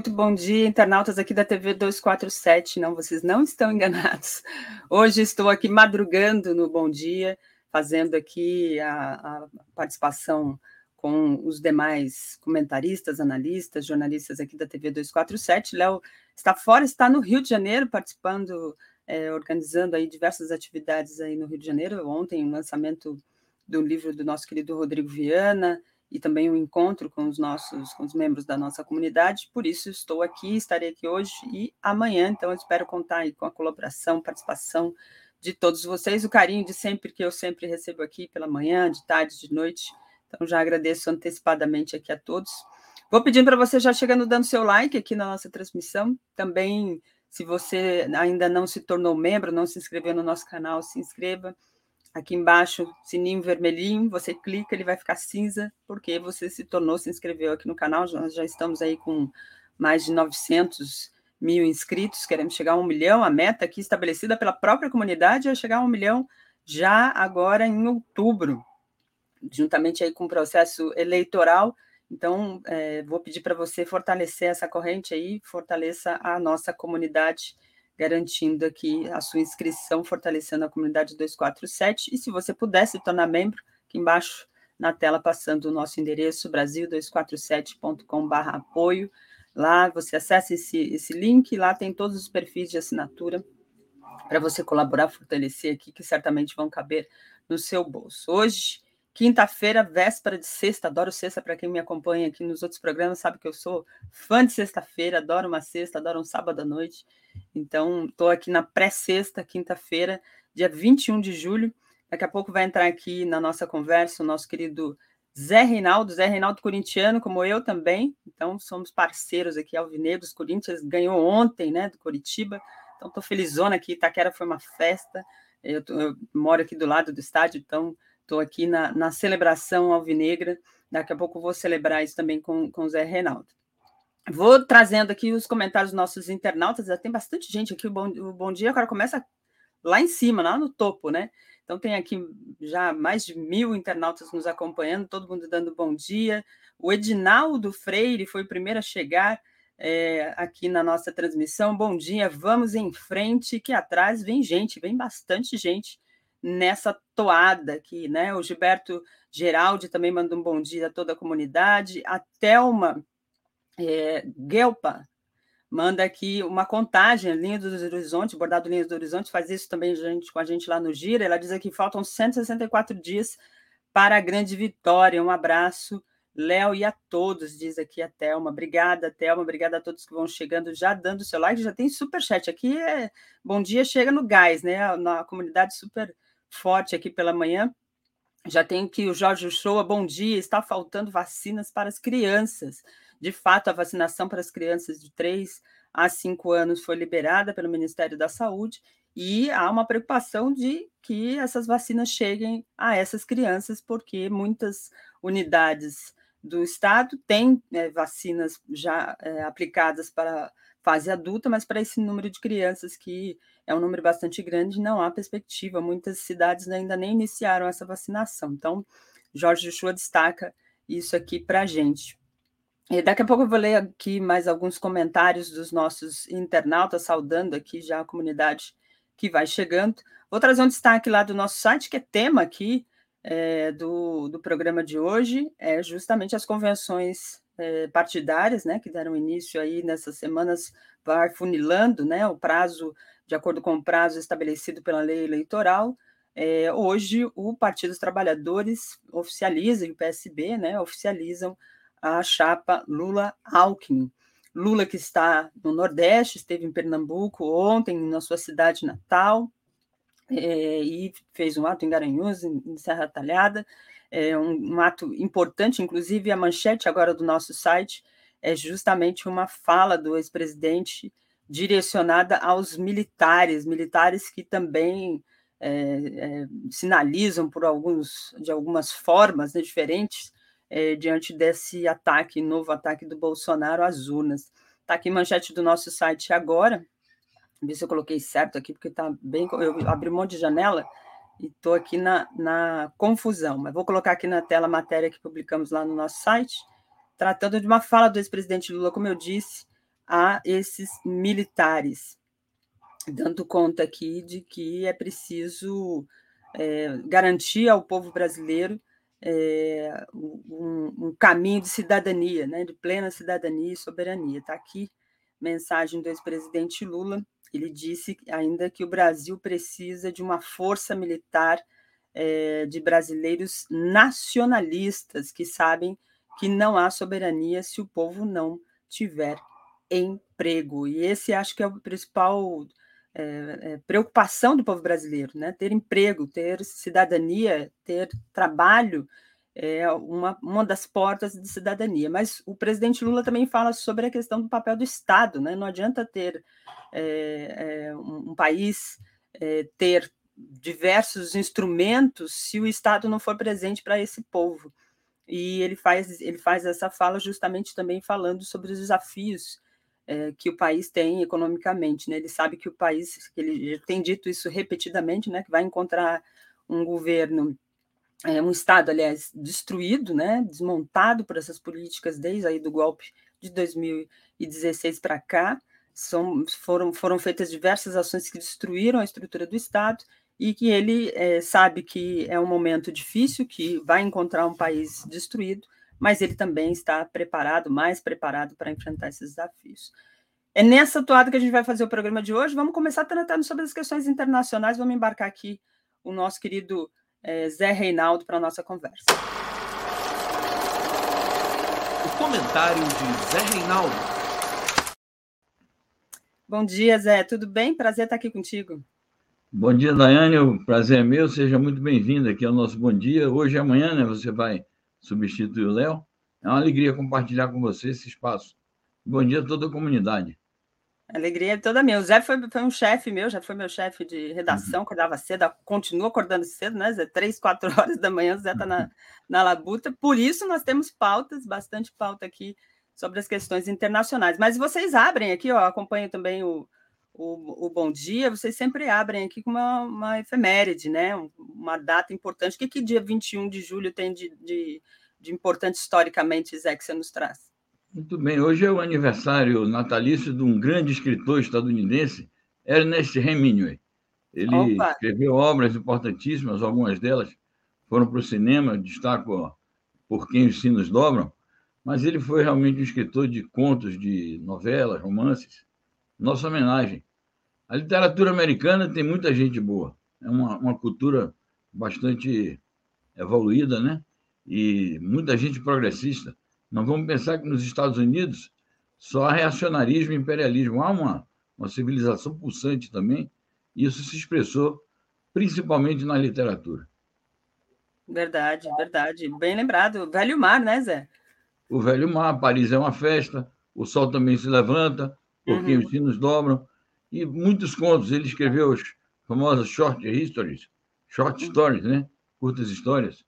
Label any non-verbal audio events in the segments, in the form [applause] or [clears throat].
muito bom dia, internautas aqui da TV 247. Não, vocês não estão enganados. Hoje estou aqui madrugando no Bom Dia, fazendo aqui a, a participação com os demais comentaristas, analistas, jornalistas aqui da TV 247. Léo está fora, está no Rio de Janeiro, participando, é, organizando aí diversas atividades aí no Rio de Janeiro. Ontem, o lançamento do livro do nosso querido Rodrigo Viana, e também o um encontro com os nossos, com os membros da nossa comunidade. Por isso estou aqui, estarei aqui hoje e amanhã. Então espero contar com a colaboração, participação de todos vocês, o carinho de sempre que eu sempre recebo aqui pela manhã, de tarde, de noite. Então já agradeço antecipadamente aqui a todos. Vou pedindo para você já chegando dando seu like aqui na nossa transmissão. Também, se você ainda não se tornou membro, não se inscreveu no nosso canal, se inscreva Aqui embaixo, sininho vermelhinho, você clica, ele vai ficar cinza, porque você se tornou, se inscreveu aqui no canal. Nós já estamos aí com mais de 900 mil inscritos, queremos chegar a um milhão. A meta aqui estabelecida pela própria comunidade é chegar a um milhão já agora em outubro, juntamente aí com o processo eleitoral. Então, é, vou pedir para você fortalecer essa corrente aí, fortaleça a nossa comunidade garantindo aqui a sua inscrição, fortalecendo a comunidade 247. E se você puder se tornar membro, aqui embaixo na tela passando o nosso endereço, brasil247.com.br apoio. Lá você acessa esse, esse link, lá tem todos os perfis de assinatura para você colaborar, fortalecer aqui, que certamente vão caber no seu bolso. Hoje, quinta-feira, véspera de sexta, adoro sexta, para quem me acompanha aqui nos outros programas, sabe que eu sou fã de sexta-feira, adoro uma sexta, adoro um sábado à noite. Então, estou aqui na pré-sexta, quinta-feira, dia 21 de julho. Daqui a pouco vai entrar aqui na nossa conversa o nosso querido Zé Reinaldo, Zé Reinaldo corintiano, como eu também. Então, somos parceiros aqui, Alvinegros. Corinthians ganhou ontem, né, do Coritiba. Então, estou felizona aqui. Itaquera foi uma festa. Eu, tô, eu, moro aqui do lado do estádio, então estou aqui na, na celebração alvinegra. Daqui a pouco vou celebrar isso também com, com o Zé Reinaldo. Vou trazendo aqui os comentários dos nossos internautas, já tem bastante gente aqui, o bom, o bom dia agora começa lá em cima, lá no topo, né? Então tem aqui já mais de mil internautas nos acompanhando, todo mundo dando bom dia. O Edinaldo Freire foi o primeiro a chegar é, aqui na nossa transmissão. Bom dia, vamos em frente, que atrás vem gente, vem bastante gente nessa toada aqui, né? O Gilberto Geraldi também manda um bom dia a toda a comunidade. A Thelma é, Gelpa manda aqui uma contagem, linha do horizonte, bordado linhas do horizonte, faz isso também gente, com a gente lá no Gira. Ela diz aqui faltam 164 dias para a grande vitória. Um abraço, Léo, e a todos, diz aqui a Thelma. Obrigada, Thelma, obrigada a todos que vão chegando, já dando seu like, já tem super chat aqui. É, bom dia, chega no gás, né? Na comunidade super forte aqui pela manhã. Já tem que o Jorge Shoa, bom dia, está faltando vacinas para as crianças. De fato, a vacinação para as crianças de 3 a 5 anos foi liberada pelo Ministério da Saúde e há uma preocupação de que essas vacinas cheguem a essas crianças, porque muitas unidades do Estado têm é, vacinas já é, aplicadas para fase adulta, mas para esse número de crianças, que é um número bastante grande, não há perspectiva. Muitas cidades ainda nem iniciaram essa vacinação. Então, Jorge Chua destaca isso aqui para a gente. E daqui a pouco eu vou ler aqui mais alguns comentários dos nossos internautas, saudando aqui já a comunidade que vai chegando. Vou trazer um destaque lá do nosso site, que é tema aqui é, do, do programa de hoje, é justamente as convenções é, partidárias, né, que deram início aí nessas semanas, vai funilando, né, o prazo, de acordo com o prazo estabelecido pela lei eleitoral. É, hoje, o Partido dos Trabalhadores oficializa, e o PSB, né, oficializam a chapa Lula-Alckmin. Lula, que está no Nordeste, esteve em Pernambuco ontem, na sua cidade natal, é, e fez um ato em Garanhuns, em Serra Talhada, é um, um, ato importante, inclusive a manchete agora do nosso site é justamente uma fala do ex-presidente direcionada aos militares, militares que também é, é, sinalizam por alguns, de algumas formas né, diferentes é, diante desse ataque, novo ataque do Bolsonaro às urnas. Está aqui manchete do nosso site agora. Ver se eu coloquei certo aqui, porque está bem. Eu abri um monte de janela e estou aqui na, na confusão. Mas vou colocar aqui na tela a matéria que publicamos lá no nosso site, tratando de uma fala do ex-presidente Lula, como eu disse, a esses militares, dando conta aqui de que é preciso é, garantir ao povo brasileiro é, um, um, caminho de cidadania, né, de plena cidadania e soberania. Está aqui mensagem do ex-presidente Lula. Ele disse ainda que o Brasil precisa de uma força militar é, de brasileiros nacionalistas que sabem que não há soberania se o povo não tiver emprego. E esse acho que é o principal é, é, preocupação do povo brasileiro, né? Ter emprego, ter cidadania, ter trabalho é uma, uma das portas de cidadania. Mas o presidente Lula também fala sobre a questão do papel do Estado, né? Não adianta ter é, um, um, país ter diversos instrumentos se o Estado não for presente para esse povo. E ele faz, ele faz essa fala justamente também falando sobre os desafios é, que o país tem economicamente. Né? Ele sabe que o país, ele tem dito isso repetidamente, né? que vai encontrar um governo, é, um Estado, aliás, destruído, né? desmontado por essas políticas desde aí do golpe de 2016 para cá. São, foram, foram feitas diversas ações que destruíram a estrutura do Estado e que ele é, sabe que é um momento difícil, que vai encontrar um país destruído, mas ele também está preparado, mais preparado para enfrentar esses desafios. É nessa toada que a gente vai fazer o programa de hoje. Vamos começar tratando sobre as questões internacionais. Vamos embarcar aqui o nosso querido é, Zé Reinaldo para a nossa conversa. O comentário de Zé Reinaldo. Bom dia, Zé. Tudo bem? Prazer estar aqui contigo. Bom dia, Daiane. O prazer é meu. Seja muito bem-vindo aqui ao nosso Bom Dia. Hoje e amanhã, né, você vai substituir o Léo. É uma alegria compartilhar com você esse espaço. Bom dia a toda a comunidade. alegria é toda minha. O Zé foi, foi um chefe meu, já foi meu chefe de redação, uhum. acordava cedo, continua acordando cedo, né, Zé? Três, quatro [laughs] horas da manhã, o Zé está na, na labuta. Por isso, nós temos pautas, bastante pauta aqui sobre as questões internacionais. Mas vocês abrem aqui, ó, acompanho também o, o, o Bom Dia, vocês sempre abrem aqui com uma, uma efeméride, né? Uma data importante. O que, que dia 21 de julho tem de, de, de importante historicamente, Zé, que você nos traz? Muito bem, hoje é o aniversário natalício de um grande escritor estadunidense, Ernest Hemingway. Ele Opa. escreveu obras importantíssimas, algumas delas foram para o cinema, destaco Por Quem os Sinos Dobram, mas ele foi realmente um escritor de contos, de novelas, romances, nossa homenagem. A literatura americana tem muita gente boa. É uma, uma cultura bastante evoluída, né? E muita gente progressista. Não vamos pensar que nos Estados Unidos só há reacionarismo e imperialismo. Há uma, uma civilização pulsante também. E isso se expressou principalmente na literatura. Verdade, verdade. Bem lembrado. Velho Mar, né, Zé? O Velho Mar, Paris é uma festa, o sol também se levanta, porque uhum. os sinos dobram. E muitos contos. Ele escreveu as famosas short histories, short uhum. stories, né? Curtas histórias.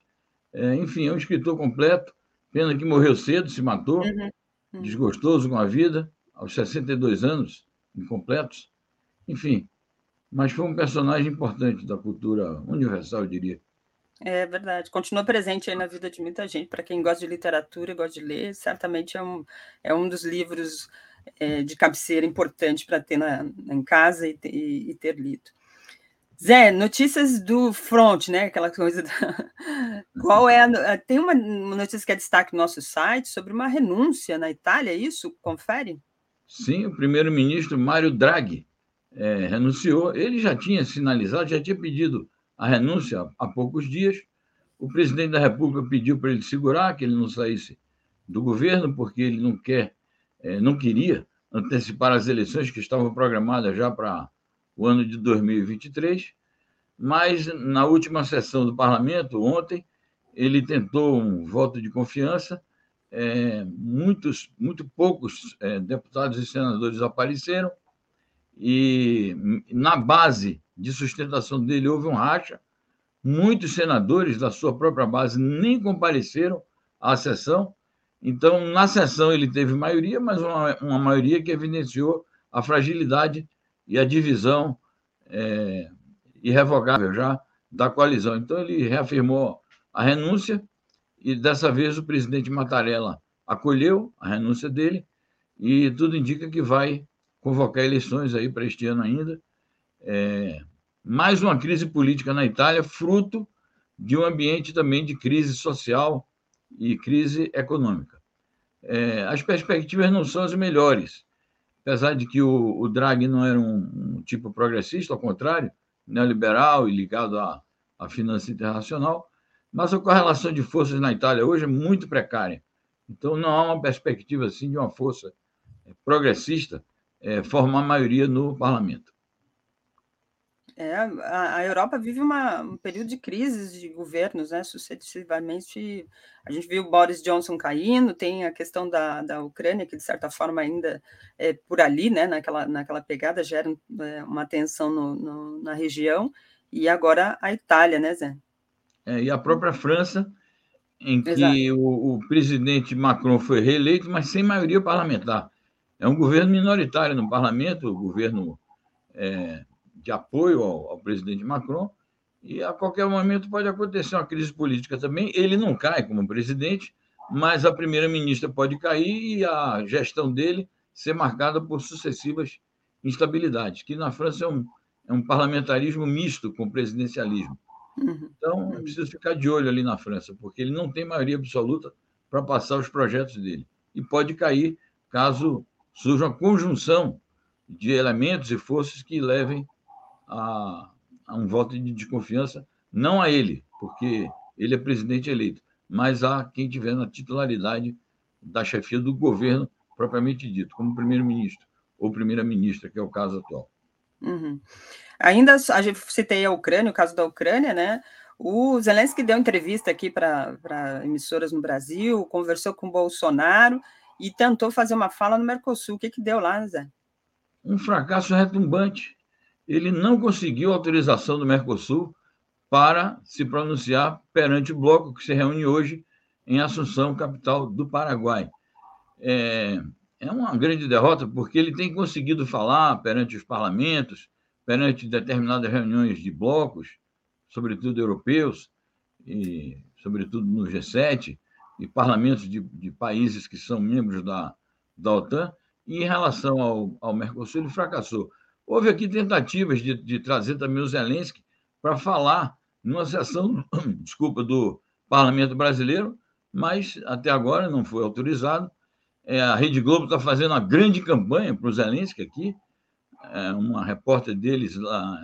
É, enfim, é um escritor completo. Pena que morreu cedo, se matou, uhum. uhum. desgostoso com a vida, aos 62 anos, incompletos. Enfim, mas foi um personagem importante da cultura universal, eu diria. É verdade, continua presente aí na vida de muita gente. Para quem gosta de literatura e gosta de ler, certamente é um, é um dos livros é, de cabeceira importante para ter na, em casa e, e, e, ter lido. Zé, notícias do front, né? Aquela coisa. Da... [laughs] Qual é a... Tem uma notícia que é destaque no nosso site sobre uma renúncia na Itália, é isso? Confere? Sim, o primeiro-ministro Mário Draghi é, renunciou. Ele já tinha sinalizado, já tinha pedido a renúncia há poucos dias. O presidente da República pediu para ele segurar, que ele não saísse do governo, porque ele não quer é, não queria antecipar as eleições que estavam programadas já para o ano de 2023, mas na última sessão do parlamento, ontem, ele tentou um voto de confiança. É, muitos, muito poucos é, deputados e senadores apareceram, e na base de sustentação dele houve um racha. Muitos senadores da sua própria base nem compareceram à sessão, então, na sessão, ele teve maioria, mas uma, uma maioria que evidenciou a fragilidade e a divisão é, irrevogável já da coalizão. Então, ele reafirmou a renúncia e, dessa vez, o presidente Mattarella acolheu a renúncia dele e tudo indica que vai convocar eleições aí para este ano ainda. É, mais uma crise política na Itália, fruto de um ambiente também de crise social e crise econômica. É, as perspectivas não são as melhores, apesar de que o, o Draghi não era um, um, tipo progressista, ao contrário, neoliberal e ligado à, à finança internacional, mas a correlação de forças na Itália hoje é muito precária. Então, não há uma perspectiva assim de uma força progressista é, formar maioria no parlamento. É, a, a Europa vive uma, um período de crises de governos, né? Sucessivamente, a gente viu Boris Johnson caindo, tem a questão da, da Ucrânia, que de certa forma ainda é por ali, né? Naquela, naquela pegada, gera é, uma tensão no, no, na região, e agora a Itália, né, Zé? É, e a própria França, em que o, o, presidente Macron foi reeleito, mas sem maioria parlamentar. É um governo minoritário no parlamento, o governo. É, de apoio ao, ao, presidente Macron, e a qualquer momento pode acontecer uma crise política também. Ele não cai como presidente, mas a primeira-ministra pode cair e a gestão dele ser marcada por sucessivas instabilidades, que na França é um, é um parlamentarismo misto com presidencialismo. Uhum. Então, é preciso ficar de olho ali na França, porque ele não tem maioria absoluta para passar os projetos dele. E pode cair caso surja uma conjunção de elementos e forças que levem a, a um voto de desconfiança, não a ele, porque ele é presidente eleito, mas a quem tiver na titularidade da chefia do governo propriamente dito, como primeiro-ministro ou primeira-ministra, que é o caso atual. Uhum. Ainda a gente citei a Ucrânia, o caso da Ucrânia, né? O Zelensky deu entrevista aqui para emissoras no Brasil, conversou com o Bolsonaro e tentou fazer uma fala no Mercosul. O que, que deu lá, Zé? Um fracasso retumbante ele não conseguiu autorização do Mercosul para se pronunciar perante o bloco que se reúne hoje em Assunção, capital do Paraguai. É, é uma grande derrota, porque ele tem conseguido falar perante os parlamentos, perante determinadas reuniões de blocos, sobretudo europeus, e sobretudo no G7, e parlamentos de, de países que são membros da, da OTAN, e em relação ao, ao Mercosul, ele fracassou. Houve aqui tentativas de, de trazer também o Zelensky para falar numa sessão, [coughs] desculpa, do Parlamento Brasileiro, mas até agora não foi autorizado. É, a Rede Globo está fazendo uma grande campanha para o Zelensky aqui. É, uma repórter deles lá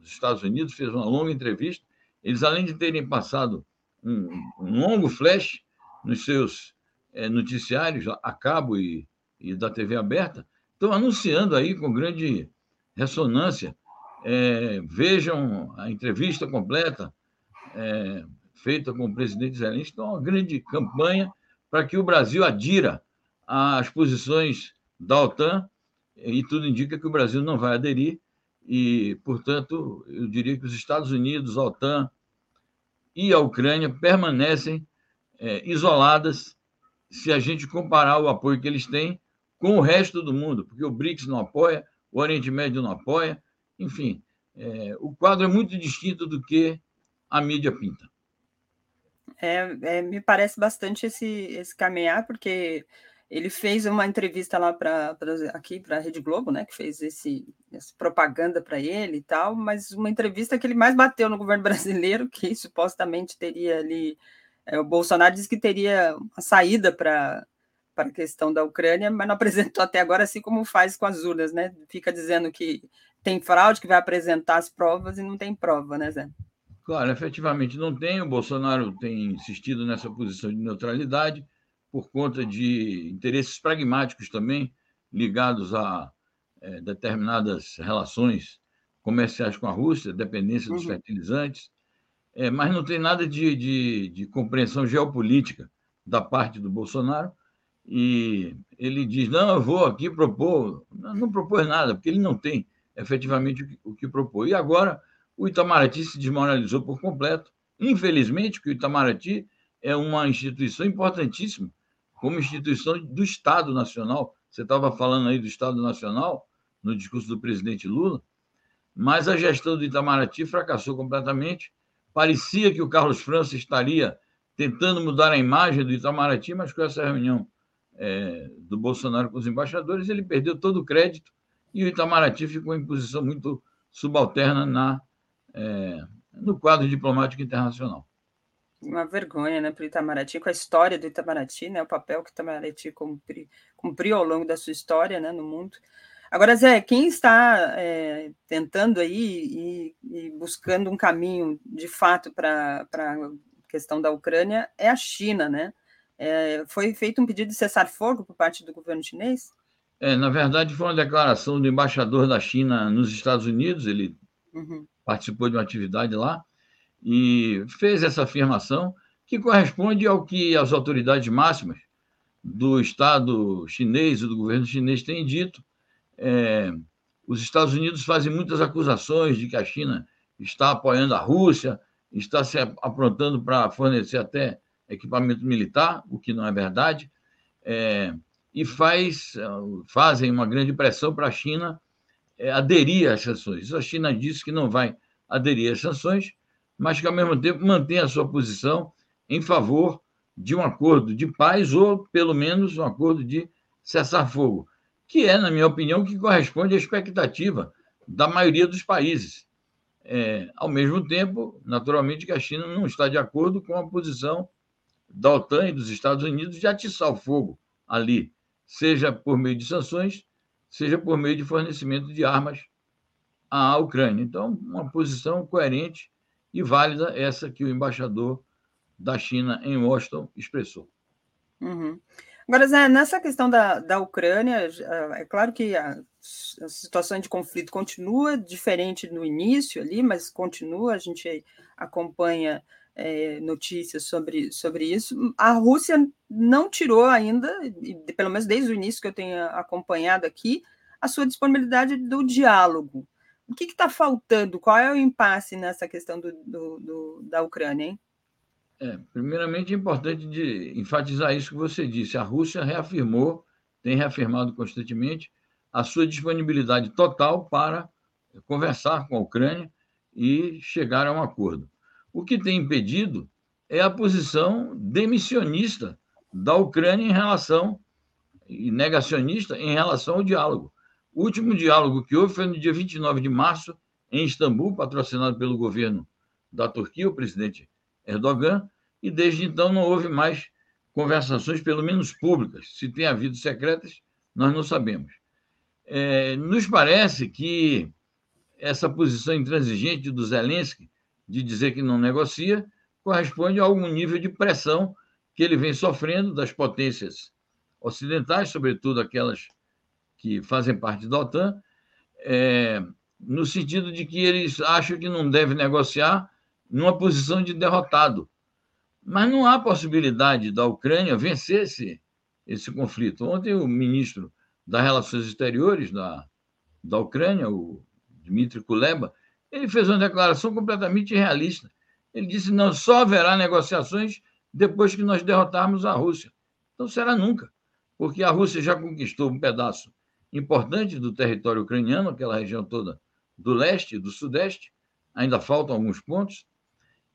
nos Estados Unidos fez uma longa entrevista. Eles, além de terem passado um, um longo flash nos seus é, noticiários a cabo e, e da TV aberta, estão anunciando aí com grande ressonância. É, vejam a entrevista completa é, feita com o presidente Zelensky. Então, uma grande campanha para que o Brasil adira às posições da OTAN, e tudo indica que o Brasil não vai aderir, e, portanto, eu diria que os Estados Unidos, a OTAN e a Ucrânia permanecem é, isoladas se a gente comparar o apoio que eles têm com o resto do mundo, porque o BRICS não apoia, o Oriente Médio não apoia, enfim, é, o quadro é muito distinto do que a mídia pinta. É, é, me parece bastante esse, esse caminhar, porque ele fez uma entrevista lá para aqui para a Rede Globo, né, que fez esse, essa propaganda para ele e tal, mas uma entrevista que ele mais bateu no governo [laughs] brasileiro, que supostamente teria ali, é, o Bolsonaro disse que teria uma saída para para a questão da Ucrânia, mas não [laughs] apresentou até agora, assim como faz com as urnas, né? Fica dizendo que tem fraude, que vai apresentar as provas e não tem prova, né, Zé? Claro, efetivamente não tem. O Bolsonaro tem insistido nessa posição de neutralidade por conta de interesses pragmáticos também ligados a é, determinadas relações comerciais com a Rússia, dependência dos uhum. fertilizantes, é, mas não tem nada de, de, de compreensão geopolítica da parte do Bolsonaro e ele diz: não, eu vou aqui propor. Não, não propôs nada, porque ele não tem efetivamente o que, o que propor. E agora o Itamaraty se desmoralizou por completo. Infelizmente, que o Itamaraty é uma instituição importantíssima, como instituição do Estado Nacional. Você estava falando aí do Estado Nacional, no discurso do presidente Lula, mas a gestão do Itamaraty fracassou completamente. Parecia que o Carlos França estaria tentando mudar a imagem do Itamaraty, mas com essa reunião é, do Bolsonaro com os embaixadores, ele perdeu todo o crédito e o Itamaraty ficou em posição muito subalterna na, é, no quadro diplomático internacional. Uma vergonha né, para o Itamaraty, com a história do Itamaraty, né, o papel que o Itamaraty cumpri, cumpriu ao longo da sua história né, no mundo. Agora, Zé, quem está é, tentando aí e, e, buscando um caminho de fato para a questão da Ucrânia é a China, né? É, foi feito um pedido de cessar-fogo por parte do governo chinês? É, na verdade, foi uma declaração do embaixador da China nos Estados Unidos, ele uhum. participou de uma atividade lá e fez essa afirmação que corresponde ao que as autoridades máximas do Estado chinês e do governo chinês têm dito. É, os Estados Unidos fazem muitas acusações de que a China está apoiando a Rússia, está se aprontando para fornecer até equipamento militar, o que não é verdade, é, e faz, fazem uma grande pressão para a China é, aderir às sanções. A China disse que não vai aderir às sanções, mas que, ao mesmo tempo, mantém a sua posição em favor de um acordo de paz ou, pelo menos, um acordo de cessar-fogo, que é, na minha opinião, que corresponde à expectativa da maioria dos países. É, ao mesmo tempo, naturalmente, que a China não está de acordo com a posição da OTAN e dos Estados Unidos de atiçar o fogo ali, seja por meio de sanções, seja por meio de fornecimento de armas à Ucrânia. Então, uma posição coerente e válida essa que o embaixador da China em Washington expressou. Uhum. Agora, Zé, nessa questão da, da Ucrânia, é claro que a, a, situação de conflito continua diferente no início ali, mas continua, a gente acompanha é, notícias sobre, sobre isso. A Rússia não tirou ainda, pelo menos desde o início que eu tenho acompanhado aqui, a sua disponibilidade do diálogo. O que está faltando? Qual é o impasse nessa questão do, do, do da Ucrânia, hein? É, primeiramente, é importante de enfatizar isso que você disse. A Rússia reafirmou, tem reafirmado constantemente, a sua disponibilidade total para conversar com a Ucrânia e chegar a um acordo. O que tem impedido é a posição demissionista da Ucrânia em relação e negacionista em relação ao diálogo. O último diálogo que houve foi no dia 29 de março, em Istambul, patrocinado pelo governo da Turquia, o presidente Erdogan, e desde então não houve mais conversações, pelo menos públicas. Se tem havido secretas, nós não sabemos. É, nos parece que essa posição intransigente do Zelensky de dizer que não negocia corresponde a algum nível de pressão que ele vem sofrendo das potências ocidentais, sobretudo aquelas que fazem parte da OTAN, é, no sentido de que eles acham que não deve negociar numa posição de derrotado. Mas não há possibilidade da Ucrânia vencer esse, esse conflito. Ontem, o ministro das Relações Exteriores da, da Ucrânia, o Dmitry Kuleba, ele fez uma declaração completamente irrealista. Ele disse: não, só haverá negociações depois que nós derrotarmos a Rússia. Então será nunca, porque a Rússia já conquistou um pedaço importante do território ucraniano, aquela região toda do leste e do sudeste, ainda faltam alguns pontos,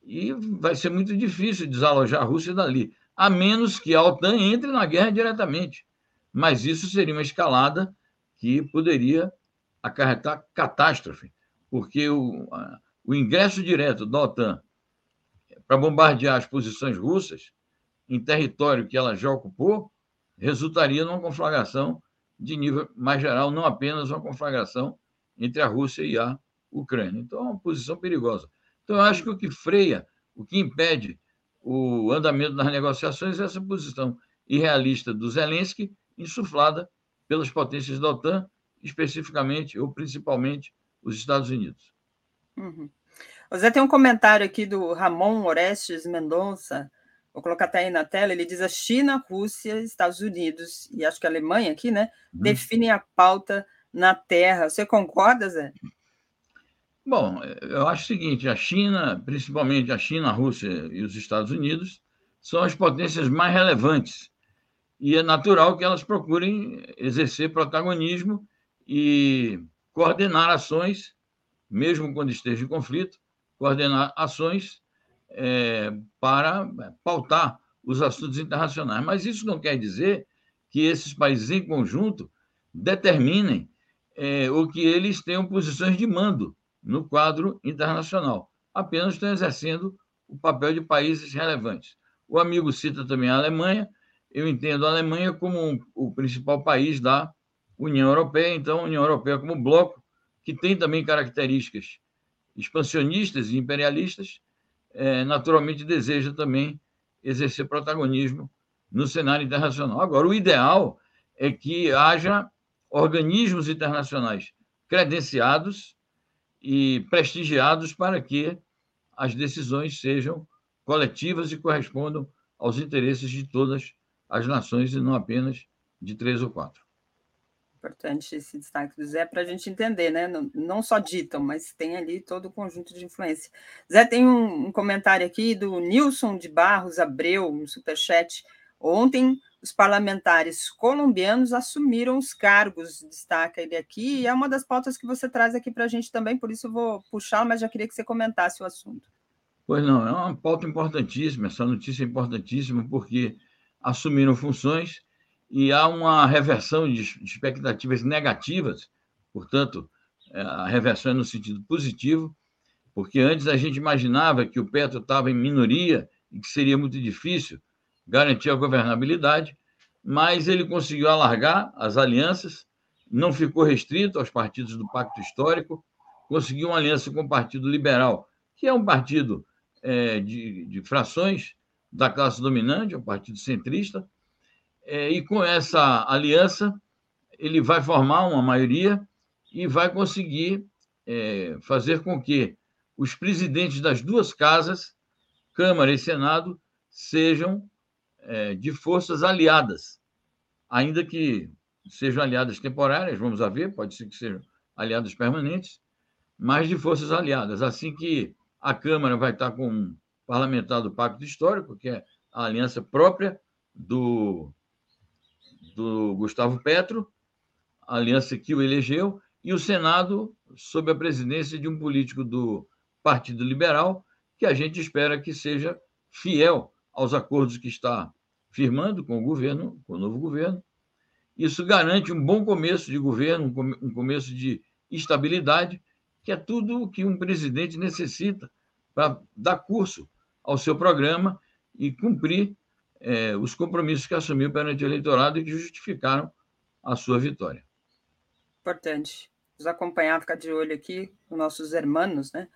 e vai ser muito difícil desalojar a Rússia dali, a menos que a OTAN entre na guerra diretamente. Mas isso seria uma escalada que poderia acarretar catástrofe, porque o, o ingresso direto da OTAN para bombardear as posições russas em território que ela já ocupou resultaria numa conflagração de nível mais geral, não apenas uma conflagração entre a Rússia e a Ucrânia. Então, é uma posição perigosa. Então, eu acho que o que freia, o que impede o andamento das negociações é essa posição irrealista do Zelensky, insuflada pelas potências da OTAN, especificamente ou principalmente os Estados Unidos. Uhum. Zé, tem um comentário aqui do Ramon Orestes Mendonça, vou colocar até aí na tela, ele diz a China, Rússia, Estados Unidos e acho que a Alemanha aqui, né, uhum. definem a pauta na Terra. Você concorda, Zé? Bom, eu acho o seguinte: a China, principalmente a China, a Rússia e os Estados Unidos, são as potências mais relevantes. E é natural que elas procurem exercer protagonismo e coordenar ações, mesmo quando esteja em conflito, coordenar ações é, para pautar os assuntos internacionais. Mas isso não quer dizer que esses países, em conjunto, determinem é, o que eles tenham posições de mando no quadro internacional. Apenas estão exercendo o papel de países relevantes. O amigo cita também a Alemanha. Eu entendo a Alemanha como o principal país da União Europeia, então, União Europeia como bloco, que tem também características expansionistas e imperialistas, é, naturalmente deseja também exercer protagonismo no cenário internacional. Agora, o ideal é que haja organismos internacionais credenciados e prestigiados para que as decisões sejam coletivas e correspondam aos interesses de todas as nações e não apenas de três ou quatro. Importante esse destaque do Zé para a gente entender, né? Não, não, só ditam, mas tem ali todo o conjunto de influência. Zé, tem um, um comentário aqui do Nilson de Barros Abreu, no Superchat. Ontem, os parlamentares colombianos assumiram os cargos, destaca ele aqui, e é uma das pautas que você traz aqui para a gente também, por isso eu vou puxar, mas já queria que você comentasse o assunto. Pois não, é uma pauta importantíssima, essa notícia é importantíssima, porque assumiram funções e há uma reversão de expectativas negativas, portanto, é, a reversão é no sentido positivo, porque antes a gente imaginava que o Petro estava em minoria e que seria muito difícil garantir a governabilidade, mas ele conseguiu alargar as alianças, não ficou restrito aos partidos do Pacto Histórico, conseguiu uma aliança com o Partido Liberal, que é um partido é, de, de, frações da classe dominante, é um partido centrista, é, e com essa aliança ele vai formar uma maioria e vai conseguir é, fazer com que os presidentes das duas casas, Câmara e Senado, sejam é, de forças aliadas, ainda que sejam aliadas temporárias, vamos a ver, pode ser que sejam aliadas permanentes, mas de forças aliadas. Assim que a Câmara vai estar com um parlamentar do Pacto Histórico, que é a aliança própria do, do Gustavo Petro, a aliança que o elegeu, e o Senado sob a presidência de um político do Partido Liberal, que a gente espera que seja fiel aos acordos que está firmando com o governo, com o novo governo. Isso garante um bom começo de governo, um começo de estabilidade, que é tudo o que um presidente necessita para dar curso ao seu programa e cumprir é, os compromissos que assumiu perante o eleitorado e que justificaram a sua vitória. Importante. Nos acompanhar, ficar de olho aqui, os nossos hermanos, né?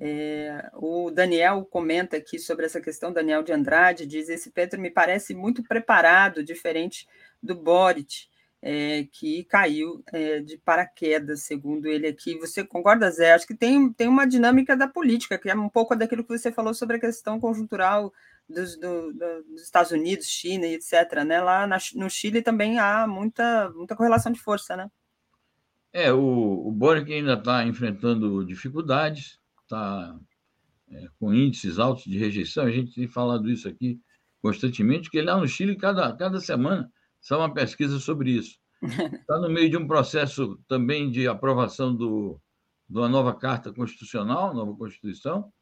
É, o Daniel comenta aqui sobre essa questão, Daniel de Andrade diz: esse Petro me parece muito preparado, diferente do Boric, é, que caiu é, de paraquedas, segundo ele aqui. Você concorda, Zé? Acho que tem, tem uma dinâmica da política, que é um pouco daquilo que você falou sobre a questão conjuntural dos, do, do, dos Estados Unidos, China e etc. Né? Lá na, no Chile também há muita, muita correlação de força, né? É, o, o Boric ainda está enfrentando dificuldades, está é, com índices altos de rejeição, a gente tem falado isso aqui constantemente, que lá no Chile, cada, cada semana, sai uma pesquisa sobre isso. Está [laughs] no meio de um processo também de aprovação do, de uma nova Carta Constitucional, nova Constituição.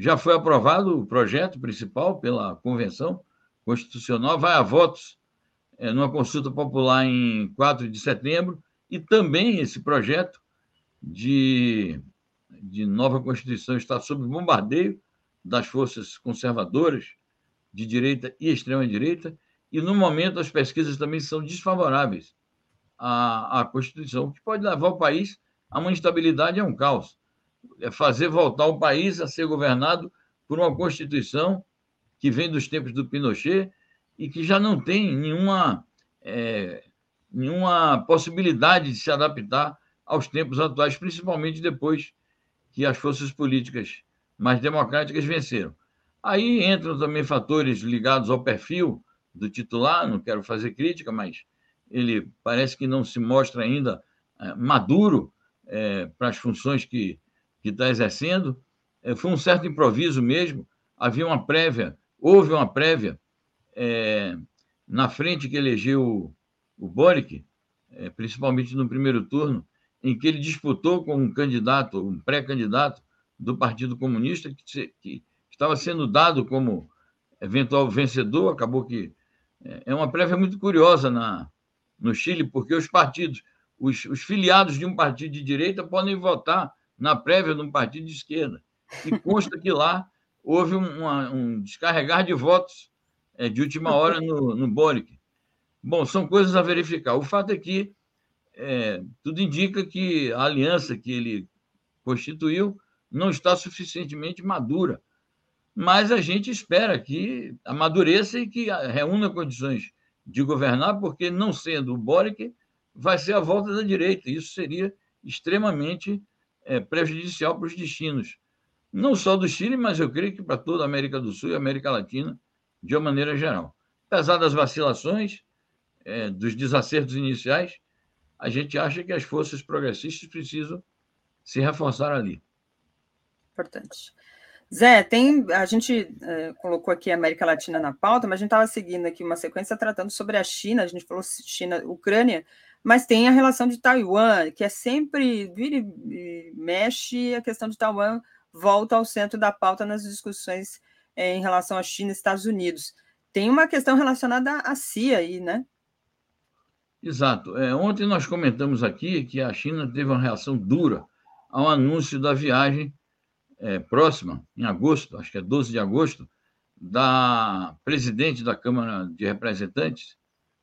Já foi aprovado o projeto principal pela Convenção Constitucional, vai a votos é, numa consulta popular em 4 de setembro, e também esse projeto de de nova Constituição está sob bombardeio das forças conservadoras de direita e extrema-direita, e no momento as pesquisas também são desfavoráveis à, à Constituição, que pode levar o país a uma instabilidade e a um caos. É fazer voltar o país a ser governado por uma Constituição que vem dos tempos do Pinochet e que já não tem nenhuma, é, nenhuma possibilidade de se adaptar aos tempos atuais, principalmente depois que as forças políticas mais democráticas venceram. Aí entram também fatores ligados ao perfil do titular, não quero fazer crítica, mas ele parece que não se mostra ainda é, maduro é, para as funções que, que está exercendo. É, foi um certo improviso mesmo, havia uma prévia, houve uma prévia é, na frente que elegeu o, o Boric, é, principalmente no primeiro turno, em que ele disputou com um candidato, um pré-candidato do Partido Comunista, que, que, estava sendo dado como eventual vencedor, acabou que é, é uma prévia muito curiosa na, no Chile, porque os partidos, os, os filiados de um partido de direita podem votar na prévia de um partido de esquerda. E consta que lá houve um, um descarregar de votos é, de última hora no, no Boric. Bom, são coisas a verificar. O fato é que é, tudo indica que a aliança que ele constituiu não está suficientemente madura. Mas a gente espera que amadureça e que reúna condições de governar, porque não sendo o Boric, vai ser a volta da direita. Isso seria extremamente é, prejudicial para os destinos, não só do Chile, mas eu creio que para toda a América do Sul e América Latina, de uma maneira geral. Apesar das vacilações, é, dos desacertos iniciais, a gente acha que as forças progressistas precisam se reforçar ali. Importante. Zé, tem, a gente é, colocou aqui a América Latina na pauta, mas a gente estava seguindo aqui uma sequência tratando sobre a China, a gente falou China, Ucrânia, mas tem a relação de Taiwan, que é sempre vira e mexe, a questão de Taiwan volta ao centro da pauta nas discussões é, em relação à China e Estados Unidos. Tem uma questão relacionada à CIA aí, né? Exato. É, ontem nós comentamos aqui que a China teve uma reação dura ao anúncio da viagem é, próxima, em agosto, acho que é 12 de agosto, da presidente da Câmara de Representantes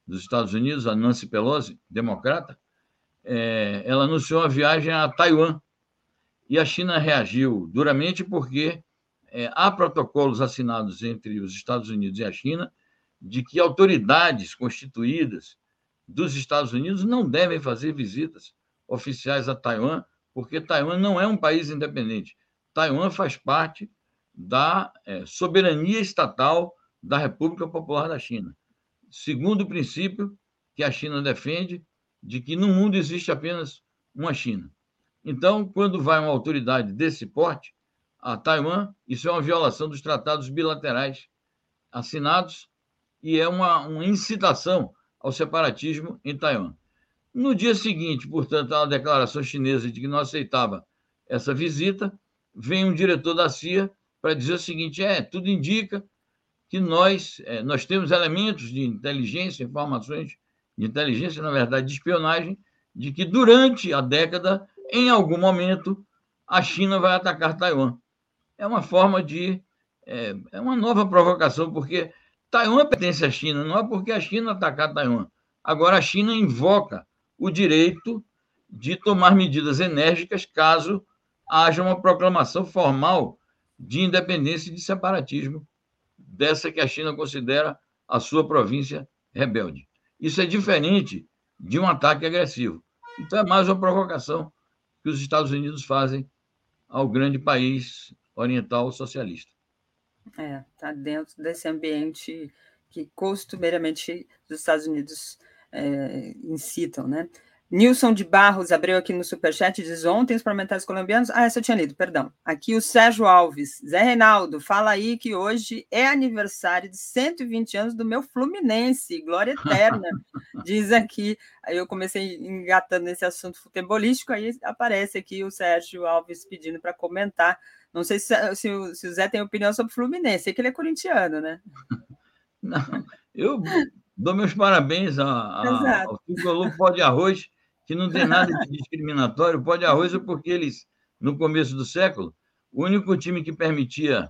dos Estados Unidos, a Nancy Pelosi, democrata. É, ela anunciou a viagem a Taiwan e a China reagiu duramente porque é, há protocolos assinados entre os Estados Unidos e a China de que autoridades constituídas dos Estados Unidos não devem fazer visitas oficiais a Taiwan, porque Taiwan não é um país independente. Taiwan faz parte da é, soberania estatal da República Popular da China. Segundo o princípio que a China defende, de que no mundo existe apenas uma China. Então, quando vai uma autoridade desse porte a Taiwan, isso é uma violação dos tratados bilaterais assinados e é uma, uma incitação ao separatismo em Taiwan. No dia seguinte, portanto, a declaração chinesa de que não aceitava essa visita, vem um diretor da CIA para dizer o seguinte: é, tudo indica que nós, é, nós temos elementos de inteligência, informações de inteligência, na verdade, de espionagem, de que durante a década, em algum momento, a China vai atacar Taiwan. É uma forma de. É, é uma nova provocação, porque Taiwan pertence à China, não é porque a China atacar Taiwan. Agora, a China invoca o direito de tomar medidas enérgicas caso haja uma proclamação formal de independência e de separatismo dessa que a China considera a sua província rebelde. Isso é diferente de um ataque agressivo. Então, é mais uma provocação que os Estados Unidos fazem ao grande país oriental socialista. É, está dentro desse ambiente que costumeiramente os Estados Unidos é, incitam, né? Nilson de Barros abriu aqui no Superchat diz ontem os parlamentares colombianos. Ah, essa eu tinha lido, perdão. Aqui o Sérgio Alves. Zé Reinaldo, fala aí que hoje é aniversário de 120 anos do meu Fluminense. Glória eterna. [laughs] diz aqui. Aí eu comecei engatando nesse assunto futebolístico, aí aparece aqui o Sérgio Alves pedindo para comentar. Não sei se, se, o, se o Zé tem opinião sobre o Fluminense, sei que ele é corintiano, né? [laughs] Não, eu dou meus parabéns a, a, ao Tricolor Pó de Arroz que não tem nada de discriminatório. Pode arroz é porque eles, no começo do século, o único time que permitia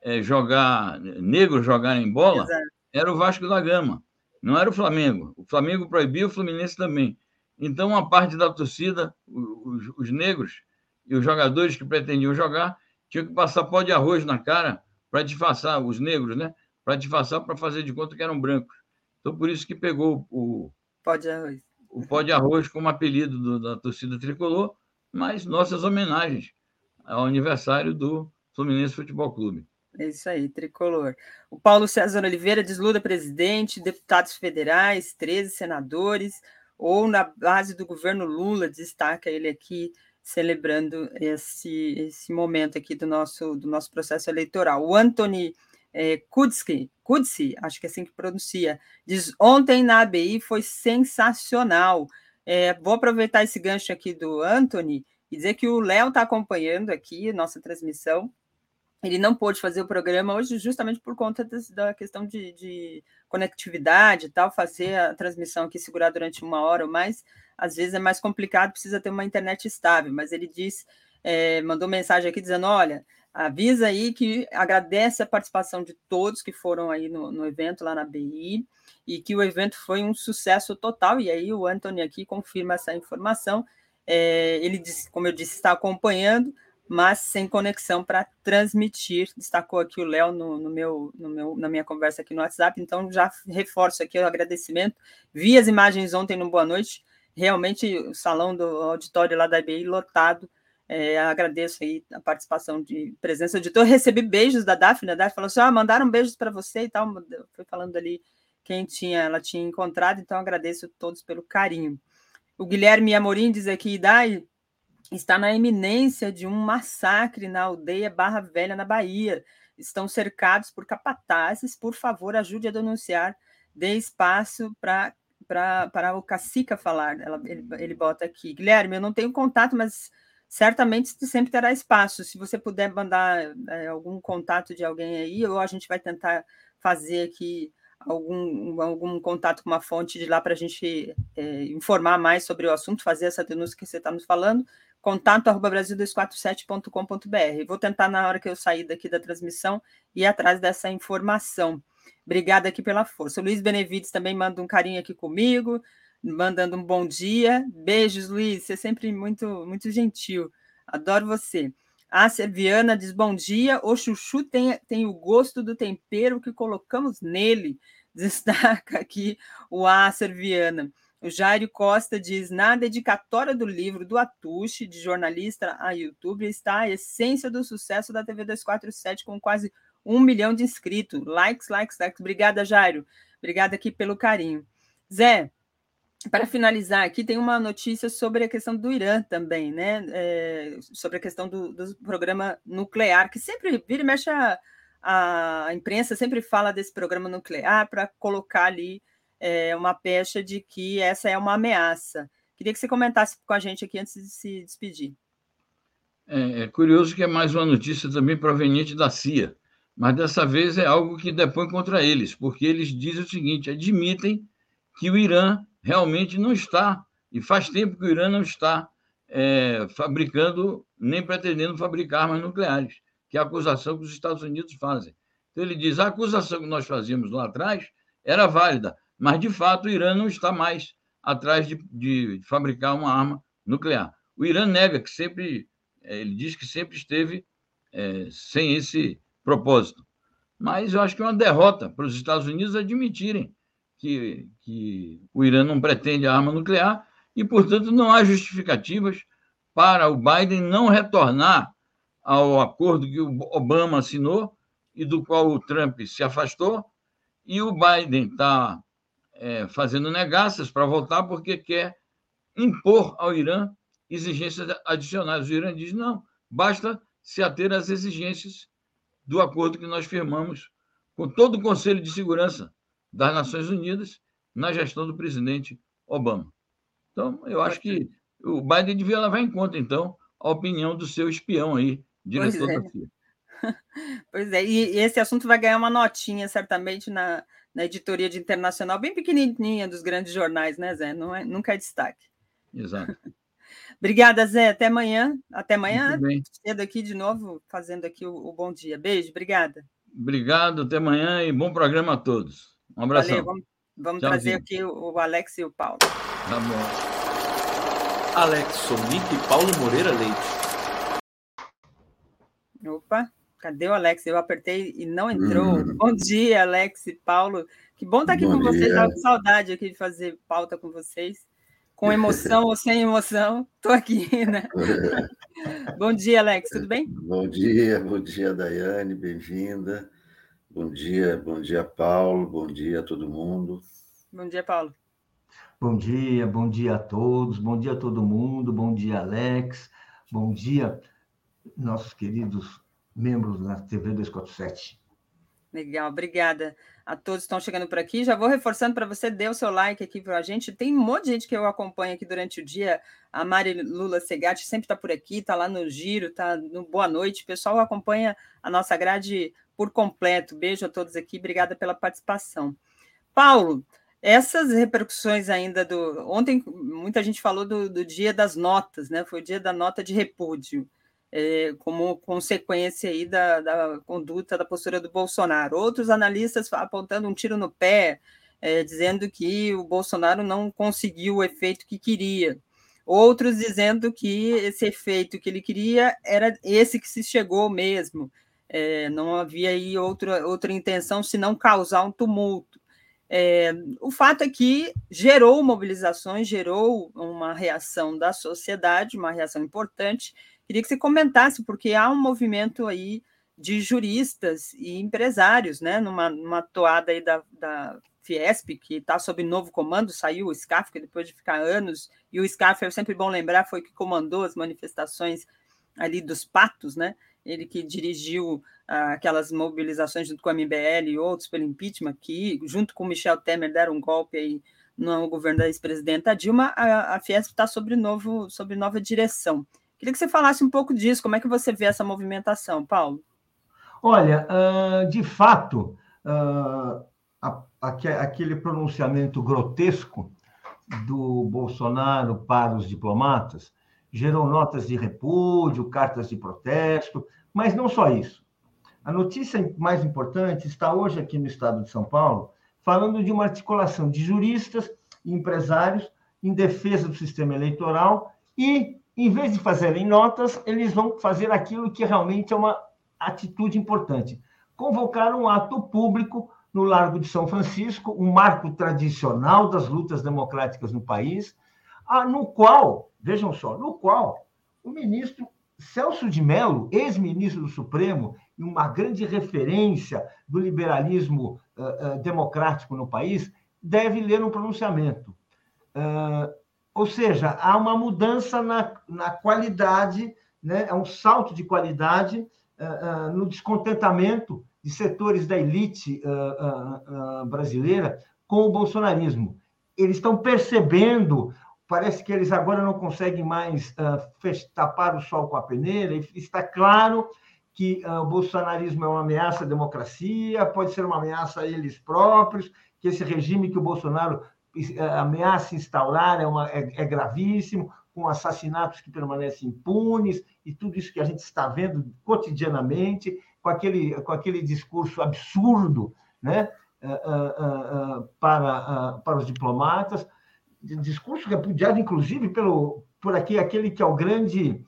é, jogar, negros jogarem bola, Exato. era o Vasco da Gama, não era o Flamengo. O Flamengo proibia, o Fluminense também. Então, uma parte da torcida, os, os negros e os jogadores que pretendiam jogar, tinham que passar pó de arroz na cara para disfarçar, os negros, né? Para disfarçar, para fazer de conta que eram brancos. Então, por isso que pegou o. Pó de arroz o pó de arroz como apelido do, da torcida tricolor, mas nossas homenagens ao aniversário do Fluminense Futebol Clube. É isso aí, tricolor. O Paulo César Oliveira diz Lula presidente, deputados federais, 13 senadores, ou na base do governo Lula, destaca ele aqui, celebrando esse, esse momento aqui do nosso, do nosso processo eleitoral. O Anthony é, Kudsi, acho que é assim que pronuncia, diz: ontem na ABI foi sensacional. É, vou aproveitar esse gancho aqui do Anthony e dizer que o Léo está acompanhando aqui nossa transmissão ele não pôde fazer o programa hoje justamente por conta da questão de, de, conectividade e tal, fazer a transmissão aqui, segurar durante uma hora ou mais, às vezes é mais complicado, precisa ter uma internet estável, mas ele disse, é, mandou mensagem aqui dizendo, olha, avisa aí que agradece a participação de todos que foram aí no, no evento lá na BI, e que o evento foi um sucesso total, e aí o Anthony aqui confirma essa informação, é, ele disse, como eu disse, está acompanhando, mas sem conexão para transmitir. Destacou aqui o Léo no, no, meu, no meu, na minha conversa aqui no WhatsApp, então já reforço aqui o agradecimento. Vi as imagens ontem no Boa Noite, realmente o salão do auditório lá da IBI lotado. É, agradeço aí a participação de presença do editor. Recebi beijos da Daphne. A Daphne falou assim: ah, mandaram beijos para você e tal. Foi falando ali quem tinha, ela tinha encontrado, então agradeço a todos pelo carinho. O Guilherme Amorim diz aqui, Dai, está na iminência de um massacre na aldeia Barra Velha, na Bahia. Estão cercados por capatazes. Por favor, ajude a denunciar. Dê espaço para para o Cacica falar. Ela, ele, ele bota aqui. Guilherme, eu não tenho contato, mas certamente sempre terá espaço. Se você puder mandar é, algum contato de alguém aí, ou a gente vai tentar fazer aqui algum, algum contato com uma fonte de lá para a gente é, informar mais sobre o assunto, fazer essa denúncia que você está nos falando contato arroba brasil247.com.br. Vou tentar, na hora que eu sair daqui da transmissão, ir atrás dessa informação. Obrigada aqui pela força. O Luiz Benevides também manda um carinho aqui comigo, mandando um bom dia. Beijos, Luiz. Você é sempre muito, muito gentil. Adoro você. A Serviana diz: bom dia. O chuchu tem, tem o gosto do tempero que colocamos nele. [laughs] Destaca aqui o A Serviana. O Jairo Costa diz: na dedicatória do livro do Atushi, de jornalista a YouTube, está a essência do sucesso da TV 247, com quase um milhão de inscritos. Likes, likes, likes. Obrigada, Jairo. Obrigada aqui pelo carinho. Zé, para finalizar aqui, tem uma notícia sobre a questão do Irã também, né? É, sobre a questão do, do, programa nuclear, que sempre vira e mexe a, a imprensa, sempre fala desse programa nuclear para colocar ali é, uma pecha de que essa é uma ameaça. Queria que você comentasse com a gente aqui antes de se despedir. É, é curioso que é mais uma notícia também proveniente da CIA, mas dessa vez é algo que depõe contra eles, porque eles dizem o seguinte: admitem que o Irã realmente não está, e faz tempo que o Irã não está é, fabricando, nem pretendendo fabricar armas nucleares, que é a acusação que os Estados Unidos fazem. Então ele diz: a acusação que nós fazíamos lá atrás era válida, mas, de fato, o Irã não está mais atrás de, de fabricar uma arma nuclear. O Irã nega que sempre, é, ele diz que sempre esteve é, sem esse propósito. Mas eu acho que é uma derrota para os Estados Unidos admitirem que, que o Irã não pretende a arma nuclear e, portanto, não há justificativas para o Biden não retornar ao acordo que o Obama assinou e do qual o Trump se afastou, e o Biden está é, fazendo negaças para voltar porque quer impor ao Irã exigências adicionais. O Irã diz: não, basta se ater às exigências do acordo que nós firmamos com todo o Conselho de Segurança das Nações Unidas na gestão do presidente Obama. Então, eu acho que o Biden devia levar em conta, então, a opinião do seu espião aí, diretor pois é. da [laughs] CIA. Pois é, e esse assunto vai ganhar uma notinha, certamente, na, na editoria de internacional, bem pequenininha dos grandes jornais, né, Zé? Não é, nunca é destaque. Exato. [laughs] Obrigada, Zé. Até amanhã. Até amanhã, cedo aqui de novo, fazendo aqui o, o, bom dia. Beijo, obrigada. Obrigado, até amanhã e bom programa a todos. Um abraço. Valeu, vamos, vamos trazer aqui o, o, Alex e o Paulo. Tá bom. Alex Sonic e Paulo Moreira Leite. Opa. Cadê o Alex? Eu apertei e não entrou. Hum. [laughs] Bom dia, Alex e Paulo. Que bom estar aqui bom com dia. vocês. Estava com saudade aqui de fazer pauta com vocês. Com [laughs] emoção ou sem emoção, estou aqui, né? [laughs] bom dia, Alex, tudo bem? Bom dia, bom dia, Daiane, bem-vinda. Bom dia, bom dia, Paulo, bom dia a todo mundo. Bom dia, Paulo. Bom dia, bom dia a todos, bom dia a todo mundo, bom dia, Alex, bom dia, nossos queridos membros da TV 247. Legal, obrigada a todos que estão chegando por aqui. Já vou reforçando para você, dê o seu like aqui para a gente. Tem um monte de gente que eu acompanho aqui durante o dia. A Mari Lula Segatti sempre está por aqui, está lá no Giro, está no Boa Noite. O pessoal acompanha a nossa grade por completo. Beijo a todos aqui, obrigada pela participação. Paulo, essas repercussões ainda do. Ontem, muita gente falou do, do dia das notas, né? Foi o dia da nota de repúdio é, como consequência aí da, da, conduta, da postura do Bolsonaro. Outros analistas apontando um tiro no pé, é, dizendo que o Bolsonaro não conseguiu o efeito que queria. Outros dizendo que esse efeito que ele queria era esse que se chegou mesmo. É, não havia aí outra, outra intenção senão causar um tumulto. É, o fato é que gerou mobilizações, gerou uma reação da sociedade, uma reação importante, Queria que você comentasse, porque há um movimento aí de juristas e empresários, né? Numa, numa toada aí da, da Fiesp, que está sob novo comando, saiu o SCAF, que depois de ficar anos, e o SCAF, é sempre bom lembrar, foi que comandou as manifestações ali dos patos, né? Ele que dirigiu ah, aquelas mobilizações junto com a MBL e outros pelo impeachment, que junto com Michel Temer deram um golpe aí no governo da ex-presidenta Dilma, a, a Fiesp está sob, novo, sob nova direção. Queria que você falasse um pouco disso, como é que você vê essa movimentação, Paulo? Olha, de fato, aquele pronunciamento grotesco do Bolsonaro para os diplomatas gerou notas de repúdio, cartas de protesto, mas não só isso. A notícia mais importante está hoje aqui no estado de São Paulo, falando de uma articulação de juristas e empresários em defesa do sistema eleitoral e em vez de fazerem notas, eles vão fazer aquilo que realmente é uma atitude importante: convocar um ato público no Largo de São Francisco, um marco tradicional das lutas democráticas no país, no qual, vejam só, no qual o ministro Celso de Mello, ex-ministro do Supremo, e uma grande referência do liberalismo uh, uh, democrático no país, deve ler um pronunciamento. Uh, ou seja, há uma mudança na, na qualidade, né? é um salto de qualidade no descontentamento de setores da elite brasileira com o bolsonarismo. Eles estão percebendo, parece que eles agora não conseguem mais tapar o sol com a peneira, está claro que o bolsonarismo é uma ameaça à democracia, pode ser uma ameaça a eles próprios, que esse regime que o Bolsonaro ameaça instaurar é, uma, é, é gravíssimo, com assassinatos que permanecem impunes e tudo isso que a gente está vendo cotidianamente, com aquele, com aquele discurso absurdo né, uh, uh, uh, para, para os diplomatas, discurso repudiado, inclusive, pelo, por aqui, aquele que é o grande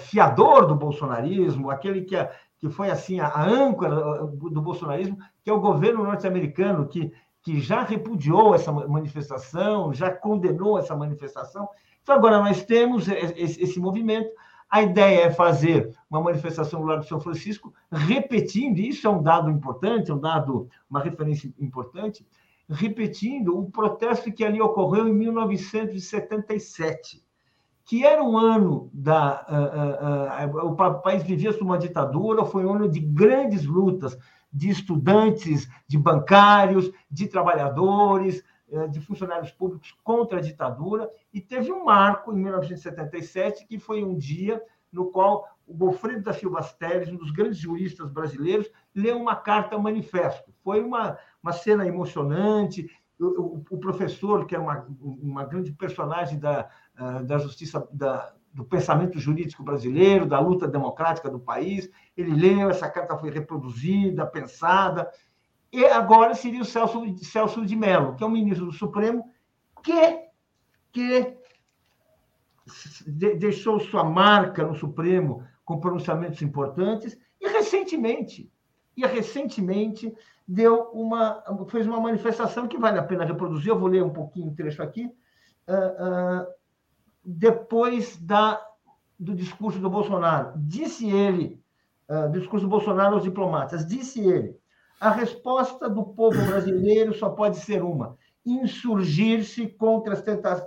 fiador do bolsonarismo, aquele que, é, que foi assim a, âncora do bolsonarismo, que é o governo norte-americano, que que já repudiou essa manifestação, já condenou essa manifestação. Então, agora nós temos esse movimento. A ideia é fazer uma manifestação no Largo de São Francisco, repetindo, isso é um dado importante, é um dado, uma referência importante, repetindo o protesto que ali ocorreu em 1977, que era um ano da. Uh, uh, uh, o país vivia sob uma ditadura, foi um ano de grandes lutas de estudantes, de bancários, de trabalhadores, eh, de funcionários públicos contra a ditadura, e teve um marco em 1977, que foi um dia no qual o Goffredo da Silva Teles, um dos grandes juristas brasileiros, leu uma carta manifesto. Foi uma, uma cena emocionante. O, o, professor, que é uma, uma grande personagem da, ah, da justiça, da, do pensamento jurídico brasileiro, da luta democrática do país. Ele leu, essa carta foi reproduzida, pensada. E agora seria o Celso, Celso de Mello, que é o ministro do Supremo, que, que deixou sua marca no Supremo com pronunciamentos importantes e recentemente, e recentemente deu uma fez uma manifestação que vale a pena reproduzir. Eu vou ler um pouquinho o trecho aqui. Uh, uh, depois da, do discurso do Bolsonaro. Disse ele, uh, discurso do Bolsonaro aos diplomatas, disse ele, a resposta do povo brasileiro só pode ser uma: insurgir-se contra as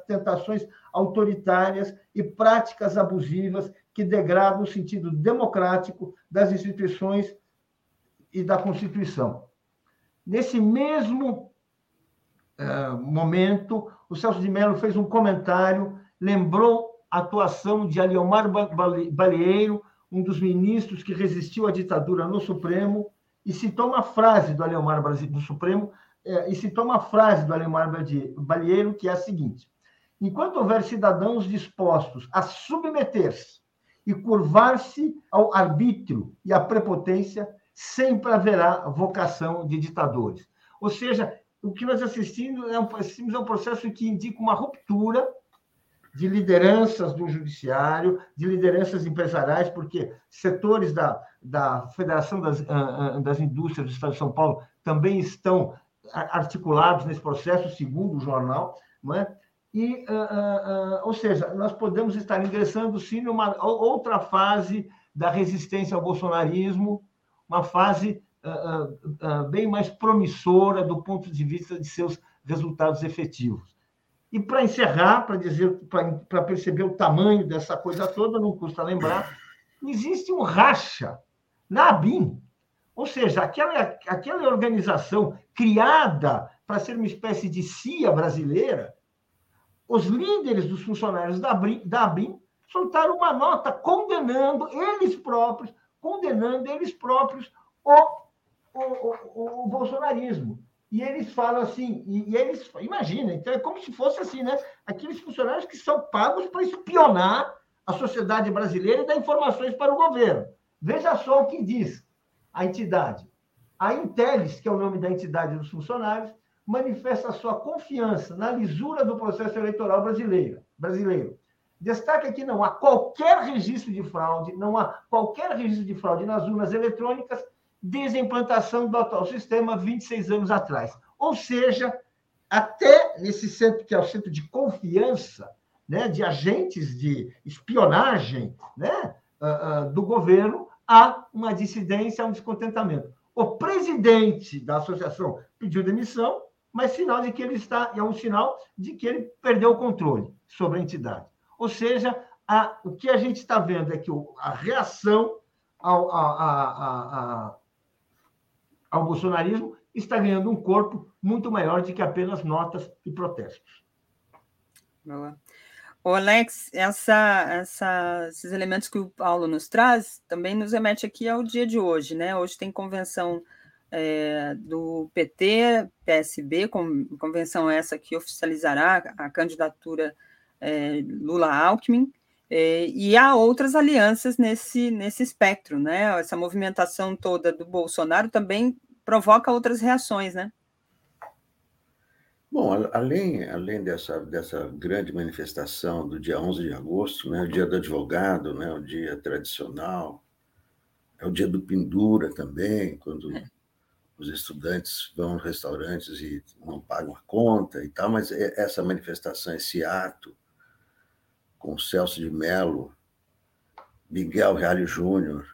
tentações autoritárias e práticas abusivas que degradam o sentido democrático das instituições e da Constituição. Nesse mesmo uh, momento, o Celso de Mello fez um comentário, lembrou a atuação de Aliomar Balieiro, um dos ministros que resistiu à ditadura no Supremo, e citou uma frase do Aliomar do Supremo, uh, e citou uma frase do Aliomar Balieiro, que é a seguinte: Enquanto houver cidadãos dispostos a submeter-se e curvar-se ao arbítrio e à prepotência, sempre haverá vocação de ditadores. Ou seja, o que nós assistimos é um, assistimos é um processo que indica uma ruptura de lideranças do judiciário, de lideranças empresariais, porque setores da, da Federação das, ah, ah, das Indústrias do Estado de São Paulo também estão articulados nesse processo, segundo o jornal, não é? E, uh, uh, uh, ou seja, nós podemos estar ingressando sim numa outra fase da resistência ao bolsonarismo, uma fase bem mais promissora do ponto de vista de seus resultados efetivos. E para encerrar, para dizer, para perceber o tamanho dessa coisa toda, não custa lembrar, existe um racha na ABIN, ou seja, aquela, aquela organização criada para ser uma espécie de CIA brasileira, os líderes dos funcionários da, da ABIN soltaram uma nota condenando eles próprios, condenando eles próprios o, o, o, o bolsonarismo. E eles falam assim, e, e, eles, imagina, então é como se fosse assim, né? Aqueles funcionários que são pagos para espionar a sociedade brasileira e dar informações para o governo. Veja só o que diz a entidade. A Intelis, que é o nome da entidade dos funcionários, manifesta sua confiança na lisura do processo eleitoral brasileiro. brasileiro. Destaca que não há qualquer registro de fraude, não há qualquer registro de fraude nas urnas eletrônicas desde a implantação do atual sistema 26 anos atrás. Ou seja, até nesse centro que é o centro de confiança, né, de agentes de espionagem, né, uh, uh, do governo, há uma dissidência, há um descontentamento. O presidente da associação pediu demissão, mas sinal de que ele está, é um sinal de que ele perdeu o controle sobre a entidade. Ou seja, a, o que a gente está vendo é que o, a reação ao, a, a, ao bolsonarismo está ganhando um corpo muito maior do que apenas notas e protestos. Boa. Alex, essa, essa, esses elementos que o Paulo nos traz também nos remete aqui ao dia de hoje, né? Hoje tem convenção é, do PT, PSB, convenção essa que oficializará a candidatura é, Lula-Alckmin, é, e há outras alianças nesse, nesse espectro, né? Essa movimentação toda do Bolsonaro também provoca outras reações, né? Bom, além, além dessa, dessa grande manifestação do dia 11 de agosto, né, o dia do advogado, né, o dia tradicional, é o dia do pendura também, quando é os estudantes vão aos restaurantes e não pagam a conta e tal, mas é, essa manifestação, esse ato com Celso de Mello, Miguel Reale Júnior,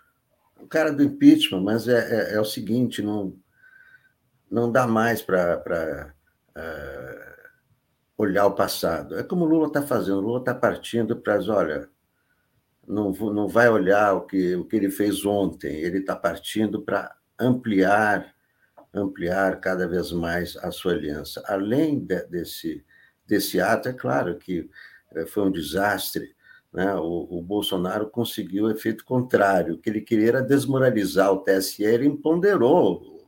o cara do impeachment, mas é, é, é, o seguinte, não, não dá mais para uh, é, olhar o passado. É como o Lula está fazendo, o Lula está partindo para, olha, não, não vai olhar o que, o que ele fez ontem, ele está partindo para ampliar ampliar cada vez mais a sua aliança. Além de, desse, desse ato, é claro que foi um desastre. Né? O, o, Bolsonaro conseguiu o efeito contrário. O que ele queria era desmoralizar o TSE, ele empoderou,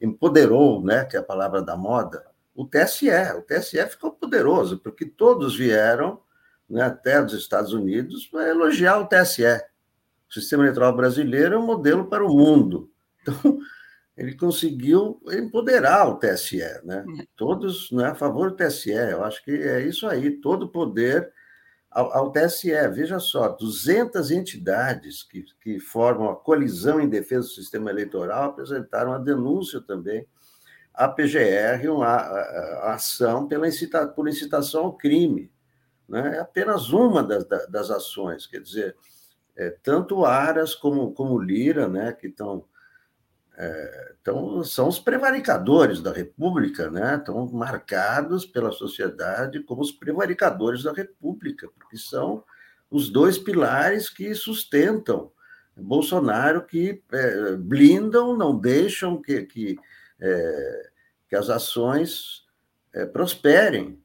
empoderou, né? que é a palavra da moda, o TSE. O TSE ficou poderoso, porque todos vieram né, até dos Estados Unidos para elogiar o TSE. O sistema eleitoral brasileiro é um modelo para o mundo. Então, ele conseguiu empoderar o TSE, né? É. Todos né, a favor do TSE, eu acho que é isso aí, todo o poder ao, ao, TSE. Veja só, 200 entidades que, que formam a colisão em defesa do sistema eleitoral apresentaram a denúncia também à PGR, uma a, a ação pela incita, por incitação ao crime. Né? É apenas uma das, das ações, quer dizer, é, tanto Aras como, como Lira, né, que estão é, então, são os prevaricadores da República, né? estão marcados pela sociedade como os prevaricadores da República, porque são os dois pilares que sustentam Bolsonaro que é, blindam, não deixam que, que, é, que as ações é, prosperem,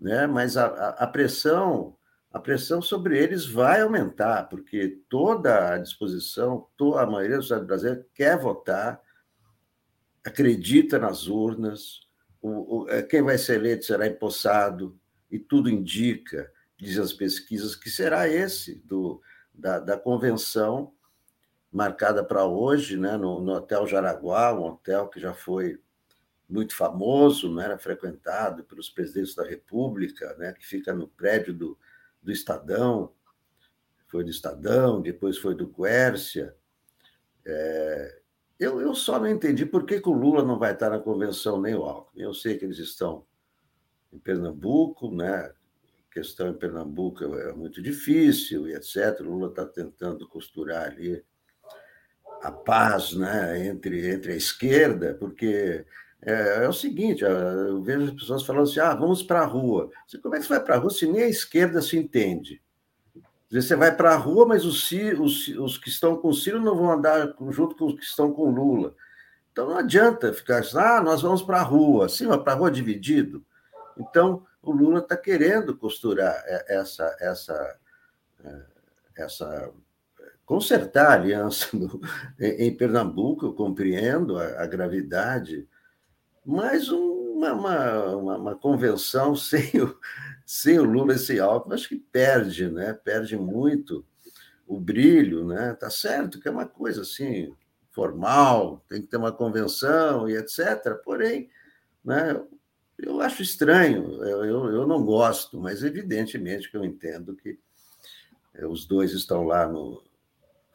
né? mas a, a, pressão a pressão sobre eles vai aumentar, porque toda a disposição, a maioria do Estado brasileiro quer votar, acredita nas urnas, o, o, é, quem vai ser eleito será empossado, e tudo indica, dizem as pesquisas, que será esse do, da, da convenção marcada para hoje, né, no, no, Hotel Jaraguá, um hotel que já foi muito famoso, não era frequentado pelos presidentes da República, né, que fica no prédio do, do Estadão, foi do Estadão, depois foi do Quércia. É, eu, eu só não entendi por que, que, o Lula não vai estar na convenção nem o Alckmin. Eu sei que eles estão em Pernambuco, né? A questão em Pernambuco é muito difícil e etc. O Lula está tentando costurar ali a paz né, entre, entre a esquerda, porque é, é, o seguinte, eu vejo as pessoas falando assim, ah, vamos para a rua. Como é que você vai para a rua se nem a esquerda se entende? Você vai para a rua, mas os, os, os que estão com o Ciro não vão andar junto com os que estão com Lula. Então não adianta ficar assim, ah, nós vamos para a rua, sim, mas para a rua dividido. Então o Lula está querendo costurar essa, essa, é, essa consertar a aliança [laughs] no, em Pernambuco, eu compreendo a, a gravidade mas uma, uma, uma, convenção [laughs] sem o, sem o Lula e sem Alckmin, acho que perde, né? Perde muito o brilho, né? Tá certo que é uma coisa assim formal, tem que ter uma convenção e etc. Porém, né? Eu acho estranho, eu, eu, eu não gosto, mas evidentemente que eu entendo que eh, os dois estão lá no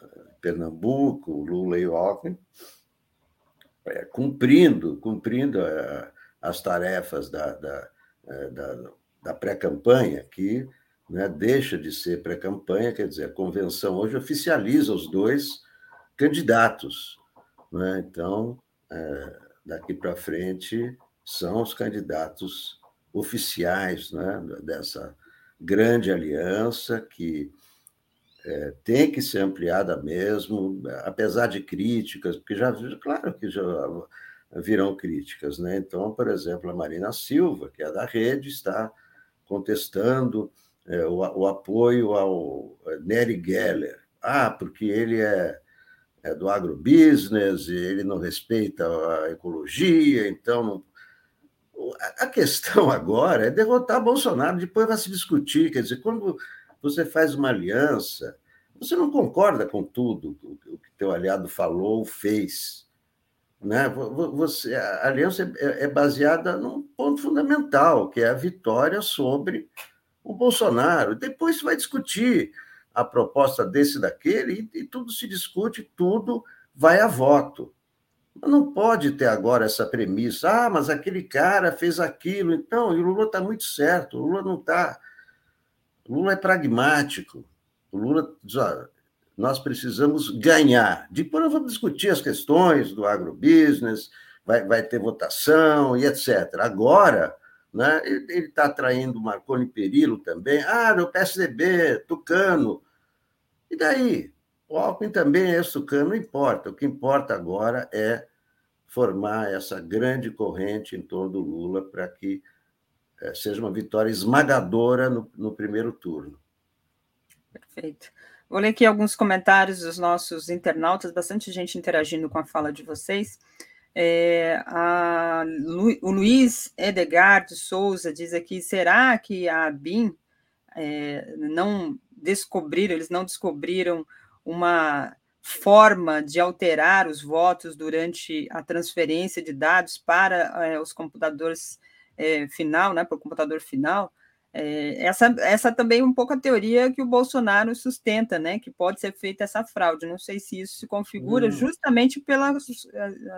eh, Pernambuco, o Lula e o Alckmin, é, cumprindo, cumprindo é, as tarefas da, da, é, da, da pré-campanha, que né, deixa de ser pré-campanha, quer dizer, a convenção hoje oficializa os dois candidatos. Né? Então, é, daqui para frente, são os candidatos oficiais né, dessa grande aliança que é, tem que ser ampliada mesmo, apesar de críticas, porque já, claro que já virão críticas, né? Então, por exemplo, a Marina Silva, que é da rede, está contestando é, o, o, apoio ao Nery Geller. Ah, porque ele é, é do agrobusiness, ele não respeita a ecologia, então. A questão [laughs] agora é derrotar Bolsonaro, depois vai se discutir. Quer dizer, quando você faz uma aliança, você não concorda com tudo o que teu aliado falou, fez. Né? Você, a aliança é, é baseada num ponto fundamental, que é a vitória sobre o Bolsonaro. Depois vai discutir a proposta desse daquele, e, e tudo se discute, tudo vai a voto. Não pode ter agora essa premissa, ah, mas aquele cara fez aquilo, então, e o Lula está muito certo, o Lula não está Lula é pragmático. O Lula diz: olha, nós precisamos ganhar. Depois nós vamos discutir as questões do agrobusiness, vai, vai ter votação e etc. Agora, né, ele está atraindo Marconi Perillo também. Ah, no PSDB, Tucano. E daí? O Alckmin também é tucano, não importa. O que importa agora é formar essa grande corrente em torno do Lula para que seja uma vitória esmagadora no, no primeiro turno. Perfeito. Vou ler aqui alguns comentários dos nossos internautas, bastante gente interagindo com a fala de vocês. É, a, o Luiz Edgar de Souza diz aqui: será que a BIM é, não descobriram, eles não descobriram uma forma de alterar os votos durante a transferência de dados para é, os computadores é, final, né, para o computador final, é, essa, essa também é um pouco a teoria que o Bolsonaro sustenta, né, que pode ser feita essa fraude. Não sei se isso se configura hum. justamente pelas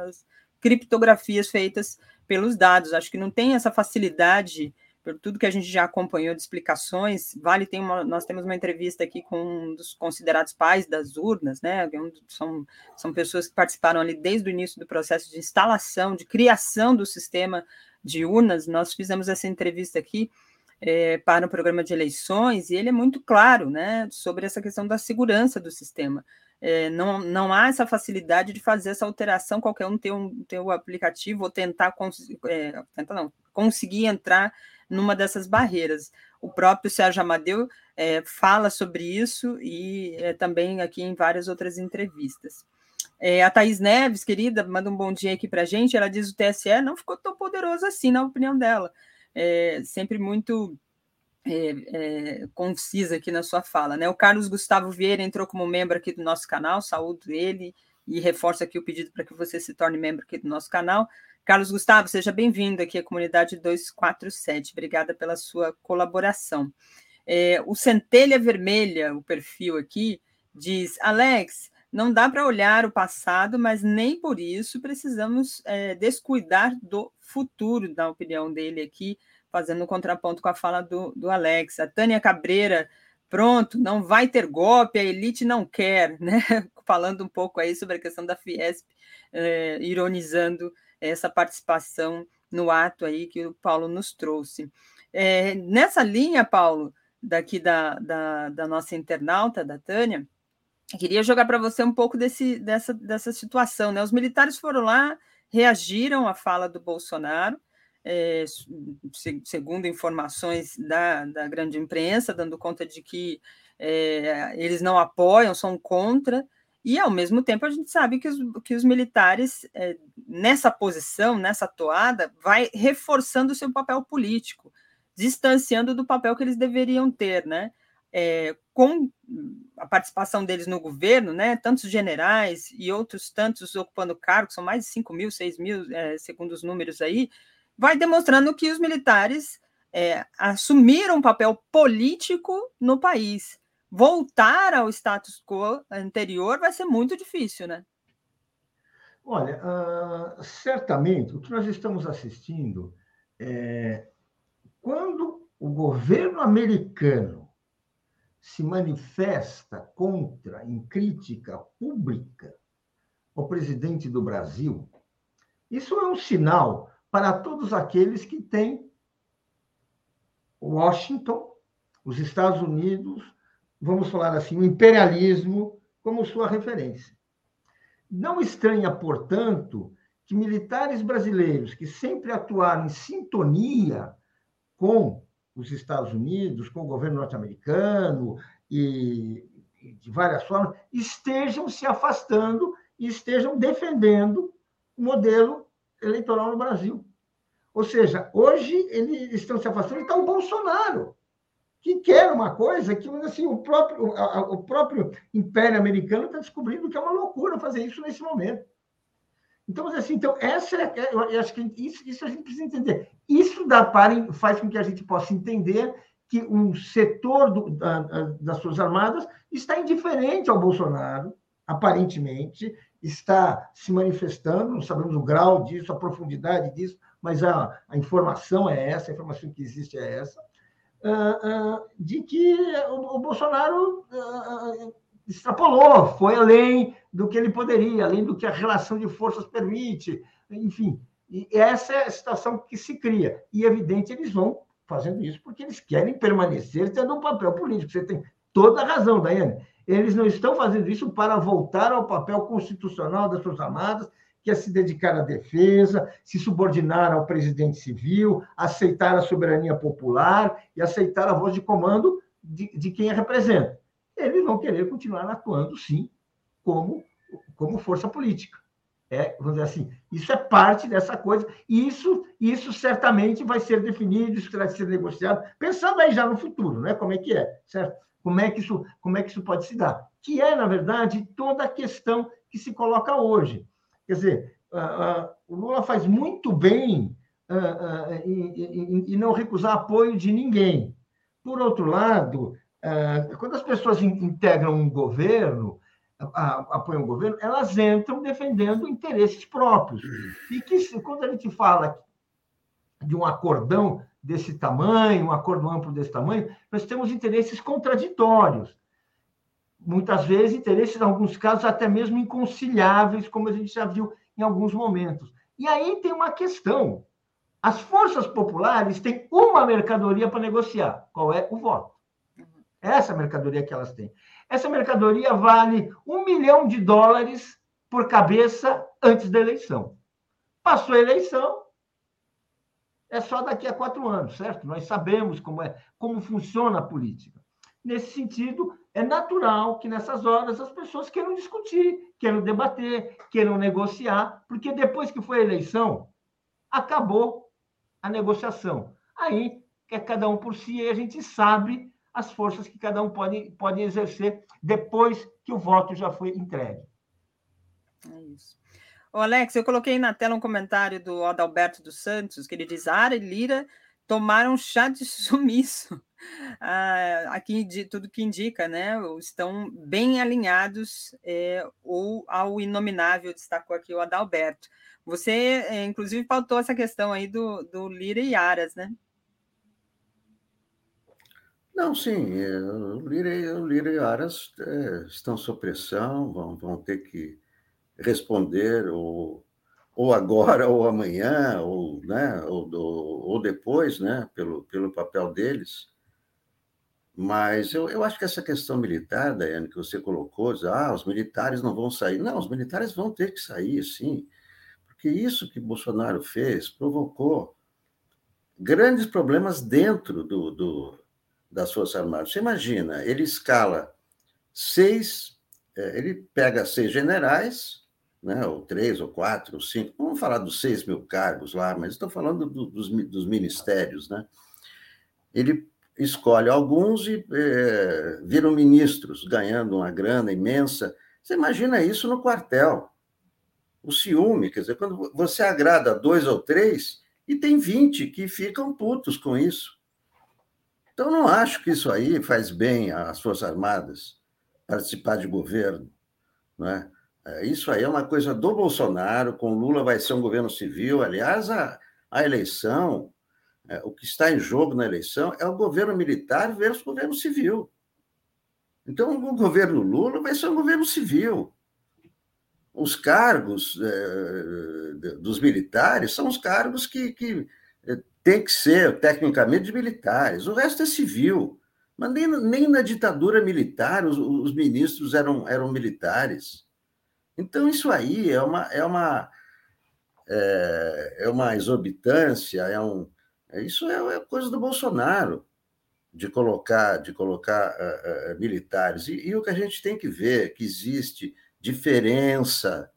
as criptografias feitas pelos dados. Acho que não tem essa facilidade por tudo que a gente já acompanhou de explicações, vale tem uma, nós temos uma entrevista aqui com um dos considerados pais das urnas, né? É são, são pessoas que participaram ali desde o início do processo de instalação, de criação do sistema de urnas, nós fizemos essa entrevista aqui é, para o programa de eleições, e ele é muito claro né, sobre essa questão da segurança do sistema. é, não, não há essa facilidade de fazer essa alteração, qualquer um ter, um, ter o aplicativo ou tentar, é, tentar não, conseguir entrar numa dessas barreiras. O próprio Sérgio Amadeu é, fala sobre isso e é, também aqui em várias outras entrevistas. É, a Thaís Neves, querida, manda um bom dia aqui para a gente. Ela diz o TSE não ficou tão poderoso assim, na opinião dela. É, sempre muito é, é, concisa aqui na sua fala. Né? O Carlos Gustavo Vieira entrou como membro aqui do nosso canal, saúdo ele e reforço aqui o pedido para que você se torne membro aqui do nosso canal. Carlos Gustavo, seja bem-vindo aqui à comunidade 247. Obrigada pela sua colaboração. É, o Centelha Vermelha, o perfil aqui, diz: Alex, não dá para olhar o passado, mas nem por isso precisamos é, descuidar do futuro, na opinião dele aqui, fazendo um contraponto com a fala do, do Alex. A Tânia Cabreira, pronto, não vai ter golpe, a elite não quer, [laughs] né? Falando um pouco aí sobre a questão da Fiesp, é, ironizando essa participação no ato aí que o Paulo nos trouxe. É, nessa linha, Paulo, daqui da, da, da nossa internauta, da Tânia, queria jogar para você um pouco desse, dessa, dessa situação. Né? Os militares foram lá, reagiram à fala do Bolsonaro, é, segundo informações da, da grande imprensa, dando conta de que é, eles não apoiam, são contra, e ao mesmo tempo a gente sabe que os, que os militares, é, nessa posição, nessa toada, vai reforçando o seu papel político, distanciando do papel que eles deveriam ter, né? É, com a participação deles no governo, né, tantos generais e outros tantos ocupando cargos, são mais de 5 mil, 6 mil, é, segundo os números aí, vai demonstrando que os militares é, assumiram um papel político no país. Voltar ao status quo anterior vai ser muito difícil, né? Olha, uh, certamente o que nós estamos assistindo é quando o governo americano se manifesta contra, em crítica pública, ao presidente do Brasil, isso é um sinal para todos aqueles que têm Washington, os Estados Unidos, vamos falar assim, o imperialismo como sua referência. Não estranha, portanto, que militares brasileiros que sempre atuaram em sintonia com os Estados Unidos, com o governo norte-americano e, e de várias formas, estejam se afastando e estejam defendendo o modelo eleitoral no Brasil. Ou seja, hoje eles estão se afastando e está o Bolsonaro, que quer uma coisa que assim, o, próprio, o próprio Império Americano está descobrindo que é uma loucura fazer isso nesse momento. Então, assim, então essa é, eu acho que isso, isso a gente precisa entender. Isso dá para, faz com que a gente possa entender que um setor do, da, das suas armadas está indiferente ao Bolsonaro, aparentemente, está se manifestando, não sabemos o grau disso, a profundidade disso, mas a, a informação é essa, a informação que existe é essa, uh, uh, de que o, o Bolsonaro uh, extrapolou, foi além do que ele poderia, além do que a relação de forças permite, enfim. E essa é a situação que se cria. E, evidente, eles vão fazendo isso porque eles querem permanecer tendo um papel político. Você tem toda a razão, Daiane. Eles não estão fazendo isso para voltar ao papel constitucional das suas armadas, que é se dedicar à defesa, se subordinar ao presidente civil, aceitar a soberania popular e aceitar a voz de comando de, de quem a representa. Eles vão querer continuar atuando, sim, como, como força política. É, vamos dizer assim, isso é parte dessa coisa, e isso, isso certamente vai ser definido, isso vai ser negociado, pensando aí já no futuro, né? Como é que é, certo? Como é que isso, como é que isso pode se dar? Que é, na verdade, toda a questão que se coloca hoje. Quer dizer, uh, uh, o Lula faz muito bem uh, em, em, não recusar apoio de ninguém. Por outro lado, quando as pessoas integram um governo, apoiam o governo, elas entram defendendo interesses próprios. E que, quando a gente fala de um acordão desse tamanho, um acordo amplo desse tamanho, nós temos interesses contraditórios. Muitas vezes, interesses, em alguns casos, até mesmo inconciliáveis, como a gente já viu em alguns momentos. E aí tem uma questão. As forças populares têm uma mercadoria para negociar. Qual é? O voto. Essa mercadoria que elas têm. Essa mercadoria vale um milhão de dólares por cabeça antes da eleição. Passou a eleição, é só daqui a quatro anos, certo? Nós sabemos como é, como funciona a política. Nesse sentido, é natural que nessas horas as pessoas queiram discutir, queiram debater, queiram negociar, porque depois que foi a eleição, acabou a negociação. Aí é cada um por si e a gente sabe as forças que cada um pode, pode exercer depois que o voto já foi entregue. É isso. Ô Alex, eu coloquei na tela um comentário do Adalberto dos Santos, que ele diz: Ara e Lira tomaram chá de sumiço. [laughs] Ah, aqui de tudo que indica, né? Estão bem alinhados é, ou ao inominável, destacou aqui o Adalberto. Você, é, inclusive, pautou essa questão aí do, do Lira e Aras, né? Não, sim, o Lira, o Lira e Aras é, estão sob pressão, vão, vão ter que responder ou, ou agora [laughs] ou amanhã ou, né, ou, ou depois, né, pelo, pelo papel deles. Mas eu, eu acho que essa questão militar, Daiane, que você colocou, diz, ah, os militares não vão sair. Não, os militares vão ter que sair, sim, porque isso que Bolsonaro fez provocou grandes problemas dentro do, do das Forças Armadas. Você imagina, ele escala seis, é, ele pega seis generais, né, ou três, ou quatro, ou cinco, vamos falar dos seis mil cargos lá, mas estou falando do, dos, dos ministérios, né? Ele escolhe alguns e é, viram ministros, ganhando uma grana imensa. Você imagina isso no quartel. O ciúme, quer dizer, quando você agrada dois ou três, e tem 20 que ficam putos com isso. Então, não acho que isso aí faz bem às Forças Armadas participar de governo. Né? Isso aí é uma coisa do Bolsonaro, com Lula vai ser um governo civil. Aliás, a, a eleição, é, o que está em jogo na eleição é o governo militar versus o governo civil. Então, o governo Lula vai ser um governo civil. Os cargos é, dos militares são os cargos que, que tem que ser, tecnicamente, de militares. O resto é civil. Mas nem, nem na ditadura militar os, os, ministros eram, eram militares. Então, isso aí é uma, é uma, é, é uma exorbitância, é um, é, isso é, é, coisa do Bolsonaro, de colocar, de colocar uh, uh, militares. E, e o que a gente tem que ver é que existe diferença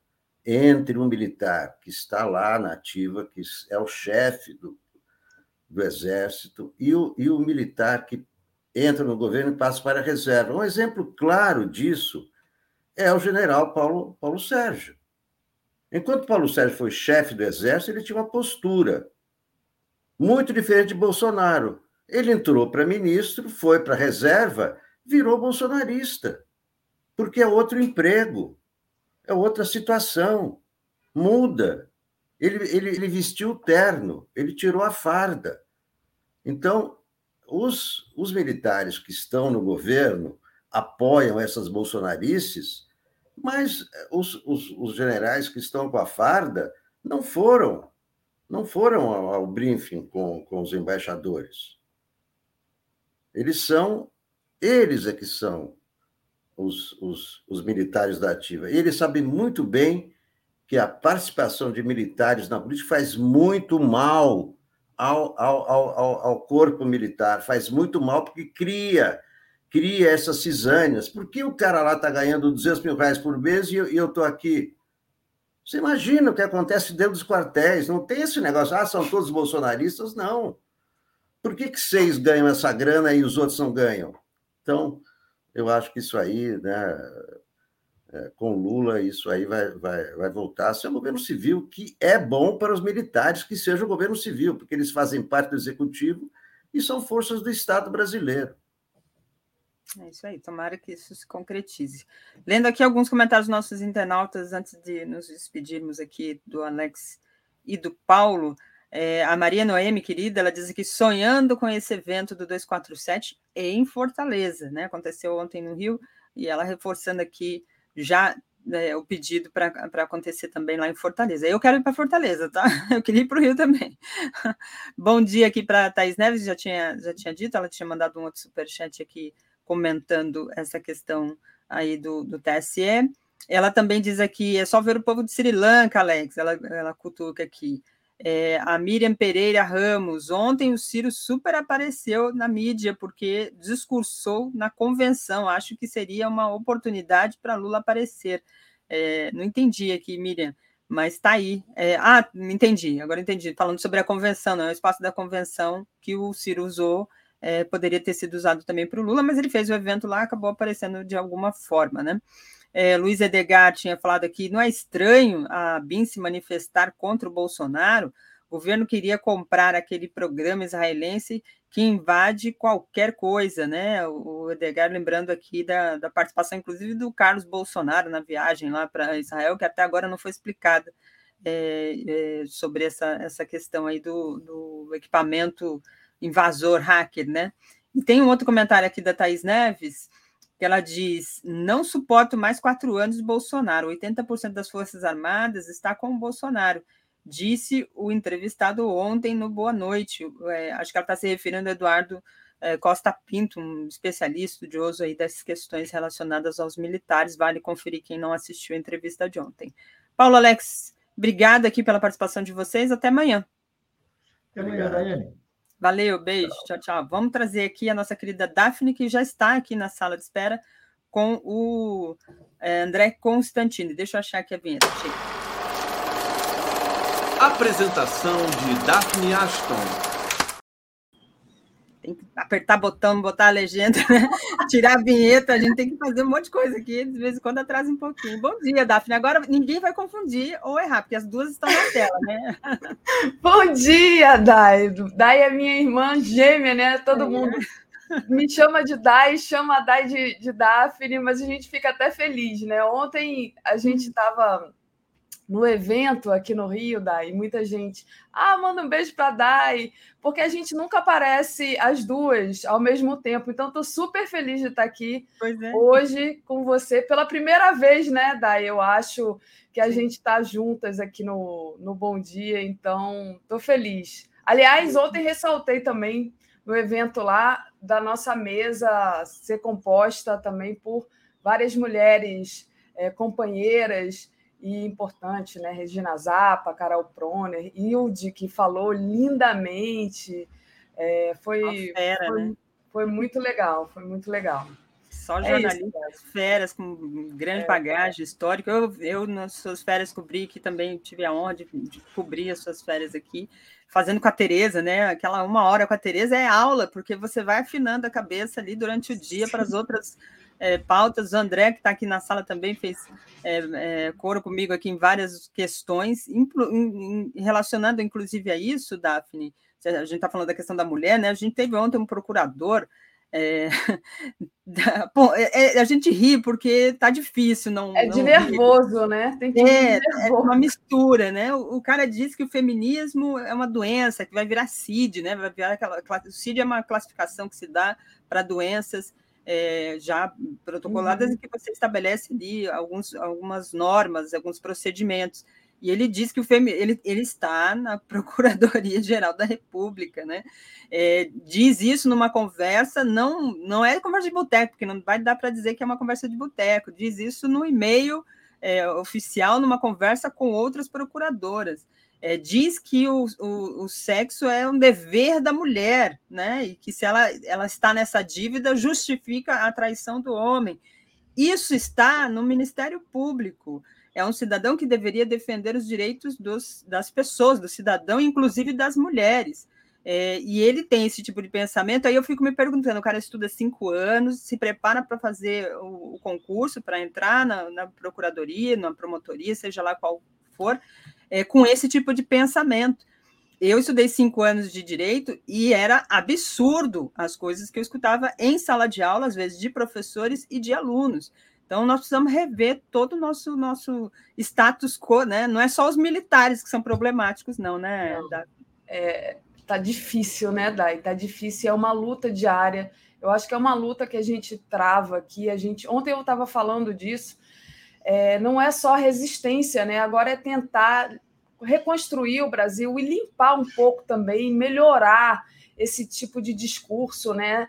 entre um militar que está lá na ativa, que é o chefe do, do Exército e o, e o militar que entra no governo e passa para a reserva. Um exemplo claro disso é o general Paulo, Paulo Sérgio. Enquanto Paulo Sérgio foi chefe do Exército, ele tinha uma postura muito diferente de Bolsonaro. Ele entrou para ministro, foi para a reserva, virou bolsonarista, porque é outro emprego, é outra situação, muda. Ele, ele, ele vestiu o terno, ele tirou a farda. Então, os, os militares que estão no governo apoiam essas bolsonarices, mas os, os, os generais que estão com a farda não foram não foram ao, ao briefing com, com os embaixadores. Eles são, eles é que são os, os, os militares da ativa. E eles sabem muito bem que a participação de militares na política faz muito mal ao, ao, ao, ao corpo militar, faz muito mal porque cria cria essas cisâneas. Por que o cara lá está ganhando 200 mil reais por mês e eu estou aqui? Você imagina o que acontece dentro dos quartéis. Não tem esse negócio, ah, são todos bolsonaristas. Não. Por que, que seis ganham essa grana e os outros não ganham? Então, eu acho que isso aí, né, é, com Lula, isso aí vai, vai, vai voltar a ser um governo civil que é bom para os militares que seja o governo civil, porque eles fazem parte do executivo e são forças do Estado brasileiro. É isso aí, tomara que isso se concretize. Lendo aqui alguns comentários dos nossos internautas antes de nos despedirmos aqui do Alex e do Paulo. É, a Maria Noemi, querida, ela diz aqui, sonhando com esse evento do 247 em Fortaleza, né? Aconteceu ontem no Rio, e ela reforçando aqui já né, o pedido para acontecer também lá em Fortaleza. Eu quero ir para Fortaleza, tá? [laughs] Eu queria ir para o Rio também. [laughs] Bom dia aqui para a Thaís Neves, já tinha, já tinha dito, ela tinha mandado um outro superchat aqui comentando essa questão aí do, do TSE. Ela também diz aqui, é só ver o povo de Sri Lanka, Alex, ela, ela cutuca aqui. É, a Miriam Pereira Ramos, ontem o Ciro super apareceu na mídia porque discursou na convenção. Acho que seria uma oportunidade para Lula aparecer. É, não entendi aqui, Miriam, mas está aí. É, ah, entendi, agora entendi. Falando sobre a convenção, não é o espaço da convenção que o Ciro usou. É, poderia ter sido usado também para o Lula, mas ele fez o evento lá, acabou aparecendo de alguma forma, né? É, Luiz Edgar tinha falado aqui, não é estranho a BIM se manifestar contra o Bolsonaro? O governo queria comprar aquele programa israelense que invade qualquer coisa, né? O Edgar lembrando aqui da, da participação, inclusive, do Carlos Bolsonaro na viagem lá para Israel, que até agora não foi explicada é, é, sobre essa, essa questão aí do, do equipamento invasor hacker, né? E tem um outro comentário aqui da Thaís Neves, que ela diz: não suporto mais quatro anos de Bolsonaro. 80% das Forças Armadas está com o Bolsonaro, disse o entrevistado ontem no Boa Noite. É, acho que ela está se referindo a Eduardo é, Costa Pinto, um especialista estudioso aí das questões relacionadas aos militares. Vale conferir quem não assistiu a entrevista de ontem. Paulo Alex, obrigada aqui pela participação de vocês. Até amanhã. Até amanhã, Daiane. Valeu, beijo, tchau, tchau. Vamos trazer aqui a nossa querida Daphne, que já está aqui na sala de espera com o é, André Constantini. Deixa eu achar aqui a vinheta. Chega. Apresentação de Daphne Ashton tem que apertar botão, botar a legenda, né? [laughs] tirar a vinheta, a gente tem que fazer um monte de coisa aqui, de vez em quando atrasa um pouquinho. Bom dia, Daphne. Agora ninguém vai confundir ou errar, porque as duas estão na tela, né? [laughs] Bom dia, Dai. Dai é minha irmã gêmea, né? Todo é. mundo me chama de Dai, chama a Dai de, de Daphne, mas a gente fica até feliz, né? Ontem a gente estava no evento aqui no Rio, Dai, muita gente, ah, manda um beijo para Dai, porque a gente nunca aparece as duas ao mesmo tempo. Então, estou super feliz de estar aqui é. hoje com você pela primeira vez, né, Dai? Eu acho que a Sim. gente está juntas aqui no, no Bom Dia, então estou feliz. Aliás, ontem ressaltei também no evento lá da nossa mesa ser composta também por várias mulheres é, companheiras e importante, né? Regina Zappa, Carol Proner, Hilde, que falou lindamente. É, foi, fera, foi, né? foi, muito legal, foi muito legal. Só jornalistas, é férias com grande é, bagagem histórica. Eu, eu, nas suas férias, cobri, que também tive a honra de, de cobrir as suas férias aqui, fazendo com a Tereza, né? Aquela uma hora com a Tereza é aula, porque você vai afinando a cabeça ali durante o dia para as outras é, pautas. O André, que está aqui na sala, também fez é, é, coro comigo aqui em várias questões, inclu, in, in, relacionando inclusive a isso, Daphne. A gente está falando da questão da mulher, né? A gente teve ontem um procurador. É, [laughs] bom, é, é, a gente ri porque tá difícil não. É de não nervoso, rir. né? Tem que é, é uma mistura, né? O, o, cara diz que o feminismo é uma doença que vai virar CID, né? Vai virar aquela. O CID é uma classificação que se dá para doenças é, já protocoladas uhum. em que você estabelece ali alguns, algumas normas, alguns procedimentos. E ele diz que o FEM, ele, ele está na [laughs] Procuradoria-Geral da República, né? É, diz isso numa conversa, não, não é conversa de boteco, porque não vai dar para dizer que é uma conversa de boteco, diz isso no e-mail é, oficial, numa conversa com outras procuradoras é, diz que o, o, o, sexo é um dever da mulher, né? E que se ela, ela está nessa dívida, justifica a traição do homem. Isso está no Ministério Público. É um cidadão que deveria defender os direitos dos, das pessoas, do cidadão, inclusive das mulheres. É, e ele tem esse tipo de pensamento. Aí eu fico me perguntando: o cara estuda cinco anos, se prepara para fazer o, o concurso, para entrar na, na procuradoria, na promotoria, seja lá qual for é, com esse tipo de pensamento. Eu estudei cinco anos de direito e era absurdo as coisas que eu escutava em sala de aula, às vezes de professores e de alunos. Então, nós precisamos rever todo o nosso, nosso status quo, né? Não é só os militares que são problemáticos, não, né? Não. É, tá difícil, né, Dai? Tá difícil, é uma luta diária. Eu acho que é uma luta que a gente trava aqui. A gente, ontem eu estava falando disso é, não é só resistência, né? Agora é tentar reconstruir o Brasil e limpar um pouco também, melhorar esse tipo de discurso, né?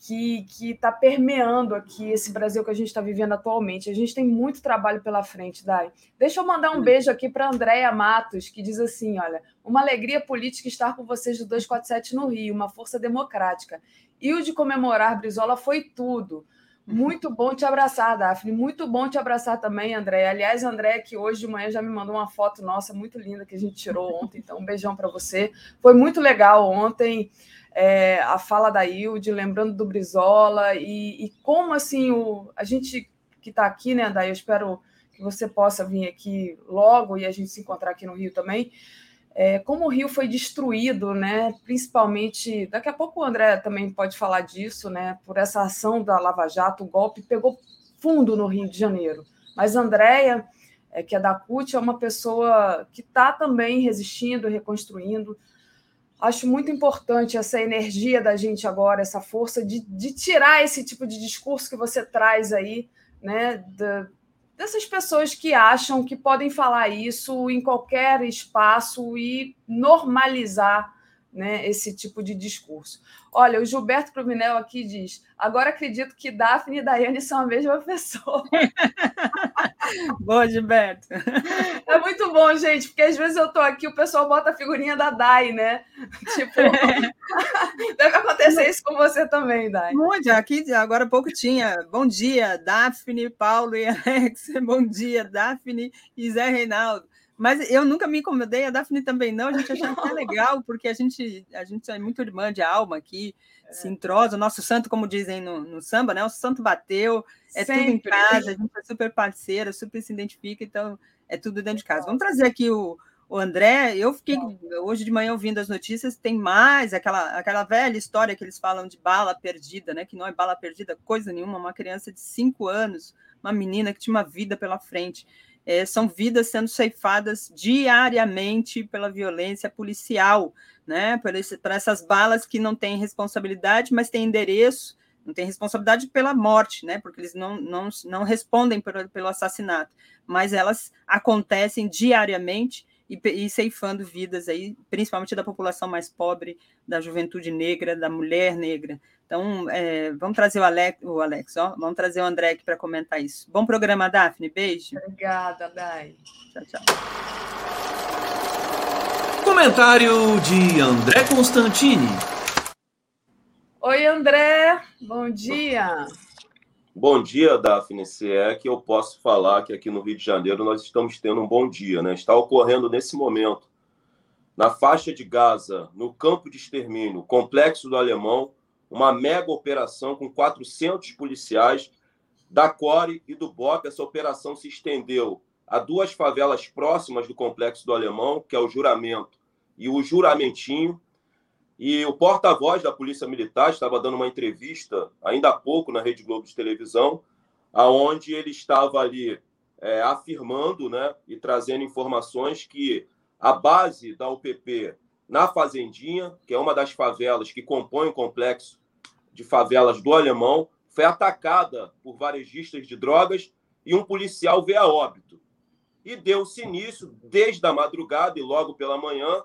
que está permeando aqui esse Brasil que a gente está vivendo atualmente. A gente tem muito trabalho pela frente, Dai. Deixa eu mandar um beijo aqui para Andréia Matos, que diz assim: olha, uma alegria política estar com vocês do 247 no Rio, uma força democrática. E o de comemorar Brizola foi tudo. Muito bom te abraçar, Daphne. Muito bom te abraçar também, André. Aliás, André, que hoje de manhã já me mandou uma foto nossa muito linda que a gente tirou ontem. Então, um beijão para você. Foi muito legal ontem é, a fala da Hilde, lembrando do Brizola e, e como assim o, a gente que está aqui, né, Daí, eu espero que você possa vir aqui logo e a gente se encontrar aqui no Rio também. É, como o Rio foi destruído, né? Principalmente, daqui a pouco o André também pode falar disso, né? Por essa ação da Lava Jato, o golpe pegou fundo no Rio de Janeiro. Mas Andréia, é, que é da CUT, é uma pessoa que está também resistindo, reconstruindo. Acho muito importante essa energia da gente agora, essa força de, de tirar esse tipo de discurso que você traz aí, né? Dessas pessoas que acham que podem falar isso em qualquer espaço e normalizar né, esse tipo de discurso. Olha, o Gilberto Cruvinel aqui diz: agora acredito que Daphne e Daiane são a mesma pessoa. [laughs] Boa, Gilberto. É muito bom, gente, porque às vezes eu estou aqui o pessoal bota a figurinha da Dai, né? [laughs] Tipo, [laughs] deve acontecer isso com você também, Dai. Muito, aqui agora há pouco tinha. Bom dia, Daphne, Paulo e Alex. Bom dia, Daphne e Zé Reinaldo. Mas eu nunca me incomodei, a Daphne também não, a gente achava que é legal, porque a gente, a gente é muito irmã de alma aqui, é. se entrosa, o nosso santo, como dizem no, no samba, né? O santo bateu, é Sempre. tudo em casa, a gente é super parceira, super se identifica, então é tudo dentro de casa. Vamos trazer aqui o, o André, eu fiquei hoje de manhã ouvindo as notícias, tem mais aquela, aquela velha história que eles falam de bala perdida, né? Que não é bala perdida, coisa nenhuma, uma criança de cinco anos, uma menina que tinha uma vida pela frente é, são vidas sendo ceifadas diariamente pela violência policial, né? Por, esse, por essas balas que não têm responsabilidade, mas têm endereço, não têm responsabilidade pela morte, né? Porque eles não, não, não respondem por, pelo assassinato, mas elas acontecem diariamente e, e ceifando vidas aí, principalmente da população mais pobre, da juventude negra, da mulher negra. Então, é, vamos trazer o Alex, o Alex ó, vamos trazer o André aqui para comentar isso. Bom programa, Daphne. Beijo. Obrigada, Dai. Tchau, tchau. Comentário de André Constantini. Oi, André. Bom dia. Bom dia, Daphne. Se é que eu posso falar que aqui no Rio de Janeiro nós estamos tendo um bom dia, né? Está ocorrendo nesse momento, na faixa de Gaza, no campo de extermínio, complexo do Alemão, uma mega operação com 400 policiais da CORE e do BOP. Essa operação se estendeu a duas favelas próximas do complexo do Alemão, que é o Juramento e o Juramentinho, e o porta-voz da Polícia Militar estava dando uma entrevista ainda há pouco na Rede Globo de televisão, aonde ele estava ali é, afirmando, né, e trazendo informações que a base da UPP na Fazendinha, que é uma das favelas que compõe o complexo de favelas do Alemão, foi atacada por varejistas de drogas e um policial veio a óbito. E deu-se início, desde a madrugada e logo pela manhã,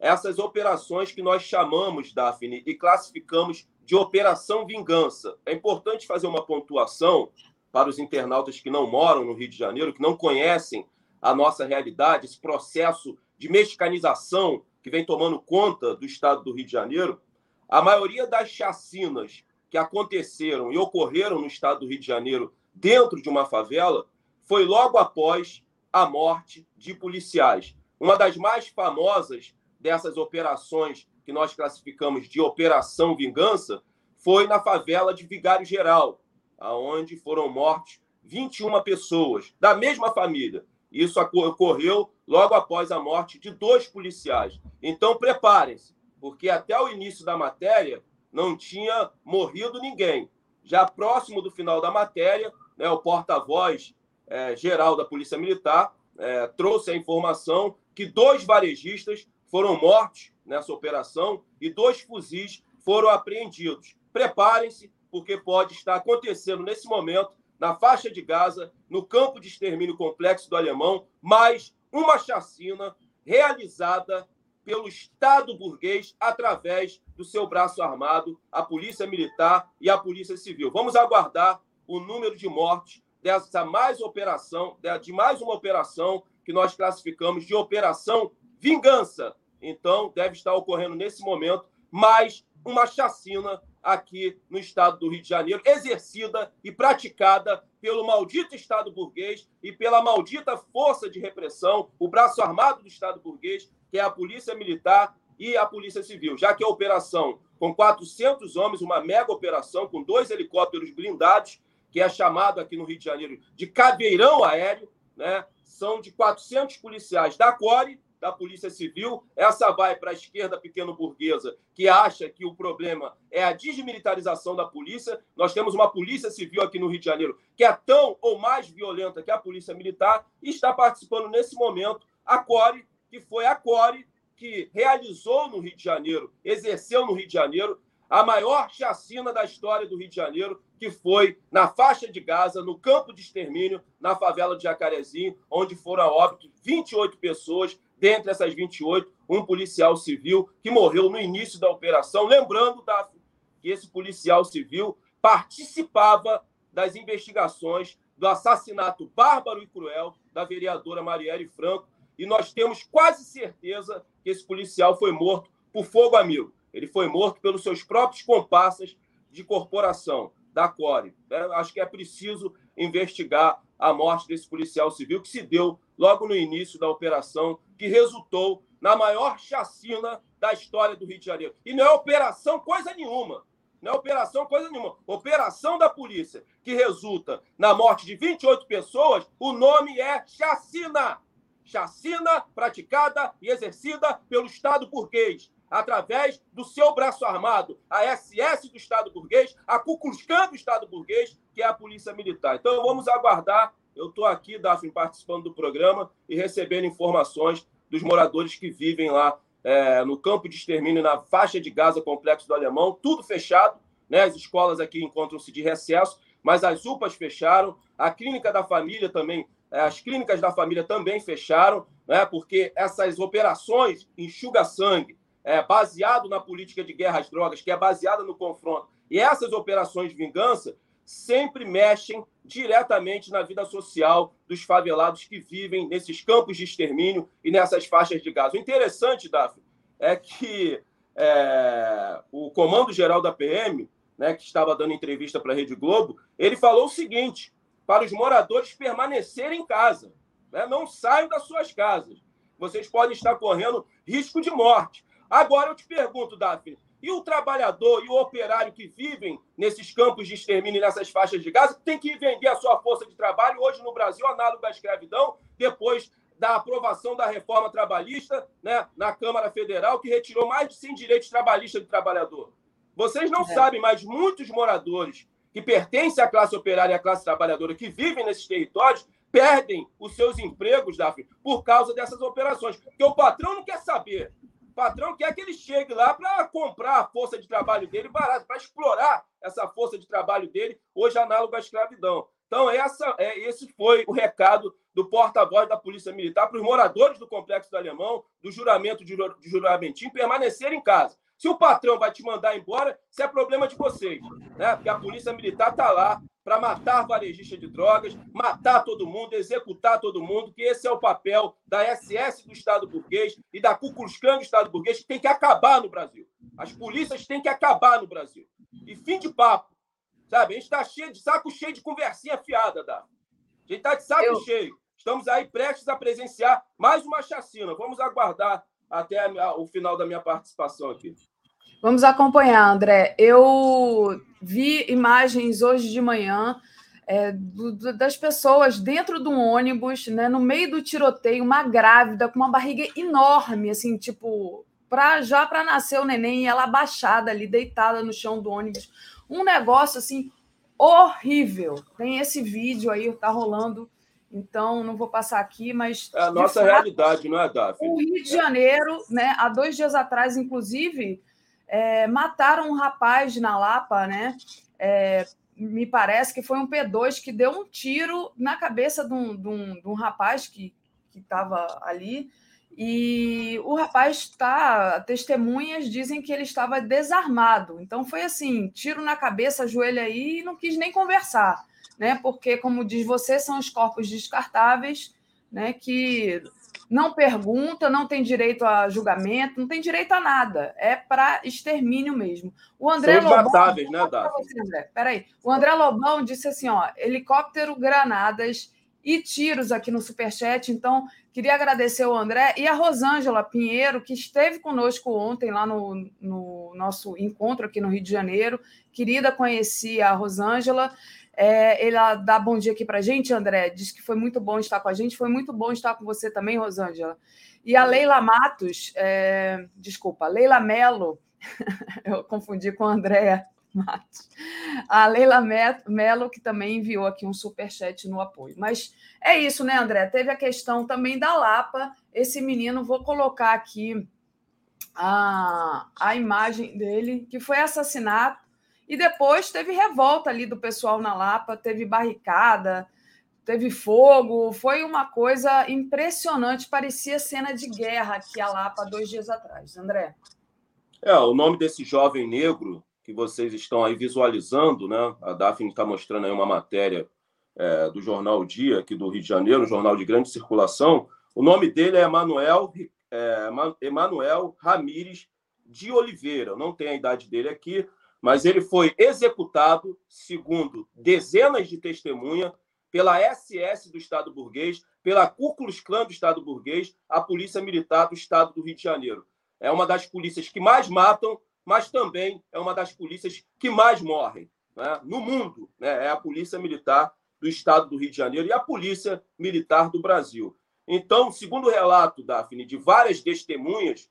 essas operações que nós chamamos, Daphne, e classificamos de Operação Vingança. É importante fazer uma pontuação para os internautas que não moram no Rio de Janeiro, que não conhecem a nossa realidade, esse processo de mexicanização que vem tomando conta do estado do Rio de Janeiro. A maioria das chacinas que aconteceram e ocorreram no estado do Rio de Janeiro dentro de uma favela foi logo após a morte de policiais. Uma das mais famosas dessas operações que nós classificamos de Operação Vingança foi na favela de Vigário Geral, aonde foram mortos 21 pessoas da mesma família. Isso ocorreu logo após a morte de dois policiais. Então preparem-se, porque até o início da matéria não tinha morrido ninguém. Já próximo do final da matéria, né, o porta-voz é, geral da Polícia Militar é, trouxe a informação que dois varejistas foram mortos nessa operação e dois fuzis foram apreendidos. Preparem-se, porque pode estar acontecendo nesse momento, na faixa de Gaza, no campo de extermínio complexo do Alemão, mais uma chacina realizada pelo Estado burguês através do seu braço armado, a Polícia Militar e a Polícia Civil. Vamos aguardar o número de mortes dessa mais operação, de mais uma operação que nós classificamos de Operação Vingança. Então, deve estar ocorrendo nesse momento mais uma chacina aqui no estado do Rio de Janeiro, exercida e praticada pelo maldito Estado burguês e pela maldita força de repressão, o braço armado do Estado burguês, que é a Polícia Militar e a Polícia Civil, já que a operação com 400 homens, uma mega operação com dois helicópteros blindados, que é chamado aqui no Rio de Janeiro de caveirão aéreo, né? São de 400 policiais da CORE da Polícia Civil. Essa vai para a esquerda pequeno-burguesa, que acha que o problema é a desmilitarização da polícia. Nós temos uma Polícia Civil aqui no Rio de Janeiro que é tão ou mais violenta que a Polícia Militar e está participando nesse momento a CORE, que foi a CORE que realizou no Rio de Janeiro, exerceu no Rio de Janeiro a maior chacina da história do Rio de Janeiro, que foi na faixa de Gaza, no campo de extermínio, na favela de Jacarezinho, onde foram a óbito 28 pessoas, dentre essas 28, um policial civil que morreu no início da operação. Lembrando, Daphne, que esse policial civil participava das investigações do assassinato bárbaro e cruel da vereadora Marielle Franco. E nós temos quase certeza que esse policial foi morto por fogo amigo. Ele foi morto pelos seus próprios comparsas de corporação, da CORE. É, acho que é preciso investigar a morte desse policial civil que se deu logo no início da operação, que resultou na maior chacina da história do Rio de Janeiro. E não é operação coisa nenhuma. Não é operação coisa nenhuma. Operação da polícia, que resulta na morte de 28 pessoas, o nome é chacina. Chacina praticada e exercida pelo Estado burguês, através do seu braço armado, a SS do Estado burguês, a Klan do Estado burguês, que é a Polícia Militar. Então, vamos aguardar eu estou aqui, Daphne, participando do programa e recebendo informações dos moradores que vivem lá é, no campo de extermínio, na faixa de Gaza, complexo do Alemão, tudo fechado. Né? As escolas aqui encontram-se de recesso, mas as UPAs fecharam, a clínica da família também, é, as clínicas da família também fecharam, né? porque essas operações enxuga-sangue, é, baseado na política de guerra às drogas, que é baseada no confronto, e essas operações de vingança sempre mexem diretamente na vida social dos favelados que vivem nesses campos de extermínio e nessas faixas de gás. O interessante, Daphne, é que é, o comando-geral da PM, né, que estava dando entrevista para a Rede Globo, ele falou o seguinte: para os moradores permanecerem em casa, né, não saiam das suas casas. Vocês podem estar correndo risco de morte. Agora eu te pergunto, Daphne, e o trabalhador e o operário que vivem nesses campos de extermínio, nessas faixas de Gaza, tem que vender a sua força de trabalho, hoje no Brasil, análogo à escravidão, depois da aprovação da reforma trabalhista né, na Câmara Federal, que retirou mais de 100 direitos trabalhistas do trabalhador. Vocês não é. sabem, mas muitos moradores que pertencem à classe operária e à classe trabalhadora, que vivem nesses territórios, perdem os seus empregos, Daphne, por causa dessas operações. Porque o patrão não quer saber patrão quer que ele chegue lá para comprar a força de trabalho dele barato, para explorar essa força de trabalho dele, hoje análogo à escravidão. Então, essa, é, esse foi o recado do porta-voz da Polícia Militar para os moradores do Complexo do Alemão, do juramento de, de juramentinho, permanecer em casa. Se o patrão vai te mandar embora, isso é problema de vocês, né? Porque a Polícia Militar está lá para matar varejista de drogas, matar todo mundo, executar todo mundo, que esse é o papel da SS do Estado burguês e da Ku Klux Klan do Estado burguês, que tem que acabar no Brasil. As polícias têm que acabar no Brasil. E fim de papo, sabe? A gente está cheio de saco cheio de conversinha fiada, da. A gente está de saco Eu... cheio. Estamos aí prestes a presenciar mais uma chacina. Vamos aguardar até o final da minha participação aqui. Vamos acompanhar, André. Eu vi imagens hoje de manhã é, do, do, das pessoas dentro de um ônibus, né, no meio do tiroteio, uma grávida com uma barriga enorme, assim, tipo, pra, já para nascer o neném, e ela abaixada ali, deitada no chão do ônibus. Um negócio assim horrível. Tem esse vídeo aí, tá rolando. Então, não vou passar aqui, mas. É a nossa fato, realidade, não é, Daphne? O Rio de Janeiro, né, há dois dias atrás, inclusive, é, mataram um rapaz na Lapa, né? É, me parece que foi um P2 que deu um tiro na cabeça de um, de um, de um rapaz que estava ali. E o rapaz está. Testemunhas dizem que ele estava desarmado. Então foi assim: tiro na cabeça, joelho aí, e não quis nem conversar, né? Porque, como diz você, são os corpos descartáveis, né? Que não pergunta, não tem direito a julgamento, não tem direito a nada. É para extermínio mesmo. O André São Lobão. Né, você, André. Peraí. O André Lobão disse assim: ó, helicóptero, granadas e tiros aqui no Superchat. Então, queria agradecer o André e a Rosângela Pinheiro, que esteve conosco ontem lá no, no nosso encontro aqui no Rio de Janeiro. Querida, conheci a Rosângela. É, ela dá bom dia aqui para gente, André. Diz que foi muito bom estar com a gente. Foi muito bom estar com você também, Rosângela. E a Leila Matos, é, desculpa, Leila Melo, [laughs] eu confundi com a Andréa Matos. A Leila Melo, que também enviou aqui um superchat no apoio. Mas é isso, né, André? Teve a questão também da Lapa. Esse menino, vou colocar aqui a, a imagem dele, que foi assassinato e depois teve revolta ali do pessoal na Lapa, teve barricada, teve fogo, foi uma coisa impressionante, parecia cena de guerra aqui a Lapa dois dias atrás. André. É, o nome desse jovem negro que vocês estão aí visualizando, né? A Daphne está mostrando aí uma matéria é, do jornal Dia, aqui do Rio de Janeiro, um jornal de grande circulação. O nome dele é Emanuel, é, Emanuel Ramires de Oliveira. Não tem a idade dele aqui, mas ele foi executado, segundo dezenas de testemunhas, pela SS do Estado burguês, pela Ku Klan do Estado burguês, a Polícia Militar do Estado do Rio de Janeiro. É uma das polícias que mais matam, mas também é uma das polícias que mais morrem né? no mundo. Né? É a Polícia Militar do Estado do Rio de Janeiro e a Polícia Militar do Brasil. Então, segundo o relato, Daphne, de várias testemunhas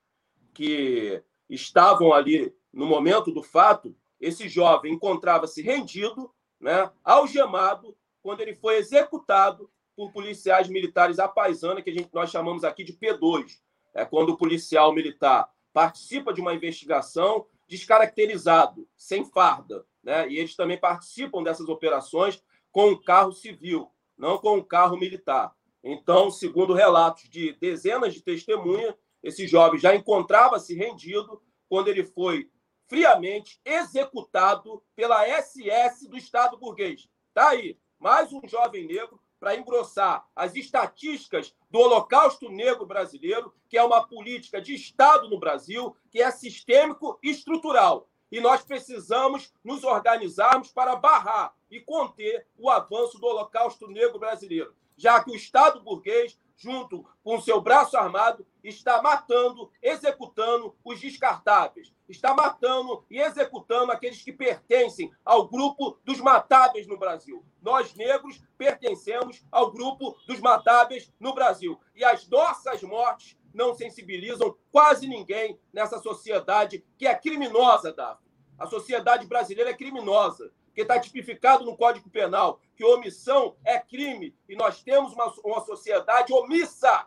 que estavam ali no momento do fato, esse jovem encontrava-se rendido, né, algemado, quando ele foi executado por policiais militares à paisana, que a gente, nós chamamos aqui de P2. É quando o policial militar participa de uma investigação descaracterizado, sem farda. Né? E eles também participam dessas operações com um carro civil, não com um carro militar. Então, segundo relatos de dezenas de testemunhas, esse jovem já encontrava-se rendido quando ele foi friamente executado pela SS do Estado burguês. Tá aí, mais um jovem negro para engrossar as estatísticas do Holocausto Negro brasileiro, que é uma política de Estado no Brasil, que é sistêmico e estrutural. E nós precisamos nos organizarmos para barrar e conter o avanço do Holocausto Negro brasileiro, já que o Estado burguês junto com seu braço armado, está matando, executando os descartáveis. Está matando e executando aqueles que pertencem ao grupo dos matáveis no Brasil. Nós, negros, pertencemos ao grupo dos matáveis no Brasil. E as nossas mortes não sensibilizam quase ninguém nessa sociedade que é criminosa, Daphne. A sociedade brasileira é criminosa que está tipificado no Código Penal, que omissão é crime, e nós temos uma, uma sociedade omissa,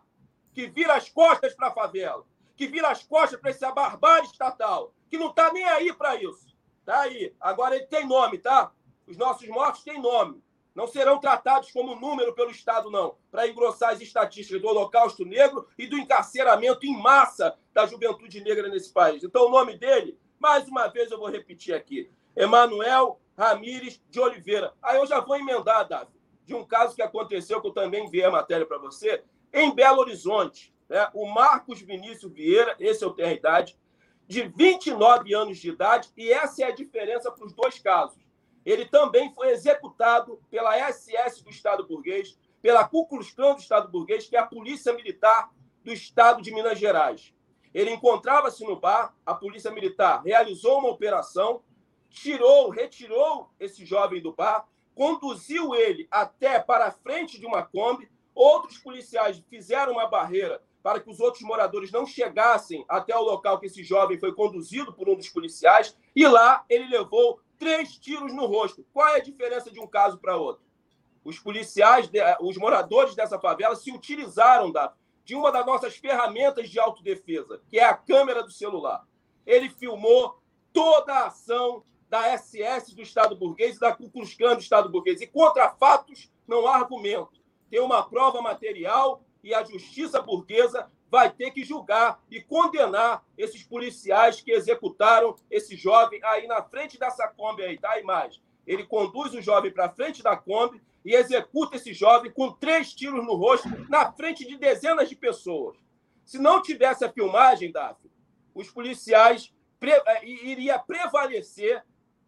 que vira as costas para a favela, que vira as costas para essa barbárie estatal, que não está nem aí para isso. Tá aí. Agora ele tem nome, tá? Os nossos mortos têm nome. Não serão tratados como número pelo Estado, não, para engrossar as estatísticas do Holocausto Negro e do encarceramento em massa da juventude negra nesse país. Então, o nome dele, mais uma vez eu vou repetir aqui: Emanuel Ramires de Oliveira. Aí eu já vou emendar, Davi, de um caso que aconteceu, que eu também enviei a matéria para você, em Belo Horizonte. Né? O Marcos Vinícius Vieira, esse eu tenho a idade, de 29 anos de idade, e essa é a diferença para os dois casos. Ele também foi executado pela SS do Estado burguês, pela Ku do Estado burguês, que é a Polícia Militar do Estado de Minas Gerais. Ele encontrava-se no bar, a Polícia Militar realizou uma operação, tirou, retirou esse jovem do bar, conduziu ele até para a frente de uma Kombi. Outros policiais fizeram uma barreira para que os outros moradores não chegassem até o local que esse jovem foi conduzido por um dos policiais. E lá ele levou três tiros no rosto. Qual é a diferença de um caso para outro? Os policiais, os moradores dessa favela se utilizaram da, de uma das nossas ferramentas de autodefesa, que é a câmera do celular. Ele filmou toda a ação da SS do Estado burguês e da Ku Klux Klan do Estado burguês. E contra fatos não há argumento. Tem uma prova material e a justiça burguesa vai ter que julgar e condenar esses policiais que executaram esse jovem aí na frente dessa Kombi aí, tá? A imagem. Ele conduz o jovem para frente da Kombi e executa esse jovem com três tiros no rosto na frente de dezenas de pessoas. Se não tivesse a filmagem, Daphne, os policiais pre... Eh, iria prevalecer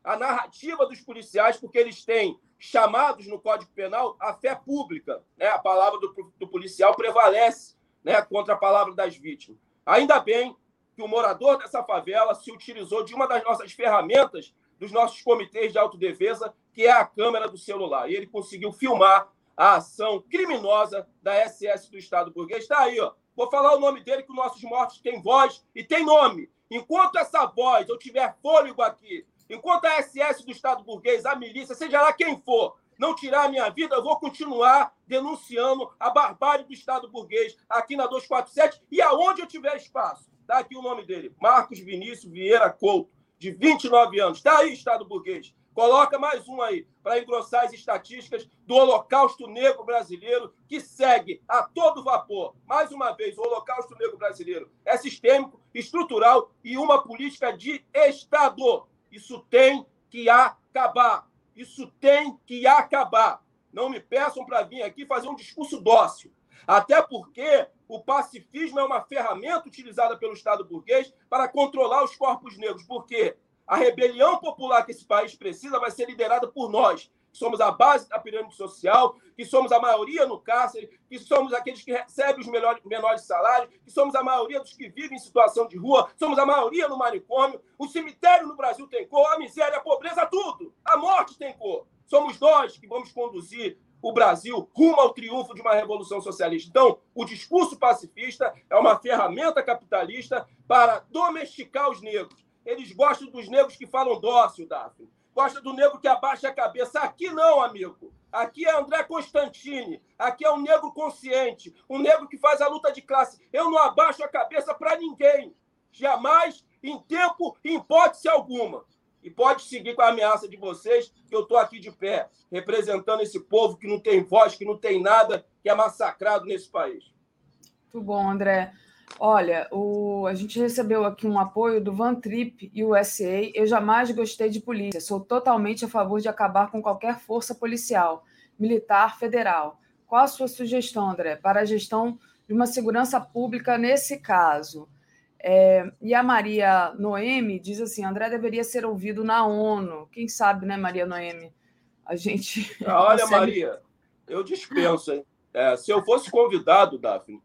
a narrativa dos policiais, porque eles têm chamados no Código Penal a fé pública. Né? A palavra do, do policial prevalece né, contra a palavra das vítimas. Ainda bem que o morador dessa favela se utilizou de uma das nossas ferramentas dos nossos comitês de autodefesa, que é a câmera do celular. E ele conseguiu filmar a ação criminosa da SS do Estado burguês. Está aí, ó. Vou falar o nome dele, que os nossos mortos têm voz e têm nome. Enquanto essa voz, eu tiver fôlego aqui, enquanto a SS do Estado burguês, a milícia, seja lá quem for, não tirar a minha vida, eu vou continuar denunciando a barbárie do Estado burguês aqui na 247 e aonde eu tiver espaço. Está aqui o nome dele, Marcos Vinícius Vieira Couto, de 29 anos. Está aí, Estado burguês. Coloca mais um aí, para engrossar as estatísticas do Holocausto Negro Brasileiro, que segue a todo vapor. Mais uma vez, o Holocausto Negro Brasileiro é sistêmico, estrutural e uma política de Estado. Isso tem que acabar. Isso tem que acabar. Não me peçam para vir aqui fazer um discurso dócil. Até porque o pacifismo é uma ferramenta utilizada pelo Estado burguês para controlar os corpos negros. Por quê? A rebelião popular que esse país precisa vai ser liderada por nós, que somos a base da pirâmide social, que somos a maioria no cárcere, que somos aqueles que recebem os melhores, menores salários, que somos a maioria dos que vivem em situação de rua, somos a maioria no manicômio. O cemitério no Brasil tem cor, a miséria, a pobreza, tudo. A morte tem cor. Somos nós que vamos conduzir o Brasil rumo ao triunfo de uma revolução socialista. Então, o discurso pacifista é uma ferramenta capitalista para domesticar os negros eles gostam dos negros que falam dócil, Daphne. Gosta do negro que abaixa a cabeça. Aqui não, amigo. Aqui é André Constantini. Aqui é um negro consciente. Um negro que faz a luta de classe. Eu não abaixo a cabeça para ninguém. Jamais, em tempo, em hipótese alguma. E pode seguir com a ameaça de vocês, que eu estou aqui de pé, representando esse povo que não tem voz, que não tem nada, que é massacrado nesse país. Muito bom, André. Olha, o, a gente recebeu aqui um apoio do Van Trip e o SA. Eu jamais gostei de polícia. Sou totalmente a favor de acabar com qualquer força policial, militar, federal. Qual a sua sugestão, André, para a gestão de uma segurança pública nesse caso? É, e a Maria Noemi diz assim: André deveria ser ouvido na ONU. Quem sabe, né, Maria Noemi? A gente. Olha, [laughs] consegue... Maria, eu dispenso, hein? É, se eu fosse convidado, Daphne,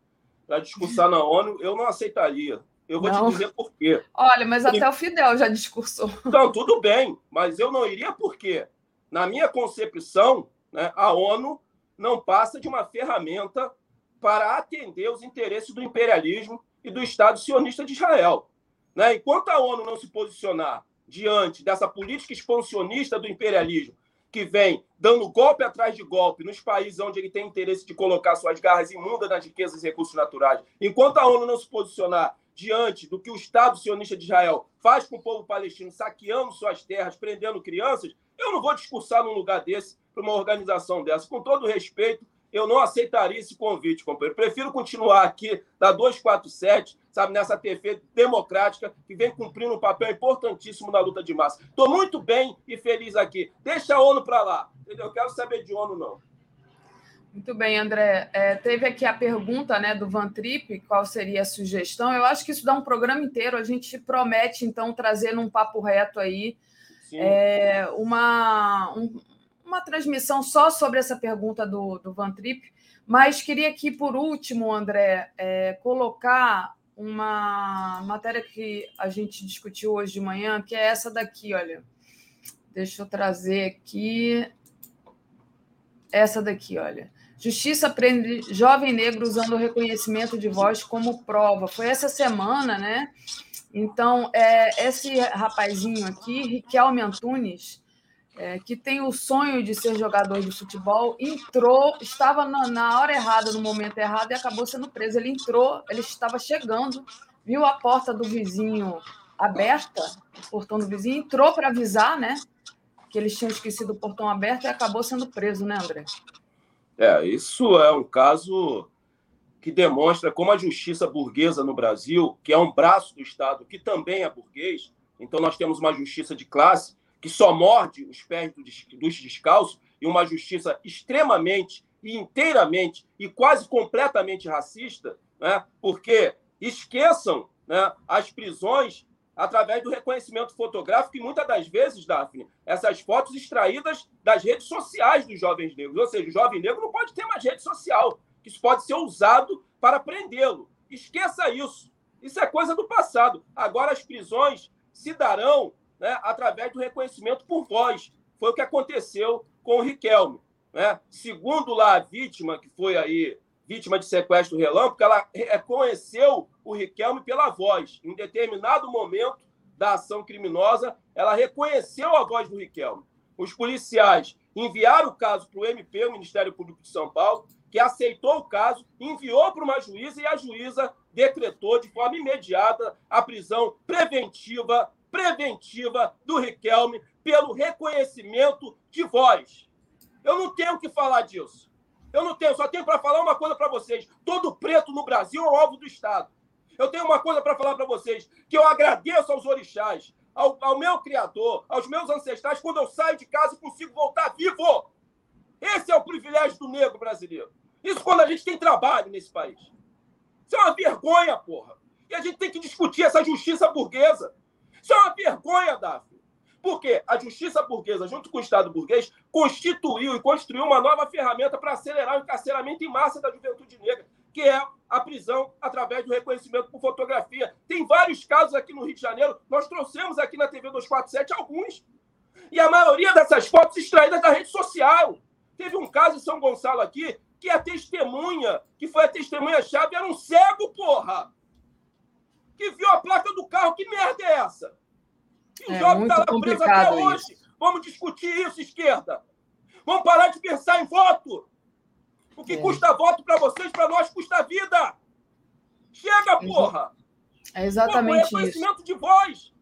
para discursar na ONU, eu não aceitaria. Eu vou não. te dizer por quê. Olha, mas até o Fidel já discursou. Então, tudo bem, mas eu não iria por quê? Na minha concepção, né, a ONU não passa de uma ferramenta para atender os interesses do imperialismo e do Estado sionista de Israel. Né? Enquanto a ONU não se posicionar diante dessa política expansionista do imperialismo que vem dando golpe atrás de golpe nos países onde ele tem interesse de colocar suas garras imundas nas riquezas e recursos naturais. Enquanto a ONU não se posicionar diante do que o Estado sionista de Israel faz com o povo palestino, saqueando suas terras, prendendo crianças, eu não vou discursar num lugar desse para uma organização dessa. Com todo respeito, eu não aceitaria esse convite, companheiro. Prefiro continuar aqui da 247, sabe, nessa TV democrática que vem cumprindo um papel importantíssimo na luta de massa. Estou muito bem e feliz aqui. Deixa a ONU para lá. Entendeu? Eu quero saber de ONU, não. Muito bem, André. É, teve aqui a pergunta né, do Van Trip, qual seria a sugestão. Eu acho que isso dá um programa inteiro. A gente promete, então, trazer num papo reto aí é, uma, um, uma transmissão só sobre essa pergunta do, do Van Trip, mas queria aqui, por último, André, é, colocar uma matéria que a gente discutiu hoje de manhã, que é essa daqui, olha. Deixa eu trazer aqui. Essa daqui, olha. Justiça prende jovem negro usando o reconhecimento de voz como prova. Foi essa semana, né? Então, é, esse rapazinho aqui, Riquelme Antunes, é, que tem o sonho de ser jogador de futebol, entrou, estava na, na, hora errada, no momento errado, e acabou sendo preso. Ele entrou, ele estava chegando, viu a porta do vizinho aberta, o portão do vizinho, entrou para avisar, né? Que eles tinham esquecido o portão aberto e acabou sendo preso, né, André? É, isso é um caso que demonstra como a justiça burguesa no Brasil, que é um braço do Estado que também é burguês, então nós temos uma justiça de classe que só morde os pés dos descalços e uma justiça extremamente e inteiramente e quase completamente racista, né? porque esqueçam né, as prisões através do reconhecimento fotográfico e muitas das vezes, Daphne, essas fotos extraídas das redes sociais dos jovens negros. Ou seja, o jovem negro não pode ter mais rede social, que isso pode ser usado para prendê-lo. Esqueça isso. Isso é coisa do passado. Agora as prisões se darão né, através do reconhecimento por voz. Foi o que aconteceu com o Riquelme. Né? Segundo lá a vítima, que foi aí vítima de sequestro relâmpago, ela reconheceu o Riquelme pela voz. Em determinado momento da ação criminosa, ela reconheceu a voz do Riquelme. Os policiais enviaram o caso para o MP, o Ministério Público de São Paulo, que aceitou o caso, enviou para uma juíza e a juíza decretou de forma imediata a prisão preventiva, preventiva do Riquelme pelo reconhecimento de voz. Eu não tenho que falar disso. Eu não tenho, só tenho para falar uma coisa para vocês. Todo preto no Brasil é o alvo do Estado. Eu tenho uma coisa para falar para vocês, que eu agradeço aos orixás, ao, ao, meu Criador, aos meus ancestrais, quando eu saio de casa e consigo voltar vivo. Esse é o privilégio do negro brasileiro. Isso quando a gente tem trabalho nesse país. Isso é uma vergonha, porra. E a gente tem que discutir essa justiça burguesa. Isso é uma vergonha, Daphne. Porque a justiça burguesa, junto com o Estado burguês, constituiu e construiu uma nova ferramenta para acelerar o encarceramento em massa da juventude negra, que é a prisão através do reconhecimento por fotografia. Tem vários casos aqui no Rio de Janeiro, nós trouxemos aqui na TV 247 alguns. E a maioria dessas fotos extraídas da rede social. Teve um caso em São Gonçalo aqui que a testemunha, que foi a testemunha-chave, era um cego, porra! Que viu a placa do carro. Que merda é essa? E o é jovem está lá preso até hoje. Isso. Vamos discutir isso, esquerda. Vamos parar de pensar em voto. O que é. custa voto para vocês, para nós, custa vida. Chega, porra! É exatamente Pô, reconhecimento isso. de voz.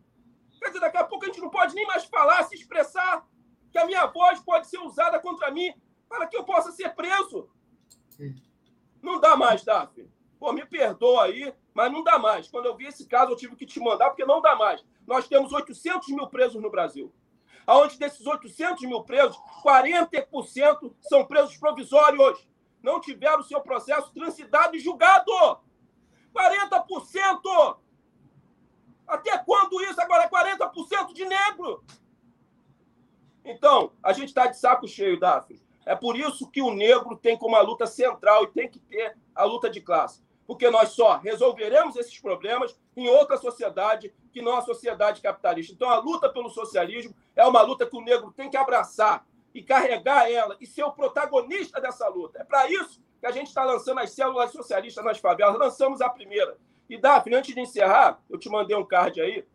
Quer dizer, daqui a pouco a gente não pode nem mais falar, se expressar. Que a minha voz pode ser usada contra mim para que eu possa ser preso. É. Não dá mais, Daphne. Pô, me perdoa aí, mas não dá mais. Quando eu vi esse caso, eu tive que te mandar, porque não dá mais nós temos 800 mil presos no Brasil. Onde desses 800 mil presos, 40% são presos provisórios. Não tiveram seu processo transitado e julgado. 40%! Até quando isso? Agora 40% de negro. Então, a gente está de saco cheio, Daphne. É por isso que o negro tem como a luta central e tem que ter a luta de classe porque nós só resolveremos esses problemas em outra sociedade que não a sociedade capitalista. Então, a luta pelo socialismo é uma luta que o negro tem que abraçar e carregar ela e ser o protagonista dessa luta. É para isso que a gente está lançando as células socialistas nas favelas. Lançamos a primeira. E, Daphne, antes de encerrar, eu te mandei um card aí.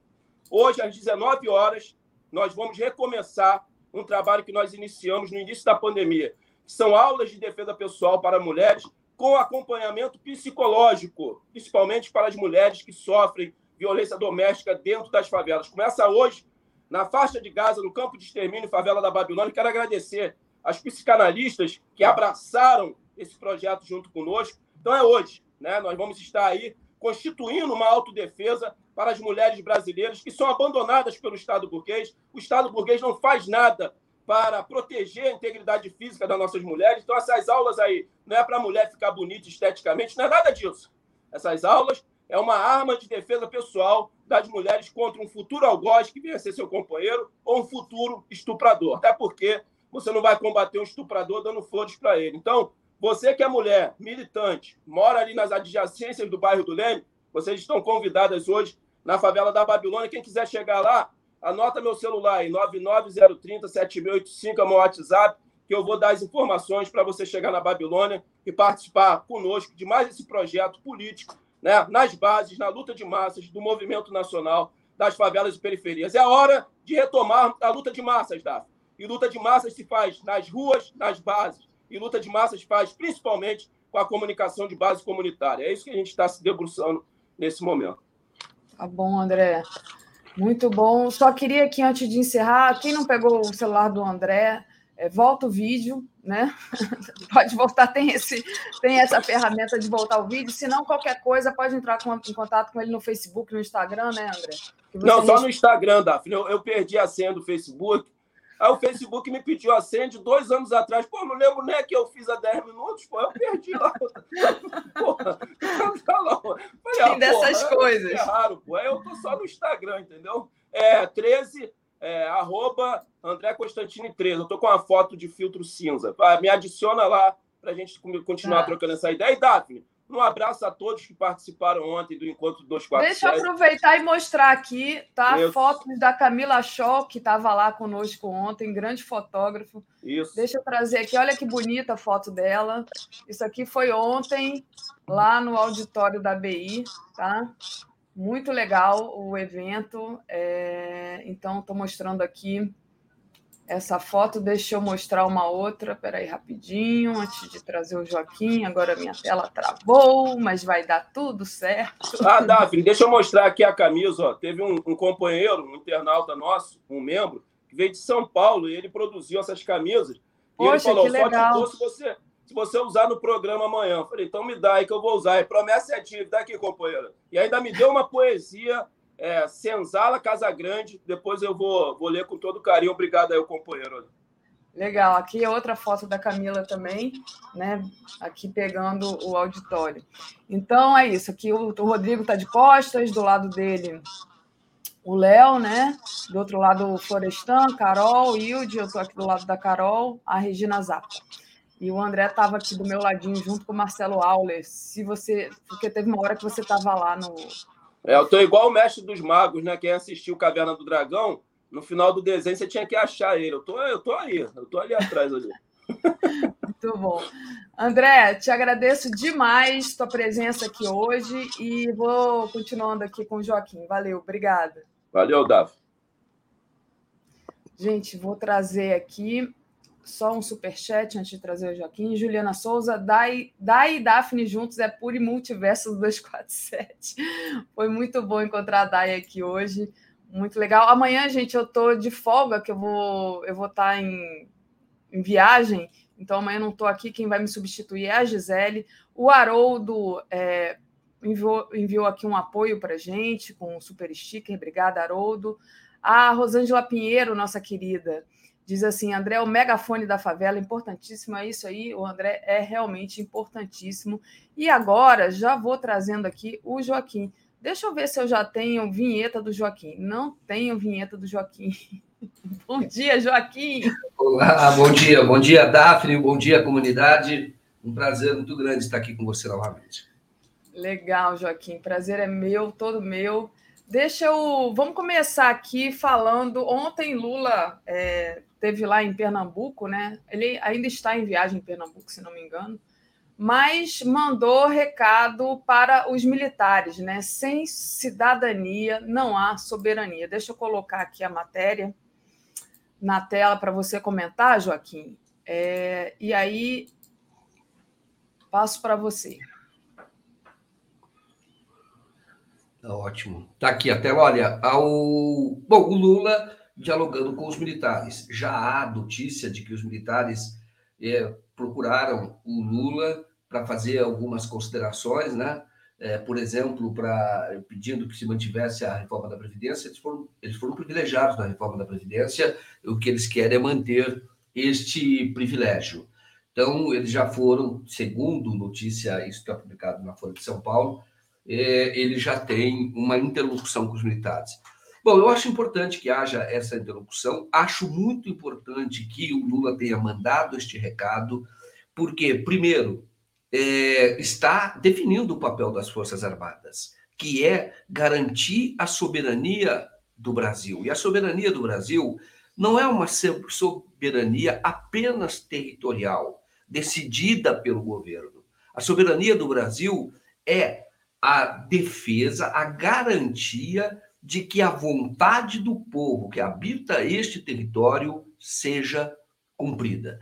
Hoje, às 19 horas, nós vamos recomeçar um trabalho que nós iniciamos no início da pandemia. São aulas de defesa pessoal para mulheres com acompanhamento psicológico, principalmente para as mulheres que sofrem violência doméstica dentro das favelas. Começa hoje na faixa de Gaza, no campo de extermínio, favela da Babilônia. Quero agradecer às psicanalistas que abraçaram esse projeto junto conosco. Então é hoje, né? Nós vamos estar aí constituindo uma autodefesa para as mulheres brasileiras que são abandonadas pelo Estado burguês. O Estado burguês não faz nada para proteger a integridade física das nossas mulheres. Então, essas aulas aí não é para a mulher ficar bonita esteticamente, não é nada disso. Essas aulas é uma arma de defesa pessoal das mulheres contra um futuro algoz que venha ser seu companheiro ou um futuro estuprador. Até porque você não vai combater um estuprador dando flores para ele. Então, você que é mulher, militante, mora ali nas adjacências do bairro do Leme, vocês estão convidadas hoje na favela da Babilônia. Quem quiser chegar lá, Anota meu celular aí, 99030-7685, é o meu WhatsApp, que eu vou dar as informações para você chegar na Babilônia e participar conosco de mais esse projeto político, né, nas bases, na luta de massas do movimento nacional das favelas e periferias. É hora de retomar a luta de massas, Daf. E luta de massas se faz nas ruas, nas bases. E luta de massas faz principalmente com a comunicação de base comunitária. É isso que a gente está se debruçando nesse momento. Tá bom, André. Muito bom. Só queria que, antes de encerrar, quem não pegou o celular do André, é, volta o vídeo, né? [laughs] pode voltar, tem, esse, tem essa ferramenta de voltar o vídeo. Se não, qualquer coisa, pode entrar com, em contato com ele no Facebook, no Instagram, né, André? Não, só no Instagram, Daphne. Eu, eu perdi a senha do Facebook. Aí o Facebook me pediu a senha de dois anos atrás. Pô, não lembro nem que eu fiz há 10 minutos, pô, eu perdi lá. [laughs] Porra, Falei, Tem ah, dessas porra, coisas. É raro, pô. Aí eu tô só no Instagram, entendeu? É 13 é, arroba André Constantini 13. Eu tô com uma foto de filtro cinza. Me adiciona lá para a gente continuar ah. trocando essa ideia. E, Daphne, um abraço a todos que participaram ontem do Encontro 247. Deixa eu aproveitar e mostrar aqui, tá? Isso. Fotos da Camila Shaw, que estava lá conosco ontem, grande fotógrafo. Isso. Deixa eu trazer aqui, olha que bonita a foto dela. Isso aqui foi ontem, lá no auditório da BI, tá? Muito legal o evento. É... Então, estou mostrando aqui essa foto. Deixa eu mostrar uma outra. Espera aí, rapidinho, antes de trazer o Joaquim. Agora minha tela travou, mas vai dar tudo certo. Ah, Davi, deixa eu mostrar aqui a camisa. Ó. Teve um, um companheiro, um internauta nosso, um membro, que veio de São Paulo e ele produziu essas camisas. E Poxa, ele falou: que legal. só te dou se você se você usar no programa amanhã. Eu falei, então me dá aí que eu vou usar. E promessa é dívida, aqui, companheiro. E ainda me deu uma poesia, é, Senzala Casagrande. Depois eu vou, vou ler com todo carinho. Obrigado aí, companheiro. Legal. Aqui é outra foto da Camila também, né? Aqui pegando o auditório. Então é isso. Aqui o, o Rodrigo está de costas, do lado dele o Léo, né? Do outro lado o Florestan, Carol, Hilde, eu estou aqui do lado da Carol, a Regina Zappa. E o André estava aqui do meu ladinho junto com o Marcelo Auler. Se você, porque teve uma hora que você estava lá no. É, eu tô igual o mestre dos magos, né? Quem assistiu Caverna do Dragão, no final do desenho você tinha que achar ele. Eu tô, eu tô aí, eu tô ali atrás ali. [laughs] Muito bom. André, te agradeço demais tua presença aqui hoje e vou continuando aqui com o Joaquim. Valeu, obrigada. Valeu, Davi. Gente, vou trazer aqui só um superchat antes de trazer o Joaquim. Juliana Souza, Dai, Dai e Daphne juntos é puro multiverso do 247. Foi muito bom encontrar a Dai aqui hoje. Muito legal. Amanhã, gente, eu tô de folga, que eu vou eu vou estar tá em, em viagem. Então, amanhã não estou aqui. Quem vai me substituir é a Gisele. O Haroldo é, enviou, enviou aqui um apoio para gente com um super sticker. Obrigada, Haroldo. A Rosângela Pinheiro, nossa querida, Diz assim, André, o megafone da favela, importantíssimo, é isso aí, o André é realmente importantíssimo. E agora, já vou trazendo aqui o Joaquim. Deixa eu ver se eu já tenho vinheta do Joaquim. Não tenho vinheta do Joaquim. [laughs] bom dia, Joaquim. Olá, bom dia. Bom dia, Daphne. Bom dia, comunidade. Um prazer muito grande estar aqui com você novamente. Legal, Joaquim. Prazer é meu, todo meu. Deixa eu. Vamos começar aqui falando. Ontem Lula é, teve lá em Pernambuco, né? Ele ainda está em viagem em Pernambuco, se não me engano, mas mandou recado para os militares, né? Sem cidadania não há soberania. Deixa eu colocar aqui a matéria na tela para você comentar, Joaquim. É, e aí passo para você. Tá ótimo. Tá aqui a tela. Olha, ao... Bom, o Lula dialogando com os militares. Já há notícia de que os militares é, procuraram o Lula para fazer algumas considerações, né? É, por exemplo, para pedindo que se mantivesse a reforma da Previdência, eles foram, eles foram privilegiados na reforma da Previdência, o que eles querem é manter este privilégio. Então, eles já foram, segundo notícia, isso está publicado na Folha de São Paulo, é, ele já tem uma interlocução com os militares. Bom, eu acho importante que haja essa interlocução, acho muito importante que o Lula tenha mandado este recado, porque, primeiro, é, está definindo o papel das Forças Armadas, que é garantir a soberania do Brasil. E a soberania do Brasil não é uma soberania apenas territorial, decidida pelo governo. A soberania do Brasil é a defesa, a garantia de que a vontade do povo que habita este território seja cumprida.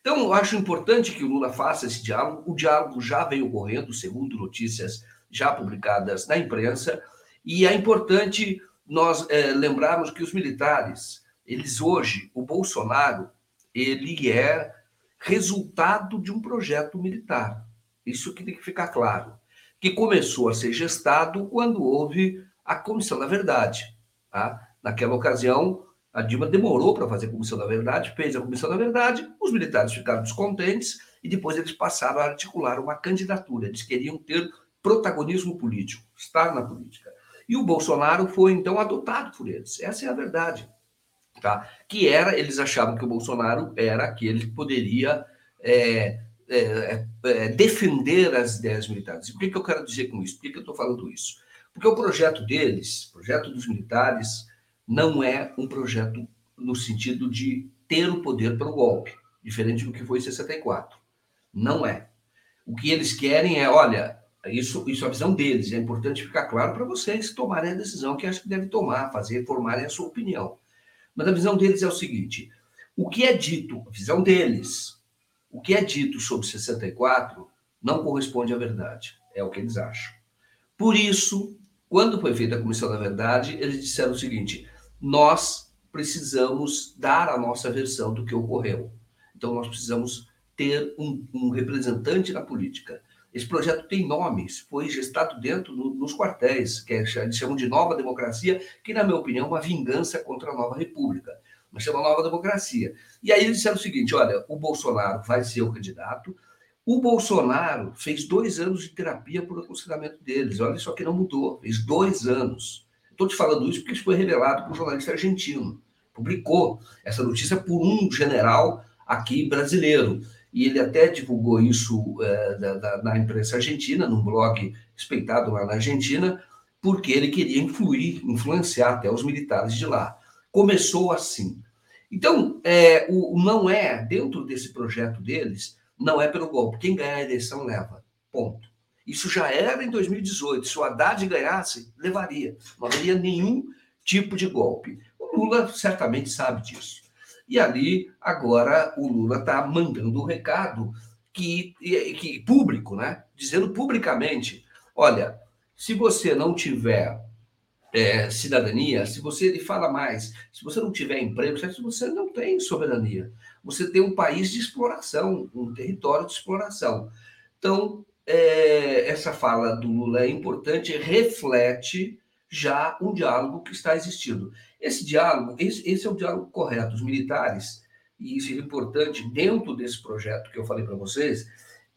Então, eu acho importante que o Lula faça esse diálogo. O diálogo já vem ocorrendo, segundo notícias já publicadas na imprensa, e é importante nós é, lembrarmos que os militares, eles hoje, o Bolsonaro, ele é resultado de um projeto militar. Isso que tem que ficar claro. Que começou a ser gestado quando houve a Comissão da Verdade. Tá? Naquela ocasião, a Dilma demorou para fazer a Comissão da Verdade, fez a Comissão da Verdade, os militares ficaram descontentes e depois eles passaram a articular uma candidatura. Eles queriam ter protagonismo político, estar na política. E o Bolsonaro foi, então, adotado por eles. Essa é a verdade. Tá? Que era, eles achavam que o Bolsonaro era aquele que poderia é, é, é, é defender as ideias militares. E por que, que eu quero dizer com isso? Por que, que eu estou falando isso? Porque o projeto deles, o projeto dos militares, não é um projeto no sentido de ter o poder pelo golpe, diferente do que foi em 64. Não é. O que eles querem é, olha, isso, isso é a visão deles. É importante ficar claro para vocês tomarem a decisão que acho que devem tomar, fazer, formarem a sua opinião. Mas a visão deles é o seguinte: o que é dito, a visão deles, o que é dito sobre 64 não corresponde à verdade. É o que eles acham. Por isso, quando foi feita a Comissão da Verdade, eles disseram o seguinte: nós precisamos dar a nossa versão do que ocorreu. Então, nós precisamos ter um, um representante na política. Esse projeto tem nomes, foi gestado dentro do, nos quartéis, que é, eles chamam de Nova Democracia, que, na minha opinião, é uma vingança contra a Nova República. Mas chama Nova Democracia. E aí eles disseram o seguinte: olha, o Bolsonaro vai ser o candidato. O Bolsonaro fez dois anos de terapia por aconselhamento deles. Olha só que não mudou, fez dois anos. Estou te falando isso porque isso foi revelado por um jornalista argentino. Publicou essa notícia por um general aqui brasileiro e ele até divulgou isso é, da, da, na imprensa argentina, num blog respeitado lá na Argentina, porque ele queria influir, influenciar até os militares de lá. Começou assim. Então, é, o, não é, dentro desse projeto deles, não é pelo golpe. Quem ganhar a eleição leva. Ponto. Isso já era em 2018. Se o Haddad ganhasse, levaria. Não haveria nenhum tipo de golpe. O Lula certamente sabe disso. E ali, agora, o Lula está mandando um recado que, que público, né? Dizendo publicamente: olha, se você não tiver é, cidadania, se você, ele fala mais, se você não tiver emprego, você não tem soberania. Você tem um país de exploração, um território de exploração. Então, é, essa fala do Lula é importante, reflete já um diálogo que está existindo. Esse diálogo, esse, esse é o diálogo correto. Os militares, e isso é importante, dentro desse projeto que eu falei para vocês,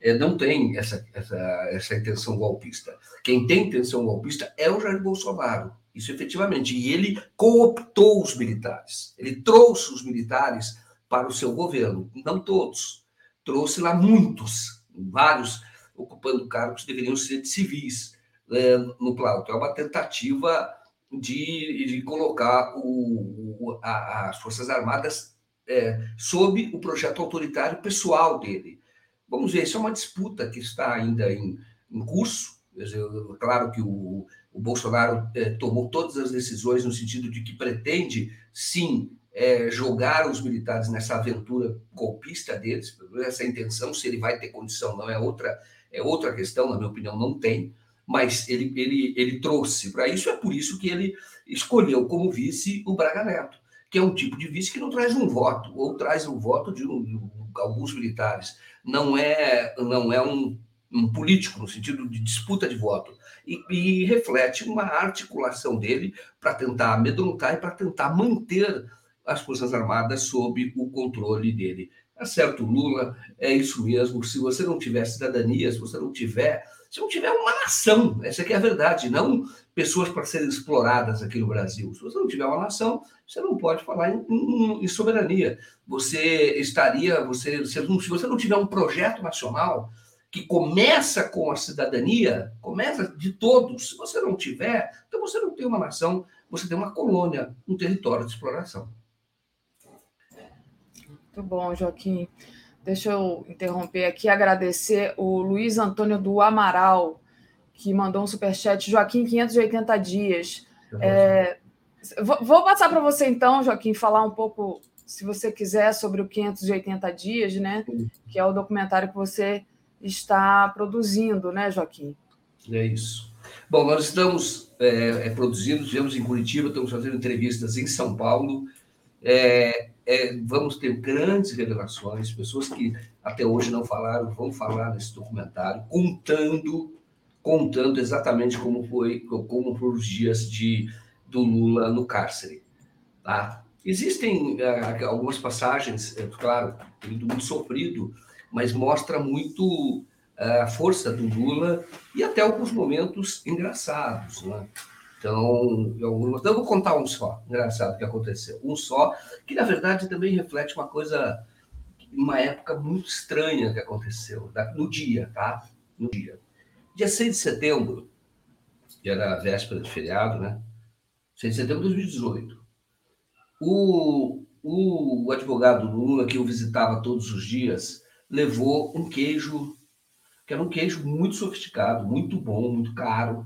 é, não tem essa, essa, essa intenção golpista. Quem tem intenção golpista é o Jair Bolsonaro. Isso efetivamente. E ele cooptou os militares. Ele trouxe os militares para o seu governo. Não todos. Trouxe lá muitos, vários, ocupando cargos que deveriam ser de civis é, no Planalto. É uma tentativa de, de colocar o a, as Forças Armadas é, sob o projeto autoritário pessoal dele. Vamos ver, isso é uma disputa que está ainda em, em curso. Claro que o, o Bolsonaro é, tomou todas as decisões no sentido de que pretende, sim, é, jogar os militares nessa aventura golpista deles, essa intenção, se ele vai ter condição, não é outra, é outra questão, na minha opinião, não tem mas ele, ele, ele trouxe para isso, é por isso que ele escolheu como vice o Braga Neto, que é um tipo de vice que não traz um voto, ou traz um voto de, um, de alguns militares. Não é, não é um, um, político no sentido de disputa de voto. E, e reflete uma articulação dele para tentar amedrontar e para tentar manter as Forças Armadas sob o controle dele. Tá certo, Lula, é isso mesmo. Se você não tiver cidadania, se você não tiver se não tiver uma nação, essa é a verdade, não pessoas para serem exploradas aqui no Brasil. Se você não tiver uma nação, você não pode falar em, em, em soberania. Você estaria, você, se você não tiver um projeto nacional que começa com a cidadania, começa de todos. Se você não tiver, então você não tem uma nação, você tem uma colônia, um território de exploração. Muito bom, Joaquim. Deixa eu interromper aqui agradecer o Luiz Antônio do Amaral, que mandou um superchat. Joaquim, 580 dias. É, vou passar para você, então, Joaquim, falar um pouco, se você quiser, sobre o 580 dias, né? Que é o documentário que você está produzindo, né, Joaquim? É isso. Bom, nós estamos é, é, produzindo, estivemos em Curitiba, estamos fazendo entrevistas em São Paulo. É, é, vamos ter grandes revelações, pessoas que até hoje não falaram, vão falar nesse documentário, contando, contando exatamente como foi, como foram os dias de, do Lula no cárcere. Tá? Existem uh, algumas passagens, é, claro, muito sofrido, mas mostra muito uh, a força do Lula e até alguns momentos engraçados. Né? Então, eu, então, eu vou contar um só, engraçado, que aconteceu. Um só, que na verdade também reflete uma coisa, uma época muito estranha que aconteceu, no dia, tá? No dia. Dia 6 de setembro, que era a véspera do feriado, né? 6 de setembro de 2018. O, o advogado Lula, que eu visitava todos os dias, levou um queijo, que era um queijo muito sofisticado, muito bom, muito caro.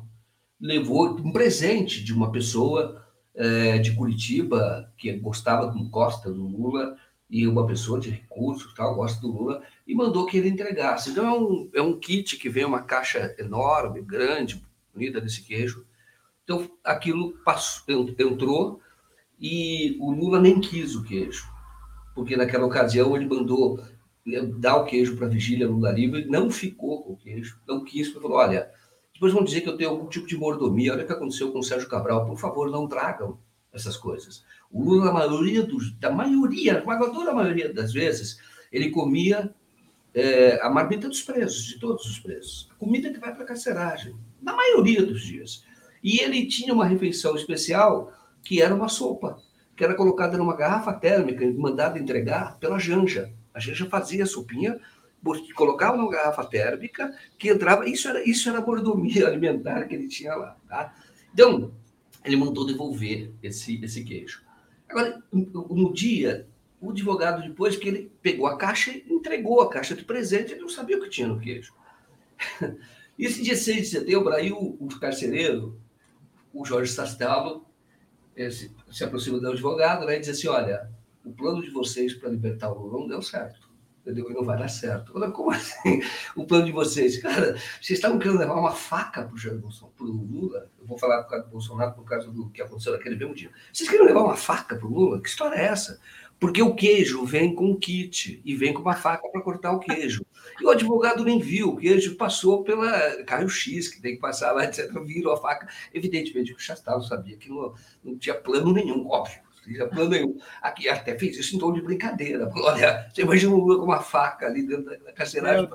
Levou um presente de uma pessoa é, de Curitiba que gostava, gosta do Lula, e uma pessoa de recursos, tal, gosta do Lula, e mandou que ele entregasse. Então é um, é um kit que vem uma caixa enorme, grande, bonita desse queijo. Então aquilo passou, entrou e o Lula nem quis o queijo, porque naquela ocasião ele mandou dar o queijo para a vigília Lula livre, não ficou com o queijo, não quis, porque falou, olha, depois vão dizer que eu tenho algum tipo de mordomia, olha o que aconteceu com o Sérgio Cabral, por favor, não tragam essas coisas. O Lula, na maioria dos, da maioria, a esmagadora maioria das vezes, ele comia é, a marmita dos presos, de todos os presos. A comida que vai para a carceragem, na maioria dos dias. E ele tinha uma refeição especial que era uma sopa, que era colocada numa garrafa térmica mandada entregar pela Janja. A Janja fazia a sopinha, colocava numa garrafa térmica, que entrava. Isso era, isso era a mordomia [laughs] alimentar que ele tinha lá. Tá? Então, ele mandou devolver esse, esse queijo. Agora, no dia, o advogado, depois que ele pegou a caixa e entregou a caixa de presente, ele não sabia o que tinha no queijo. [laughs] Esse dia 6 de setembro, aí o, o carcereiro, o Jorge Sastalo, se, se aproxima do advogado né, e diz assim: olha, o plano de vocês para libertar o Lula não deu certo. Entendeu? E não vai dar certo. Olha, como assim? O plano de vocês? Cara, vocês estavam querendo levar uma faca para o Lula? Eu vou falar por causa do Bolsonaro, por causa do que aconteceu naquele mesmo dia. Vocês queriam levar uma faca para o Lula? Que história é essa? Porque o queijo vem com um kit e vem com uma faca para cortar o queijo. E o advogado nem viu, o queijo passou pela raio-x, que tem que passar lá, etc. Virou a faca. Evidentemente, o Chastal sabia que não, não tinha plano nenhum, óbvio. Tinha plano nenhum. Aqui até fez isso em tom de brincadeira. Olha, você imagina um Lula com uma faca ali dentro da carceragem.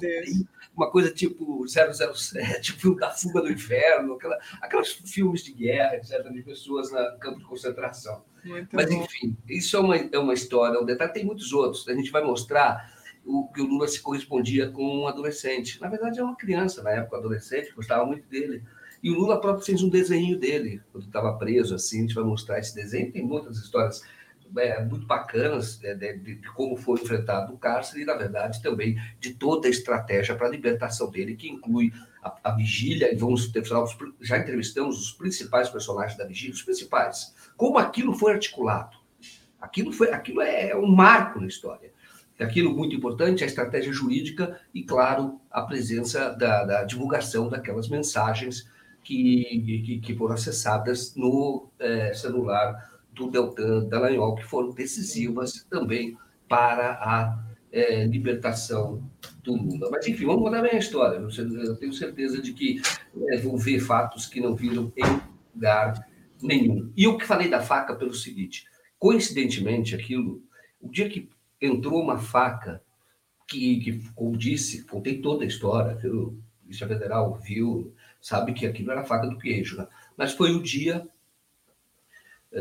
Uma coisa tipo 007, [laughs] filme da fuga do inferno, aquela, aqueles filmes de guerra, etc., de pessoas no campo de concentração. Muito Mas, bom. enfim, isso é uma, é uma história, um detalhe. Tem muitos outros. A gente vai mostrar o que o Lula se correspondia com um adolescente. Na verdade, é uma criança, na época, adolescente, gostava muito dele. E o Lula próprio fez um desenho dele, quando estava preso, assim, a gente vai mostrar esse desenho. Tem muitas histórias é, muito bacanas né, de, de, como foi enfrentado o cárcere e, na verdade, também de toda a estratégia para a libertação dele, que inclui a, a vigília, e vamos ter, já entrevistamos os principais personagens da vigília, os principais, como aquilo foi articulado. Aquilo, foi, aquilo é um marco na história. Aquilo muito importante, a estratégia jurídica e, claro, a presença da, da divulgação daquelas mensagens que, que, que foram acessadas no é, celular do Deltan Dallagnol, que foram decisivas também para a é, libertação do Lula. Mas, enfim, vamos mudar bem a história. Eu tenho certeza de que é, vão ver fatos que não viram em lugar nenhum. E eu que falei da faca pelo seguinte: coincidentemente, aquilo, o dia que entrou uma faca, que, que como disse, contei toda a história, viu? a Polícia Federal viu, sabe que aquilo era faca do queijo, né? mas foi o dia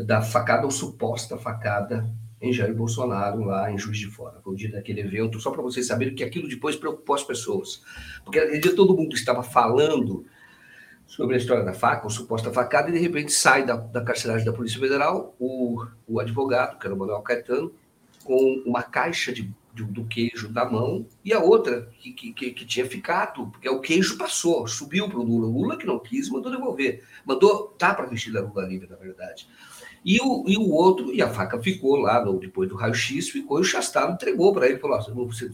da facada ou suposta facada em Jair Bolsonaro, lá em Juiz de Fora. Foi o dia daquele evento, só para vocês saberem que aquilo depois preocupou as pessoas. Porque aquele dia todo mundo estava falando sobre a história da faca, ou suposta facada, e de repente sai da, da carceragem da Polícia Federal o, o advogado, que era o Manuel Caetano, com uma caixa de, de, do queijo da mão e a outra que, que, que, tinha ficado, porque o queijo passou, subiu para o Lula. O Lula que não quis, mandou devolver. Mandou, tá para vestir da Lula livre, na verdade. E o, e o outro, e a faca ficou lá, no, depois do raio-x, ficou e o Chastado entregou para ele, falou, você,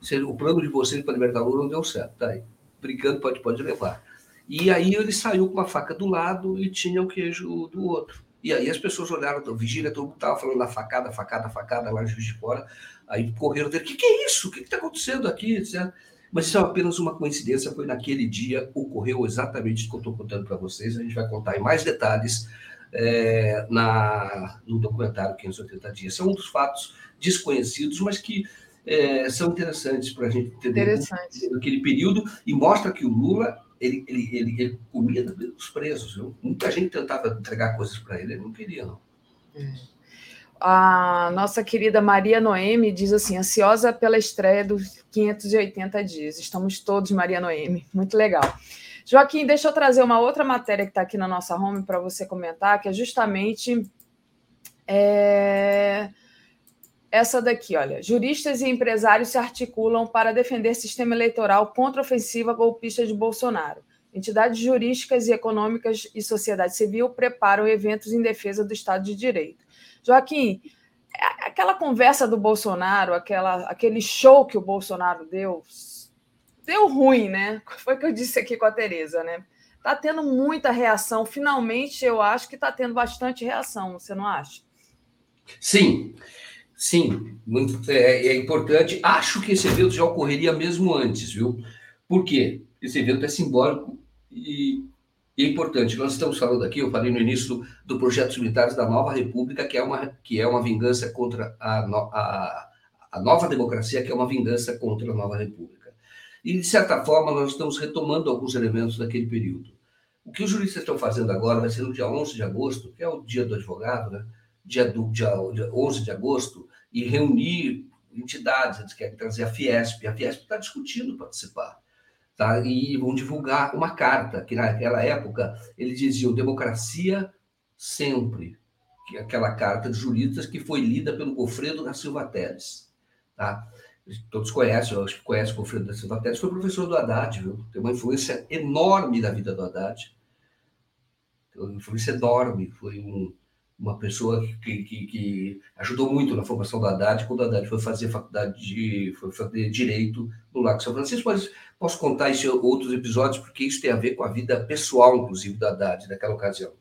você, o plano de vocês para libertar o Lula não deu certo, tá aí. Brincando, pode, pode levar. E aí ele saiu com uma faca do lado e tinha o queijo do outro. E aí as pessoas olharam, vigília, todo mundo estava falando da facada, facada, facada, lá de Fora. Aí correram dele, o que, que é isso? O que está acontecendo aqui? Mas isso é apenas uma coincidência, foi naquele dia, ocorreu exatamente o que eu estou contando para vocês. A gente vai contar em mais detalhes é, na, no documentário 580 Dias. São um dos fatos desconhecidos, mas que é, são interessantes para a gente entender aquele período e mostra que o Lula ele, ele, ele, ele comia dos presos. Viu? Muita gente tentava entregar coisas para ele, ele não queria, não. É. A nossa querida Maria Noemi diz assim: ansiosa pela estreia dos 580 dias. Estamos todos, Maria Noemi. Muito legal. Joaquim, deixa eu trazer uma outra matéria que está aqui na nossa home para você comentar, que é justamente é... essa daqui, olha. Juristas e empresários se articulam para defender sistema eleitoral contra ofensiva golpista de Bolsonaro. Entidades jurídicas e econômicas e sociedade civil preparam eventos em defesa do Estado de Direito. Joaquim, é, aquela conversa do Bolsonaro, aquela, aquele show que o Bolsonaro deu, deu ruim, né? [laughs] Foi o que eu disse aqui com a Tereza, né? Tá tendo muita reação. Finalmente, eu acho que está tendo bastante reação, você não acha? Sim, sim, muito, é, é, importante. Acho que esse evento já ocorreria mesmo antes, viu? Por quê? Esse evento é simbólico e e é importante, nós estamos falando aqui, eu falei no início do, projeto militares da Nova República, que é uma, que é uma vingança contra a, a, a nova democracia, que é uma vingança contra a Nova República. E, de certa forma, nós estamos retomando alguns elementos daquele período. O que os juristas estão fazendo agora vai ser no dia 11 de agosto, que é o dia do advogado, né? dia, do, dia, dia 11 de agosto, e reunir entidades, eles querem trazer a Fiesp, a Fiesp está discutindo participar tá? e vão divulgar uma carta, que naquela época eles diziam democracia sempre, que aquela carta de juristas que foi lida pelo Gofredo da Silva Teles. Tá? Todos conhecem, eu acho que conhecem o Gofredo da Silva Teles, foi professor do Haddad, viu? tem uma influência enorme da vida do Haddad, tem uma influência enorme, foi um, uma pessoa que, que, que, ajudou muito na formação do Haddad, quando o Haddad foi fazer faculdade de foi fazer direito no Lago São Francisco, mas posso contar isso em outros episódios, porque isso tem a ver com a vida pessoal, inclusive, do Haddad naquela ocasião.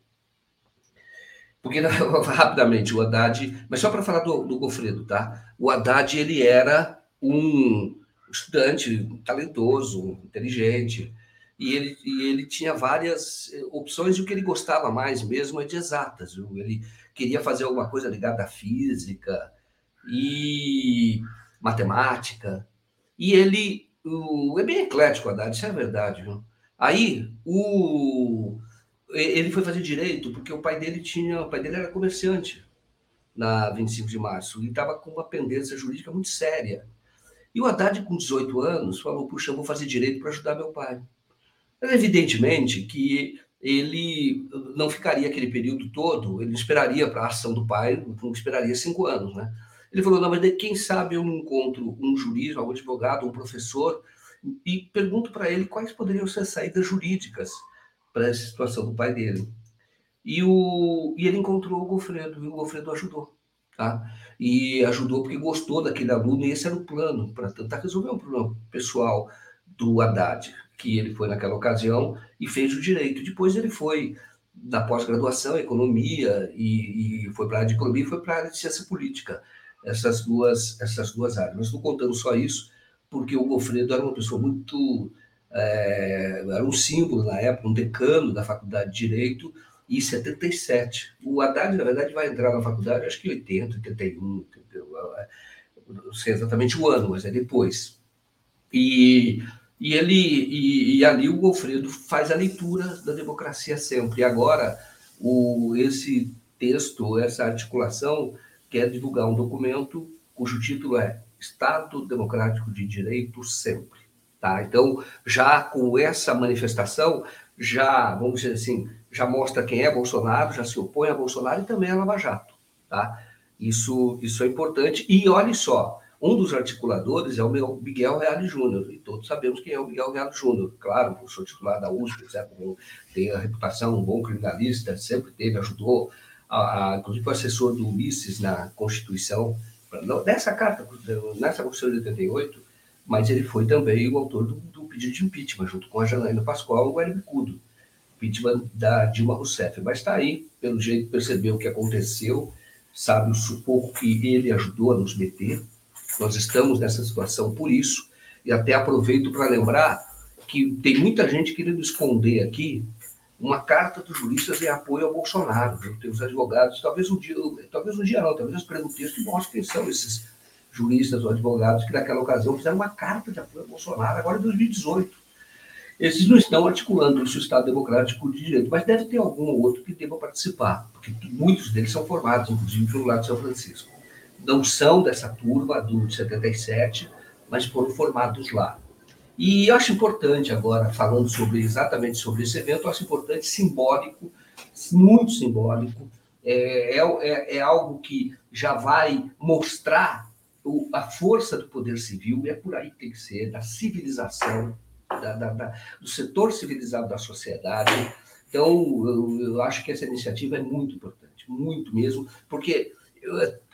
Porque, [laughs] rapidamente, o Haddad, mas só para falar do, do Gofredo, tá? O Haddad, ele era um estudante talentoso, inteligente, e ele, e ele tinha várias eh, opções e o que ele gostava mais mesmo é de exatas. Viu? Ele queria fazer alguma coisa ligada à física e matemática. E ele o, é bem eclético, Haddad, isso é verdade. Viu? Aí o, ele foi fazer direito porque o pai dele tinha, o pai dele era comerciante na 25 de março e estava com uma pendência jurídica muito séria. E o Haddad, com 18 anos, falou: Puxa, eu vou fazer direito para ajudar meu pai. Evidentemente que ele não ficaria aquele período todo, ele esperaria para a ação do pai, não esperaria cinco anos, né? Ele falou, não, mas quem sabe eu não encontro um juiz, um advogado, um professor, e pergunto para ele quais poderiam ser as saídas jurídicas para essa situação do pai dele. E, o, e ele encontrou o Gofredo, e o Gofredo ajudou. Tá? E ajudou porque gostou daquele aluno, e esse era o plano, para tentar resolver um problema pessoal do Haddad que ele foi naquela ocasião e fez o direito. Depois ele foi na pós-graduação, economia, e, e foi para a área de economia e foi para a área de ciência política. Essas duas, essas duas áreas. Mas estou contando só isso porque o Gofredo era uma pessoa muito. É, era um símbolo na época, um decano da faculdade de Direito, e 77. O Haddad, na verdade, vai entrar na faculdade, acho que 80, 81, não sei exatamente o ano, mas é depois. E e ele e, e, ali o Golfredo faz a leitura da democracia sempre. E agora o, esse texto, essa articulação quer divulgar um documento cujo título é Estado Democrático de Direito sempre. Tá? Então, já com essa manifestação, já, vamos dizer assim, já mostra quem é Bolsonaro, já se opõe a Bolsonaro e também a Lava Jato. Tá? Isso, isso é importante. E olhe só, um dos articuladores é o Miguel Reale Júnior, e todos sabemos quem é o Miguel Reale Júnior. Claro, professor titular da USP, etc., tem a reputação, um bom criminalista, sempre teve, ajudou, a, a, inclusive foi assessor do Ulisses na Constituição, nessa carta, nessa Constituição de 88, mas ele foi também o autor do, do pedido de impeachment, junto com a Janaína Pascoal e o Hélio Bicudo. impeachment da Dilma Rousseff. Mas está aí, pelo jeito, percebeu o que aconteceu, sabe o sufoco que ele ajudou a nos meter. Nós estamos nessa situação por isso, e até aproveito para lembrar que tem muita gente querendo esconder aqui uma carta dos juristas em apoio ao Bolsonaro. Viu? Tem os advogados, talvez um dia, talvez um dia não, talvez eu escreva um texto e mostre quem são esses juristas ou advogados que naquela ocasião fizeram uma carta de apoio ao Bolsonaro, agora em 2018. Esses não estão articulando isso o Estado Democrático de Direito, mas deve ter algum ou outro que deva participar, porque muitos deles são formados, inclusive, pelo lado de São Francisco. Não são dessa turma do 77, mas foram formados lá. E eu acho importante agora, falando sobre exatamente sobre esse evento, eu acho importante, simbólico, muito simbólico, é, é, é, é algo que já vai mostrar o, a força do poder civil, é por aí que tem que ser, da civilização, da, da, da, do setor civilizado da sociedade. Então, eu, eu, acho que essa iniciativa é muito importante, muito mesmo, porque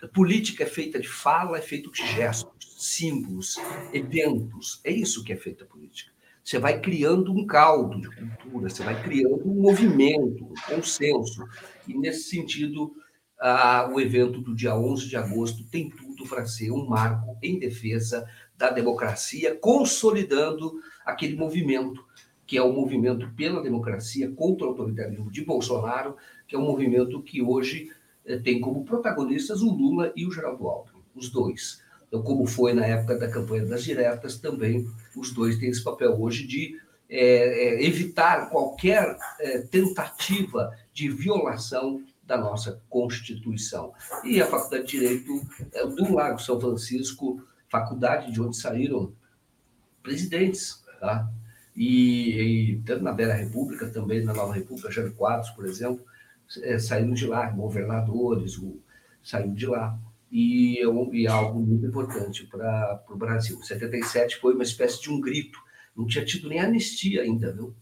a política é feita de fala, é feita de gestos, símbolos, eventos. É isso que é feita a política. Você vai criando um caldo de cultura, você vai criando um movimento, um consenso. E, nesse sentido, ah, o evento do dia 11 de agosto tem tudo para ser um marco em defesa da democracia, consolidando aquele movimento, que é o movimento pela democracia contra o autoritarismo de Bolsonaro, que é um movimento que hoje tem como protagonistas o Lula e o Geraldo Alckmin, os dois. Então, como foi na época da campanha das diretas, também os dois têm esse papel hoje de é, é, evitar qualquer é, tentativa de violação da nossa Constituição. E a Faculdade de Direito do Lago São Francisco, faculdade de onde saíram presidentes Tá? E, e, tanto na Bela República, também na Nova República, Jânio Quadros, por exemplo, é, saíram de lá, governadores o, saíram de lá. E, é e é algo muito importante para o Brasil. 77 foi uma espécie de um grito, não tinha tido nem anistia ainda, viu?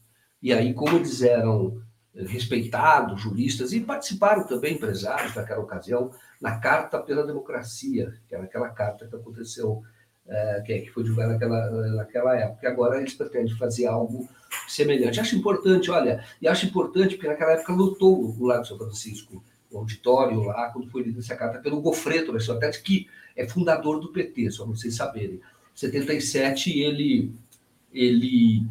E aí, como eles eram respeitados, juristas, e participaram também empresários naquela ocasião, na Carta pela Democracia, que era aquela carta que aconteceu é, que, foi divulgado naquela, naquela época. Agora eles pretendem fazer algo semelhante. Acho importante, olha, e acho importante porque naquela época lutou o Lago São Francisco, o auditório lá, quando foi lida essa carta pelo Gofreto Aristoteles, que é fundador do PT, só para vocês saberem. Em 77, ele, ele,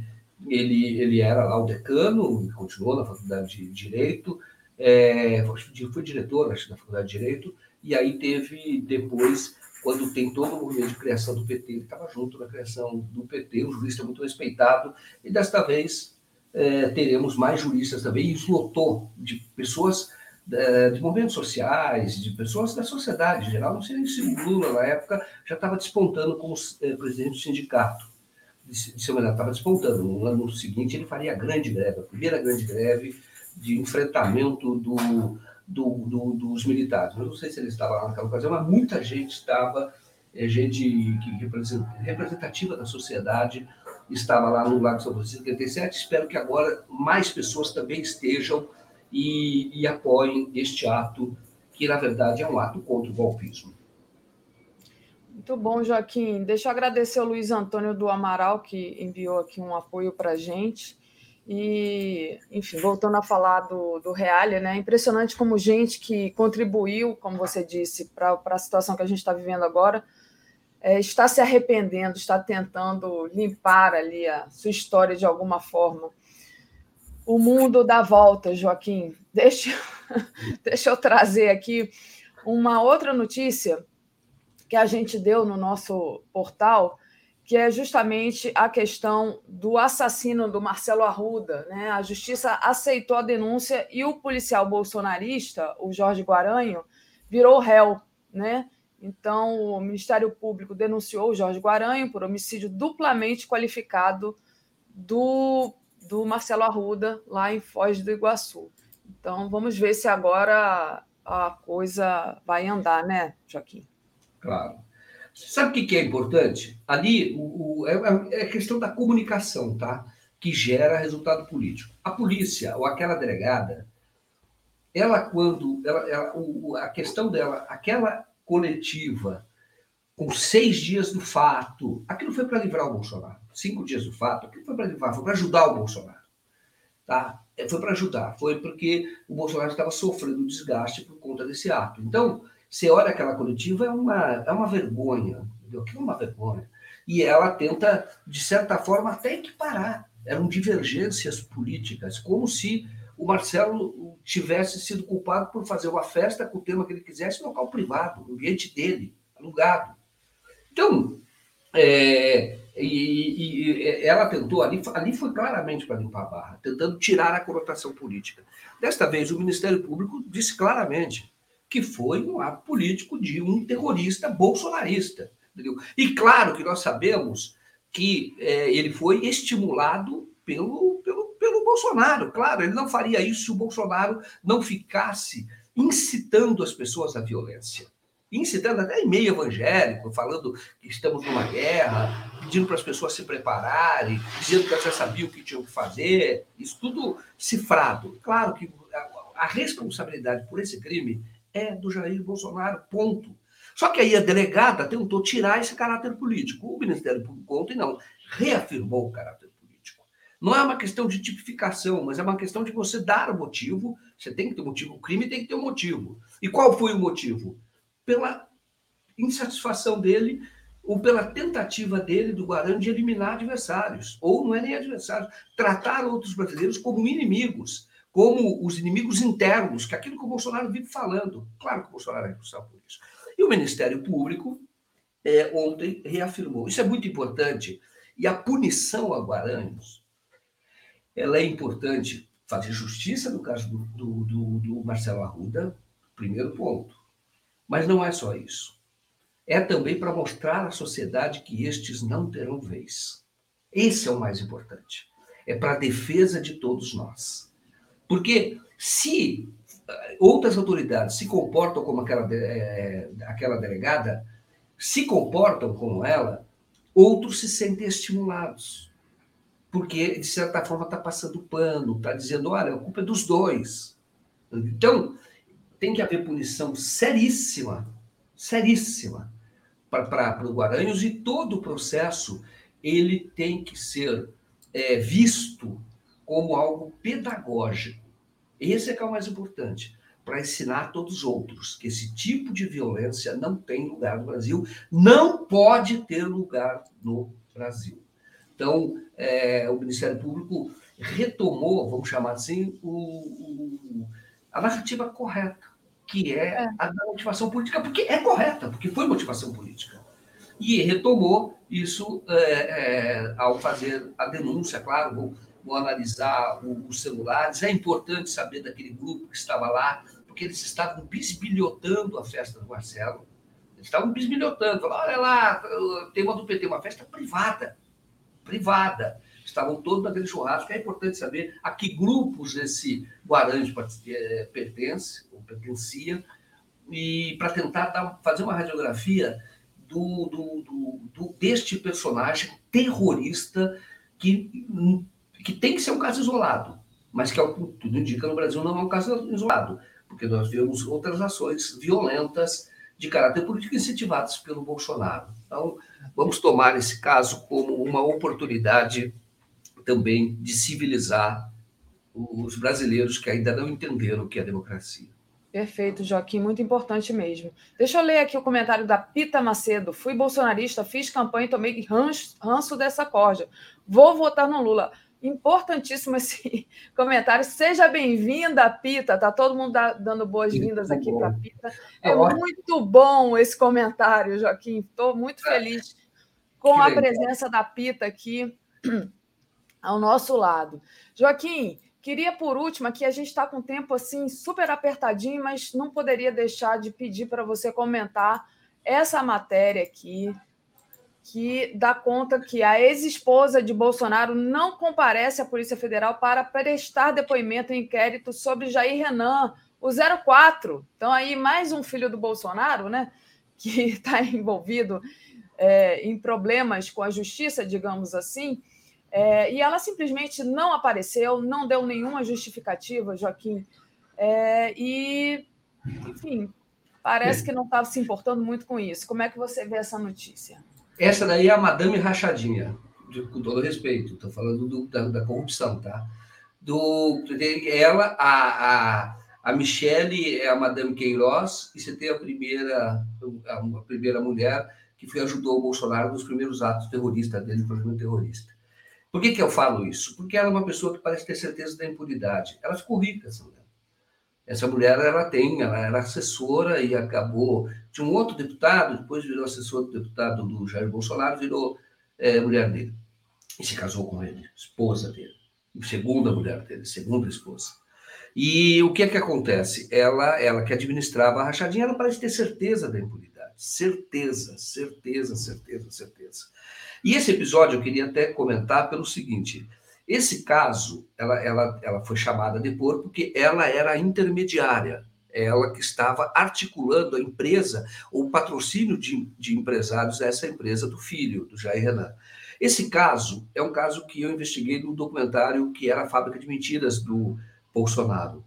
ele, ele era lá o decano, continuou na Faculdade de Direito, é, foi diretor, acho, da Faculdade de Direito, e aí teve depois quando tem todo o movimento de criação do PT, ele estava junto na criação do PT, um jurista muito respeitado, e desta vez é, teremos mais juristas também, e isso lotou de pessoas é, de movimentos sociais, de pessoas da sociedade em geral, não sei se o Lula, na época, já estava despontando como é, presidente do sindicato, de semana estava despontando, no ano seguinte ele faria a grande greve, a primeira grande greve de enfrentamento do do, do, dos militares. Eu não sei se ele estava lá naquela ocasião, mas muita gente estava, é, gente representativa da sociedade, estava lá no Lago São Francisco 57. Espero que agora mais pessoas também estejam e, e apoiem este ato, que na verdade é um ato contra o golpismo. Muito bom, Joaquim. Deixa eu agradecer ao Luiz Antônio do Amaral, que enviou aqui um apoio para a gente. E, enfim, voltando a falar do, do Realia, né? Impressionante como gente que contribuiu, como você disse, para a situação que a gente está vivendo agora, é, está se arrependendo, está tentando limpar ali a sua história de alguma forma. O mundo dá volta, Joaquim. Deixa, [laughs] deixa eu trazer aqui uma outra notícia que a gente deu no nosso portal que é justamente a questão do assassino do Marcelo Arruda. Né? A justiça aceitou a denúncia e o policial bolsonarista, o Jorge Guaranho, virou réu. Né? Então, o Ministério Público denunciou o Jorge Guaranho por homicídio duplamente qualificado do, do Marcelo Arruda, lá em Foz do Iguaçu. Então, vamos ver se agora a coisa vai andar, né, Joaquim? Claro. Sabe o que é importante? Ali o, o, é, é a questão da comunicação, tá? Que gera resultado político. A polícia ou aquela delegada, ela quando ela, ela o, a questão dela, aquela coletiva com seis dias do fato, aquilo foi para livrar o Bolsonaro. Cinco dias do fato, aquilo foi para livrar, foi para ajudar o Bolsonaro. Tá? É, foi para ajudar, foi porque o Bolsonaro estava sofrendo desgaste por conta desse ato. Então, você olha aquela coletiva, é uma, é uma vergonha, entendeu? Aquilo é uma vergonha. E ela tenta, de certa forma, até equiparar. Eram divergências políticas, como se o Marcelo tivesse sido culpado por fazer uma festa com o tema que ele quisesse no local privado, no ambiente dele, alugado. Então, é, e, e, ela tentou, ali, ali foi claramente para limpar a barra, tentando tirar a conotação política. Desta vez, o Ministério Público disse claramente que foi um ato político de um terrorista bolsonarista. Entendeu? E claro que nós sabemos que é, ele foi estimulado pelo, pelo, pelo Bolsonaro. Claro, ele não faria isso se o Bolsonaro não ficasse incitando as pessoas à violência incitando até e-mail evangélico, falando que estamos numa guerra, pedindo para as pessoas se prepararem, dizendo que elas já sabiam o que tinham que fazer, isso tudo cifrado. Claro que a responsabilidade por esse crime é do Jair Bolsonaro, ponto. Só que aí a delegada tentou tirar esse caráter político. O Ministério Público ontem não, reafirmou o caráter político. Não é uma questão de tipificação, mas é uma questão de você dar o motivo. Você tem que ter motivo. O crime tem que ter um motivo. E qual foi o motivo? pela insatisfação dele ou pela tentativa dele, do Guarani, de eliminar adversários. Ou não é nem adversários, tratar outros brasileiros como inimigos, como os inimigos internos, que é aquilo que o Bolsonaro vive falando. Claro que o Bolsonaro é responsável por isso. E o Ministério Público é, ontem reafirmou. Isso é muito importante. E a punição a Guaranhos, ela é importante fazer justiça no caso do, do, do, do Marcelo Arruda, primeiro ponto. Mas não é só isso. É também para mostrar à sociedade que estes não terão vez. Esse é o mais importante. É para a defesa de todos nós. Porque se eh, outras autoridades se comportam como aquela, é, aquela delegada, se comportam como ela, outros se sentem estimulados. Porque, de certa forma, está passando pano, está dizendo: olha, a culpa é dos dois. Então, tem que haver punição seríssima, seríssima para o Guaranhos e todo o processo ele tem que ser é, visto como algo pedagógico. Esse é que é o mais importante, para ensinar todos os outros que esse tipo de violência não tem lugar no Brasil, não pode ter lugar no Brasil. Então, é, o Ministério Público retomou, vamos chamar assim, o, o, a narrativa correta que é, é a da motivação política, porque é correta, porque foi motivação política. E retomou isso é, é, ao fazer a denúncia, claro, vou, vou analisar os celulares. É importante saber daquele grupo que estava lá, porque eles estavam bisbilhotando a festa do Marcelo. Eles estavam bisbilhotando, falaram, olha lá, tem uma do PT, uma festa privada, privada estavam todos naquele churrasco. É importante saber a que grupos esse Guarani é, pertence, ou pertencia, e para tentar dar, fazer uma radiografia do, do, do, deste personagem terrorista que, que tem que ser um caso isolado, mas que, ao tudo indica, no Brasil não é um caso isolado, porque nós vemos outras ações violentas de caráter político incentivadas pelo Bolsonaro. Então, vamos tomar esse caso como uma oportunidade também de civilizar os brasileiros que ainda não entenderam o que é democracia. Perfeito, Joaquim, muito importante mesmo. Deixa eu ler aqui o comentário da Pita Macedo. Fui bolsonarista, fiz campanha e tomei ranço, ranço dessa corda. Vou votar no Lula. Importantíssimo esse [laughs] comentário. Seja bem-vinda, Pita. Tá todo mundo dando boas-vindas aqui para Pita. É, é muito bom esse comentário, Joaquim. Estou muito feliz com a presença da Pita aqui [clears throat] ao nosso lado. Joaquim, queria por último, aqui a gente está com o tempo assim super apertadinho, mas não poderia deixar de pedir para você comentar essa matéria aqui, que dá conta que a ex-esposa de Bolsonaro não comparece à Polícia Federal para prestar depoimento em inquérito sobre Jair Renan, o 04. Então, aí, mais um filho do Bolsonaro, né? Que está [laughs] envolvido é, em problemas com a justiça, digamos assim. É, e ela simplesmente não apareceu, não deu nenhuma justificativa, Joaquim. É, e, enfim, parece que não estava se importando muito com isso. Como é que você vê essa notícia? Essa daí é a Madame Rachadinha, com todo respeito, estou falando do, da, da, corrupção, tá? do ela, a, a, a Michelle é a Madame Queiroz, e você tem a primeira, a primeira mulher que foi, ajudou o Bolsonaro nos primeiros atos terroristas dele, projeto terrorista. Por que, que eu falo isso? Porque ela é uma pessoa que parece ter certeza da impunidade. Ela ficou rica, essa mulher. Essa mulher, ela tem, ela era assessora e acabou. Tinha um outro deputado, depois virou assessor do deputado do Jair Bolsonaro, virou é, mulher dele. E se casou com ele, esposa dele. Segunda mulher dele, segunda esposa. E o que é que acontece? Ela, ela que administrava a rachadinha, ela parece ter certeza da impunidade. Certeza, certeza, certeza, certeza. E esse episódio eu queria até comentar pelo seguinte: esse caso, ela, ela, ela foi chamada a depor porque ela era a intermediária, ela que estava articulando a empresa, o patrocínio de, de empresários dessa empresa do filho, do Jair Renan. Esse caso é um caso que eu investiguei no documentário que era a Fábrica de Mentiras do Bolsonaro.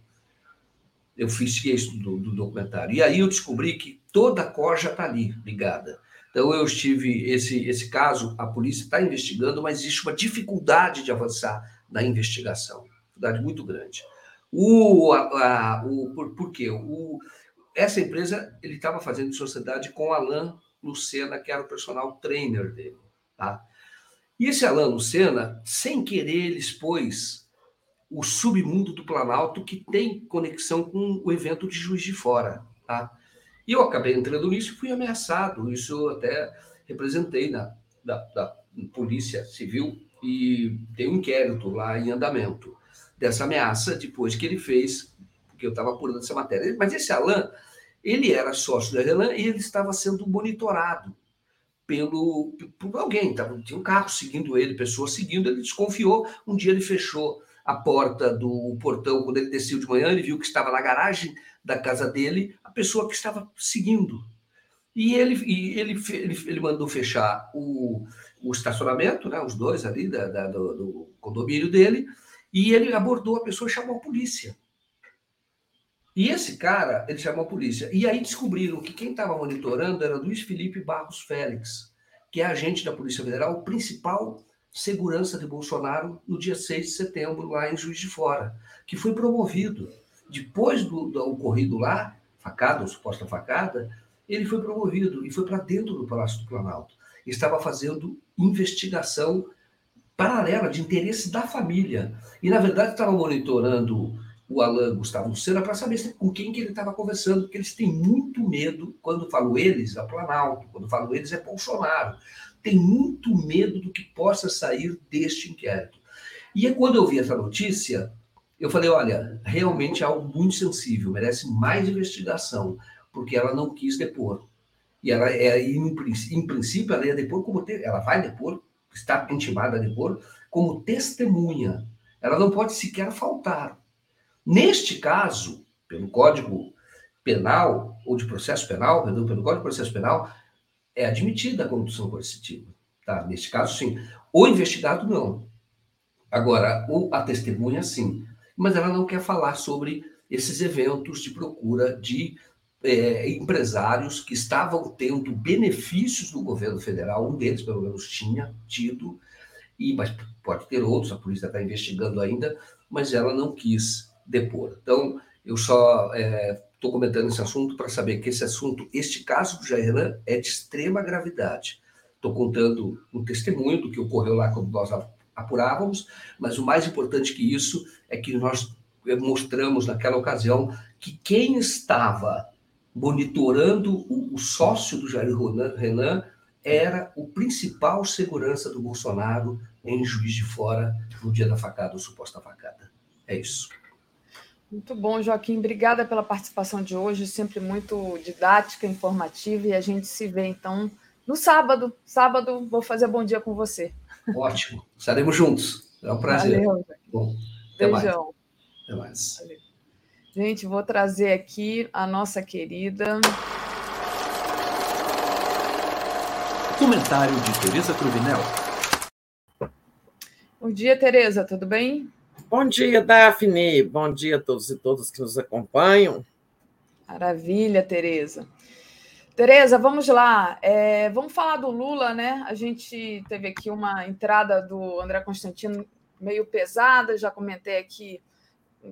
Eu fiz isso do, do documentário. E aí eu descobri que toda a corja está ali ligada. Então, eu estive esse, esse caso, a polícia está investigando, mas existe uma dificuldade de avançar na investigação, dificuldade muito grande. O, a, a, o, por, por quê? O, essa empresa ele estava fazendo sociedade com Alain Lucena, que era o personal trainer dele. Tá? E esse Alain Lucena, sem querer, ele expôs o submundo do Planalto, que tem conexão com o evento de Juiz de Fora. Tá? E eu acabei entrando nisso e fui ameaçado. Isso eu até representei na da, da Polícia Civil e tem um inquérito lá em andamento dessa ameaça depois que ele fez, porque eu estava apurando essa matéria. Mas esse Alain, ele era sócio da Renan e ele estava sendo monitorado pelo por alguém. Tava, tinha um carro seguindo ele, pessoas seguindo. Ele desconfiou. Um dia ele fechou a porta do portão quando ele desceu de manhã. Ele viu que estava na garagem da casa dele a pessoa que estava seguindo. E ele, e ele, ele, ele mandou fechar o, o estacionamento, né, os dois ali da, da do, do, condomínio dele, e ele abordou a pessoa e chamou a polícia. E esse cara, ele chamou a polícia. E aí descobriram que quem estava monitorando era Luiz Felipe Barros Félix, que é agente da Polícia Federal, principal segurança de Bolsonaro no dia 6 de setembro, lá em Juiz de Fora, que foi promovido depois do, do ocorrido lá, facada ou suposta facada, ele foi promovido e foi para dentro do Palácio do Planalto. Estava fazendo investigação paralela de interesse da família. E, na verdade, estava monitorando o Alain Gustavo Lucena para saber com quem que ele estava conversando, porque eles têm muito medo, quando falo eles, é Planalto, quando falo eles, é Bolsonaro. Tem muito medo do que possa sair deste inquérito. E é quando eu vi essa notícia, eu falei, olha, realmente é algo muito sensível, merece mais investigação, porque ela não quis depor. E ela é, em, em princípio, ela ia depor como te, ela vai depor, está intimada a depor como testemunha. Ela não pode sequer faltar. Neste caso, pelo Código Penal ou de processo penal, perdão, pelo Código de Processo Penal, é admitida a condução coercitiva. Tá? Neste caso, sim. O investigado, não. Agora, o, a testemunha, sim mas ela não quer falar sobre esses eventos de procura de é, empresários que estavam tendo benefícios do governo federal, um deles, pelo menos, tinha tido, e, mas pode ter outros, a polícia está investigando ainda, mas ela não quis depor. Então, eu só estou é, comentando esse assunto para saber que esse assunto, este caso do Jair é de extrema gravidade. Estou contando um testemunho do que ocorreu lá quando nós apurávamos, mas o mais importante que isso é que nós mostramos naquela ocasião que quem estava monitorando o, o sócio do Jair Renan era o principal segurança do Bolsonaro em Juiz de Fora no dia da facada, ou suposta facada. É isso. Muito bom, Joaquim. Obrigada pela participação de hoje, sempre muito didática, informativa, e a gente se vê então no sábado. Sábado vou fazer bom dia com você. Ótimo. Estaremos juntos. É um prazer. Valeu. Bom, até Beijão. mais. Até mais. Valeu. Gente, vou trazer aqui a nossa querida. Comentário de Tereza Cruvinel. Bom dia, Tereza, tudo bem? Bom dia, Daphne. Bom dia a todos e todas que nos acompanham. Maravilha, Tereza. Tereza, vamos lá. É, vamos falar do Lula, né? A gente teve aqui uma entrada do André Constantino meio pesada, já comentei aqui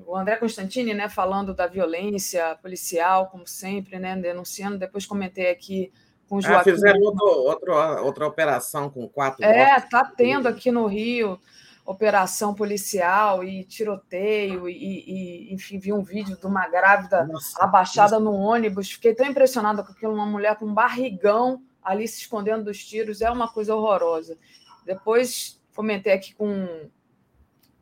o André Constantini, né, falando da violência policial, como sempre, né, denunciando. Depois comentei aqui com o ah, Joaquim. Ah, fizeram outro, outro, outra operação com quatro. É, está tendo aqui no Rio operação policial e tiroteio, e, e, enfim, vi um vídeo de uma grávida Nossa, abaixada no ônibus. Fiquei tão impressionada com aquilo, uma mulher com um barrigão ali se escondendo dos tiros, é uma coisa horrorosa. Depois comentei aqui com,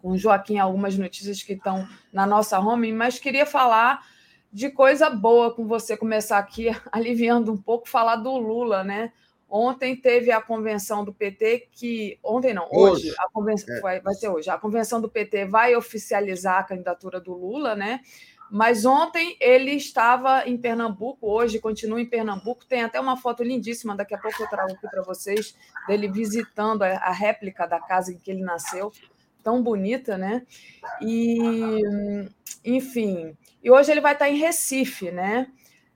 com o Joaquim algumas notícias que estão na nossa home, mas queria falar de coisa boa com você começar aqui, [laughs] aliviando um pouco, falar do Lula, né? Ontem teve a convenção do PT que. Ontem não, hoje, hoje a convenção, é. vai, vai ser hoje. A convenção do PT vai oficializar a candidatura do Lula, né? Mas ontem ele estava em Pernambuco, hoje continua em Pernambuco. Tem até uma foto lindíssima, daqui a pouco eu trago aqui para vocês, dele visitando a, a réplica da casa em que ele nasceu. Tão bonita, né? E, enfim. E hoje ele vai estar em Recife, né?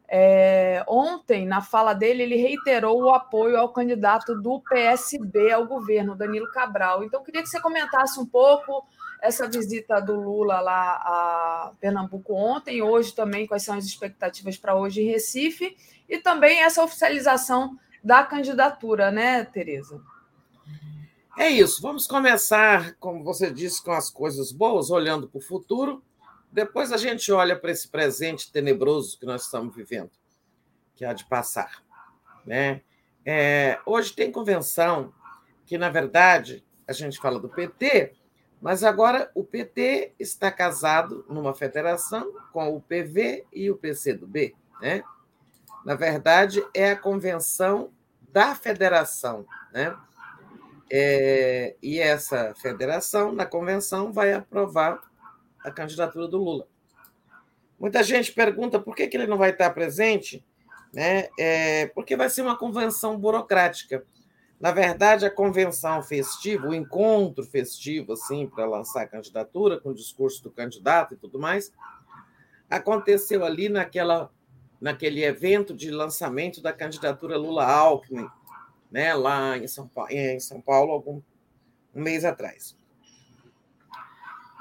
É, ontem, na fala dele, ele reiterou o apoio ao candidato do PSB ao governo, Danilo Cabral. Então, queria que você comentasse um pouco essa visita do Lula lá a Pernambuco ontem, hoje também, quais são as expectativas para hoje em Recife, e também essa oficialização da candidatura, né, Tereza? É isso. Vamos começar, como você disse, com as coisas boas, olhando para o futuro. Depois a gente olha para esse presente tenebroso que nós estamos vivendo, que há de passar. Né? É, hoje tem convenção que, na verdade, a gente fala do PT, mas agora o PT está casado numa federação com o PV e o PCdoB. Né? Na verdade, é a convenção da federação. Né? É, e essa federação, na convenção, vai aprovar a candidatura do Lula. Muita gente pergunta por que, que ele não vai estar presente, né? É, porque vai ser uma convenção burocrática. Na verdade, a convenção festiva, o encontro festivo, assim, para lançar a candidatura, com o discurso do candidato e tudo mais, aconteceu ali naquela, naquele evento de lançamento da candidatura Lula-Alckmin, né, lá em São Paulo, em São Paulo algum, um mês atrás.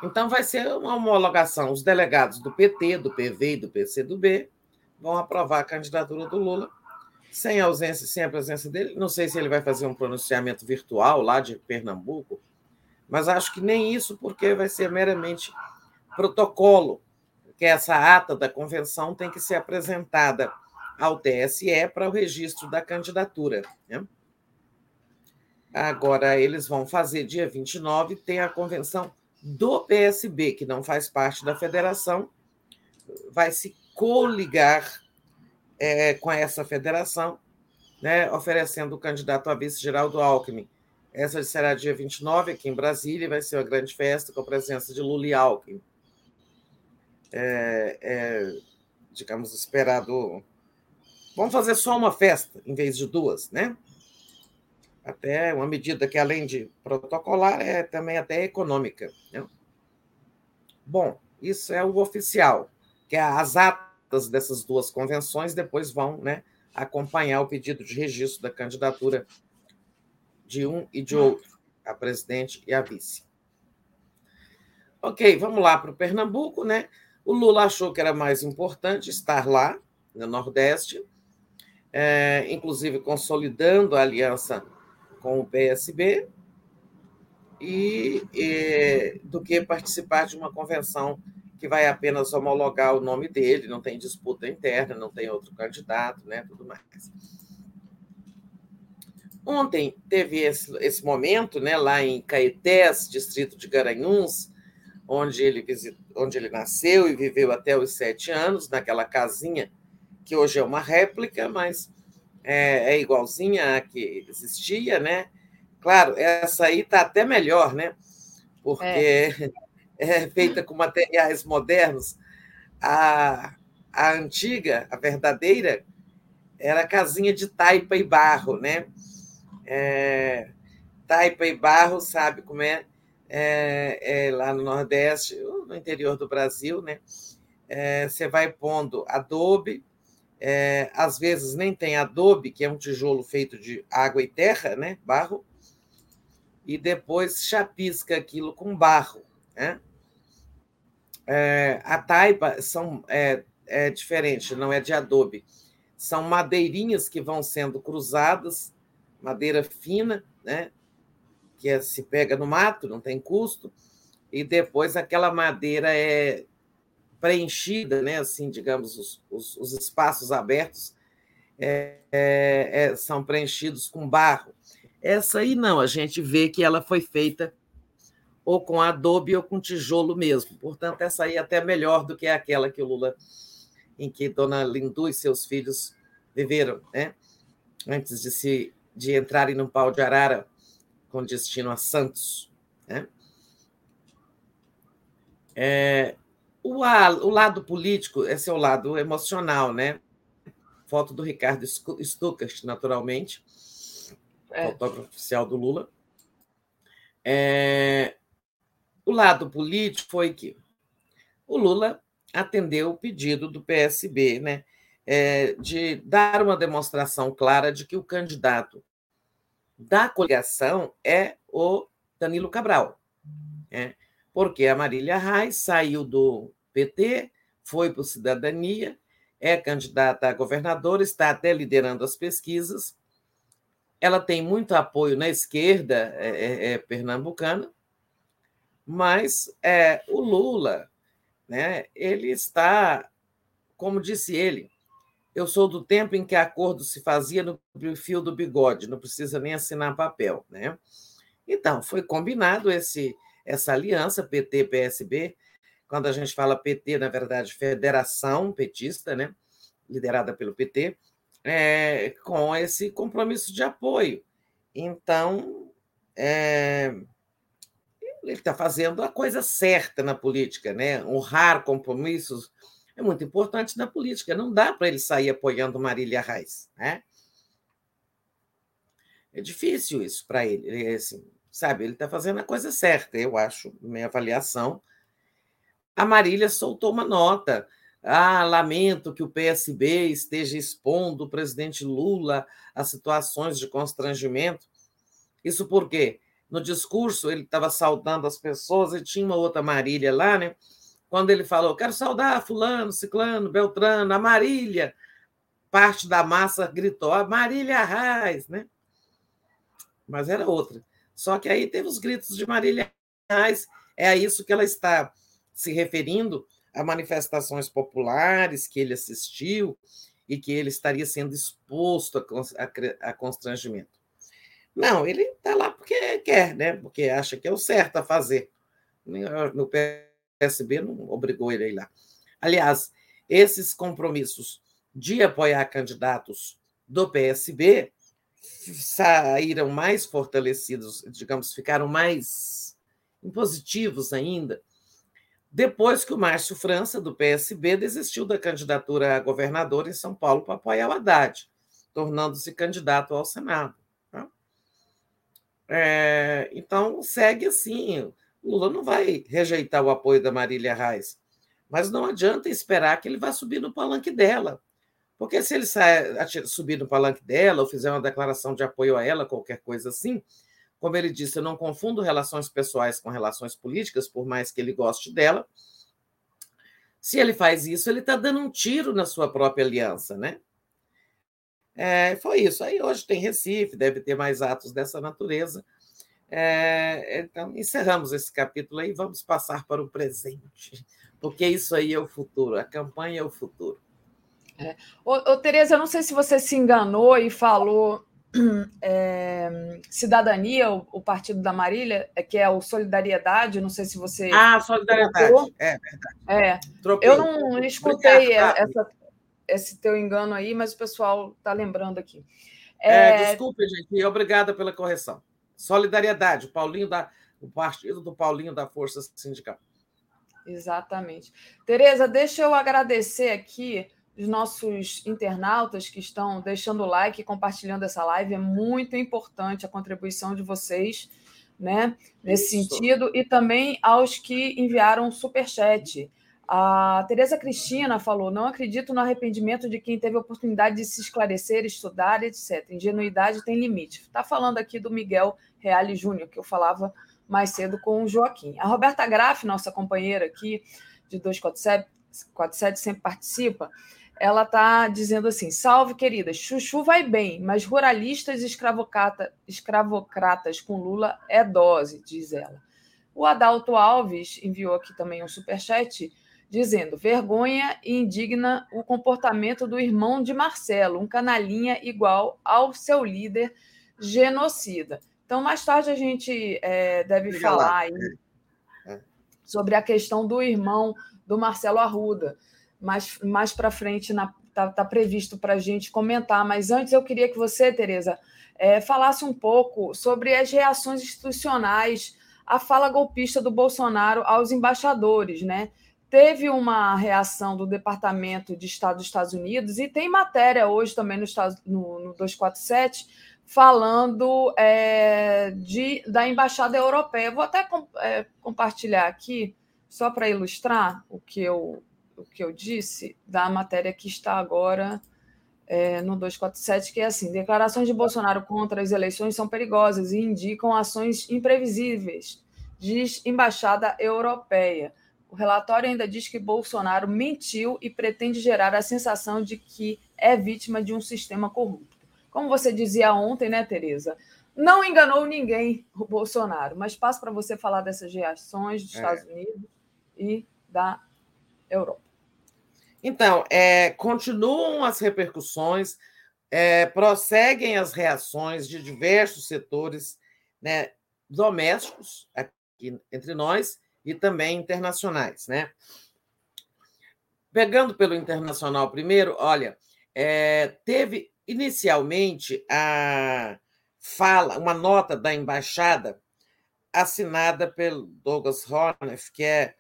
Então, vai ser uma homologação. Os delegados do PT, do PV e do PCdoB vão aprovar a candidatura do Lula, sem ausência, sem a presença dele. Não sei se ele vai fazer um pronunciamento virtual lá de Pernambuco, mas acho que nem isso, porque vai ser meramente protocolo, que essa ata da convenção tem que ser apresentada ao TSE para o registro da candidatura. Né? Agora, eles vão fazer dia 29, tem a convenção do PSB, que não faz parte da federação, vai se coligar é, com essa federação, né, oferecendo o candidato a vice Geraldo Alckmin. Essa será dia 29, aqui em Brasília, e vai ser uma grande festa com a presença de Lula e Alckmin. É, é, digamos, esperado. Vamos fazer só uma festa, em vez de duas, né? Até uma medida que, além de protocolar, é também até econômica. Né? Bom, isso é o oficial, que é as atas dessas duas convenções depois vão né, acompanhar o pedido de registro da candidatura de um e de outro, a presidente e a vice. Ok, vamos lá para o Pernambuco, né? O Lula achou que era mais importante estar lá, no Nordeste, é, inclusive consolidando a aliança com o PSB e, e, do que participar de uma convenção que vai apenas homologar o nome dele, não tem disputa interna, não tem outro candidato, né, tudo mais. Ontem teve esse, esse momento, né, lá em Caetés, distrito de Garanhuns, onde ele, onde ele nasceu e viveu até os sete anos, naquela casinha que hoje é uma réplica, mas é, é igualzinha à que existia, né? Claro, essa aí está até melhor, né? Porque é. [laughs] é. feita com materiais modernos. A, a antiga, a verdadeira, era casinha de taipa e barro, né? É, taipa e barro, sabe como é? É, é, lá no Nordeste, no interior do Brasil, né? É, você vai pondo adobe, é, às vezes nem tem adobe, que é um tijolo feito de água e terra, né? barro, e depois chapisca aquilo com barro. Né? É, a taipa são, é, é diferente, não é de adobe. São madeirinhas que vão sendo cruzadas, madeira fina, né? que é, se pega no mato, não tem custo, e depois aquela madeira é preenchida, né? assim, digamos, os, os, os espaços abertos é, é, é, são preenchidos com barro. Essa aí não, a gente vê que ela foi feita ou com adobe ou com tijolo mesmo. Portanto, essa aí é até melhor do que aquela que o Lula, em que Dona Lindu e seus filhos viveram, né? antes de se de entrarem no pau de arara com destino a Santos. Né? É, o, o lado político, esse é o lado emocional, né? Foto do Ricardo Stuckert, naturalmente, é. fotógrafo oficial do Lula. É, o lado político foi que o Lula atendeu o pedido do PSB, né, é, de dar uma demonstração clara de que o candidato da coligação é o Danilo Cabral, né, porque a Marília Reis saiu do PT, foi para o Cidadania, é candidata a governadora, está até liderando as pesquisas. Ela tem muito apoio na esquerda é, é, é pernambucana, mas é, o Lula, né, ele está, como disse ele, eu sou do tempo em que acordo se fazia no fio do bigode, não precisa nem assinar papel. Né? Então, foi combinado esse, essa aliança PT-PSB, quando a gente fala PT, na verdade, Federação Petista, né? liderada pelo PT, é, com esse compromisso de apoio. Então, é, ele está fazendo a coisa certa na política, né? honrar compromissos é muito importante na política. Não dá para ele sair apoiando Marília Reis. Né? É difícil isso para ele. ele é assim, sabe, ele está fazendo a coisa certa, eu acho, minha avaliação a Marília soltou uma nota. Ah, lamento que o PSB esteja expondo o presidente Lula a situações de constrangimento. Isso porque no discurso ele estava saudando as pessoas e tinha uma outra Marília lá, né? Quando ele falou, quero saudar fulano, ciclano, beltrano, a Marília, parte da massa gritou, a Marília Arraes, né? Mas era outra. Só que aí teve os gritos de Marília Arraes, é a isso que ela está se referindo a manifestações populares que ele assistiu e que ele estaria sendo exposto a, constrangimento. Não, ele está lá porque quer, né? porque acha que é o certo a fazer. No PSB não obrigou ele a ir lá. Aliás, esses compromissos de apoiar candidatos do PSB saíram mais fortalecidos, digamos, ficaram mais impositivos ainda depois que o Márcio França, do PSB, desistiu da candidatura a governador em São Paulo para apoiar o Haddad, tornando-se candidato ao Senado. Tá? É, então, segue assim. Lula não vai rejeitar o apoio da Marília Reis, mas não adianta esperar que ele vá subir no palanque dela. Porque se ele subir no palanque dela ou fizer uma declaração de apoio a ela, qualquer coisa assim, como ele disse, eu não confundo relações pessoais com relações políticas, por mais que ele goste dela. Se ele faz isso, ele está dando um tiro na sua própria aliança, né? É, foi isso. Aí hoje tem Recife, deve ter mais atos dessa natureza. É, então, encerramos esse capítulo aí, vamos passar para o presente, [laughs] porque isso aí é o futuro, a campanha é o futuro. É. Ô, ô, Tereza, eu não sei se você se enganou e falou [clears throat] é, Cidadania, o, o, partido da Marília, é, que é o Solidariedade, não sei se você. Ah, Solidariedade, trocou. é verdade. É. Eu não escutei essa, esse teu engano aí, mas o pessoal está lembrando aqui. É... é, desculpe, gente, obrigada pela correção. Solidariedade, o Paulinho da, o partido do Paulinho da Força Sindical. Exatamente. Tereza, deixa eu agradecer aqui os nossos internautas que estão deixando o like e compartilhando essa live. É muito importante a contribuição de vocês, né? Nesse Isso. sentido, e também aos que enviaram super chat. A Tereza Cristina falou: não acredito no arrependimento de quem teve a oportunidade de se esclarecer, estudar, etc. Ingenuidade tem limite. Está falando aqui do Miguel Reale Júnior, que eu falava mais cedo com o Joaquim. A Roberta Graff, nossa companheira aqui de 247, sempre participa, ela está dizendo assim: salve, querida, Chuchu vai bem, mas ruralistas e escravocrata, escravocratas com Lula é dose, diz ela. O Adalto Alves enviou aqui também um superchat dizendo: vergonha e indigna o comportamento do irmão de Marcelo, um canalinha igual ao seu líder genocida. Então, mais tarde a gente é, deve Liga falar aí é. é. sobre a questão do irmão do Marcelo Arruda. Mais, mais para frente está tá previsto para a gente comentar. Mas antes eu queria que você, Tereza, é, falasse um pouco sobre as reações institucionais à fala golpista do Bolsonaro aos embaixadores, né? Teve uma reação do Departamento de Estado dos Estados Unidos e tem matéria hoje também no, no, no 247 falando é, de, da Embaixada Europeia. Vou até com, é, compartilhar aqui, só para ilustrar o que, eu, o que eu disse, da matéria que está agora é, no 247, que é assim: declarações de Bolsonaro contra as eleições são perigosas e indicam ações imprevisíveis, diz Embaixada Europeia. O relatório ainda diz que Bolsonaro mentiu e pretende gerar a sensação de que é vítima de um sistema corrupto como você dizia ontem, né, Tereza? Não enganou ninguém o Bolsonaro, mas passo para você falar dessas reações dos é. Estados Unidos e da Europa. Então, é, continuam as repercussões, é, prosseguem as reações de diversos setores né, domésticos aqui entre nós e também internacionais. Né? Pegando pelo internacional primeiro, olha, é, teve Inicialmente, a fala, uma nota da embaixada assinada pelo Douglas Horneff, que é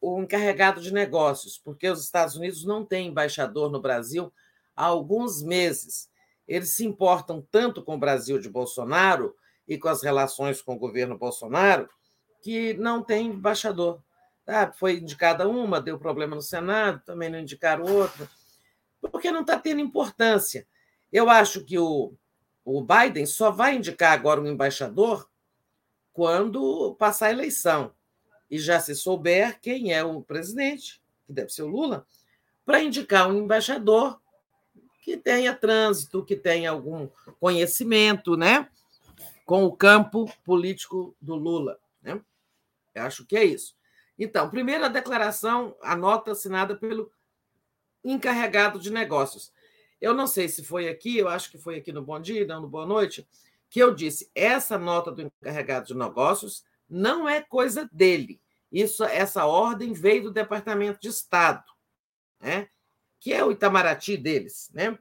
o encarregado de negócios, porque os Estados Unidos não têm embaixador no Brasil há alguns meses. Eles se importam tanto com o Brasil de Bolsonaro e com as relações com o governo Bolsonaro que não tem embaixador. Ah, foi indicada uma, deu problema no Senado, também não indicaram outra, porque não está tendo importância. Eu acho que o, o Biden só vai indicar agora um embaixador quando passar a eleição e já se souber quem é o presidente, que deve ser o Lula, para indicar um embaixador que tenha trânsito, que tenha algum conhecimento, né, com o campo político do Lula, né? Eu acho que é isso. Então, primeira declaração, a nota assinada pelo encarregado de negócios. Eu não sei se foi aqui, eu acho que foi aqui no Bom Dia, não no Boa Noite, que eu disse: essa nota do encarregado de negócios não é coisa dele. Isso, essa ordem veio do Departamento de Estado, né? que é o Itamaraty deles. Né?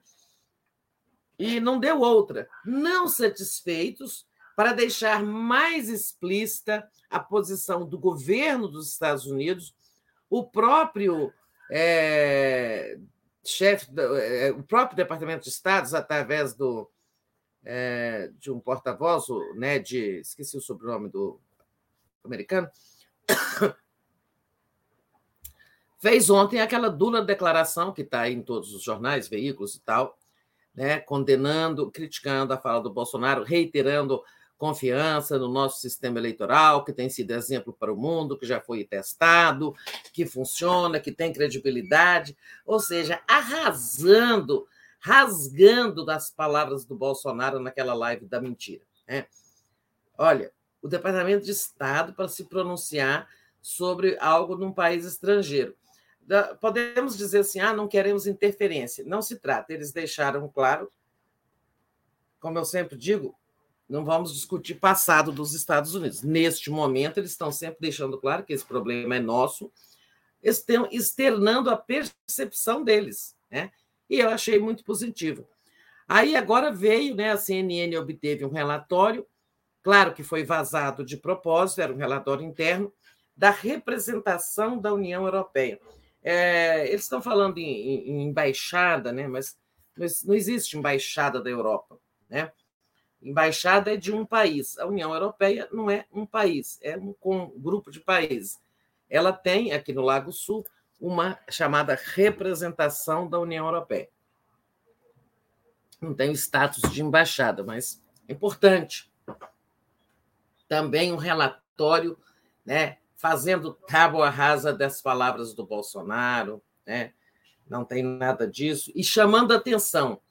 E não deu outra. Não satisfeitos, para deixar mais explícita a posição do governo dos Estados Unidos, o próprio é, chefe, é, o próprio Departamento de Estado, através do, é, de um porta-voz, né, de, esqueci o sobrenome do americano, [coughs] fez ontem aquela dura declaração que está em todos os jornais, veículos e tal, né, condenando, criticando a fala do Bolsonaro, reiterando confiança no nosso sistema eleitoral, que tem sido exemplo para o mundo, que já foi testado, que funciona, que tem credibilidade, ou seja, arrasando, rasgando das palavras do Bolsonaro naquela live da mentira. Né? Olha, o Departamento de Estado para se pronunciar sobre algo num país estrangeiro. Podemos dizer assim, ah, não queremos interferência. Não se trata. Eles deixaram claro, como eu sempre digo, não vamos discutir passado dos Estados Unidos. Neste momento, eles estão sempre deixando claro que esse problema é nosso, estão externando a percepção deles, né? E eu achei muito positivo. Aí agora veio, né? A CNN obteve um relatório, claro que foi vazado de propósito, era um relatório interno da representação da União Europeia. É, eles estão falando em, em, em embaixada, né? Mas não existe embaixada da Europa, né? Embaixada é de um país. A União Europeia não é um país, é um, um grupo de países. Ela tem, aqui no Lago Sul, uma chamada representação da União Europeia. Não tem o status de embaixada, mas é importante. Também um relatório né, fazendo tábua rasa das palavras do Bolsonaro, né? não tem nada disso, e chamando atenção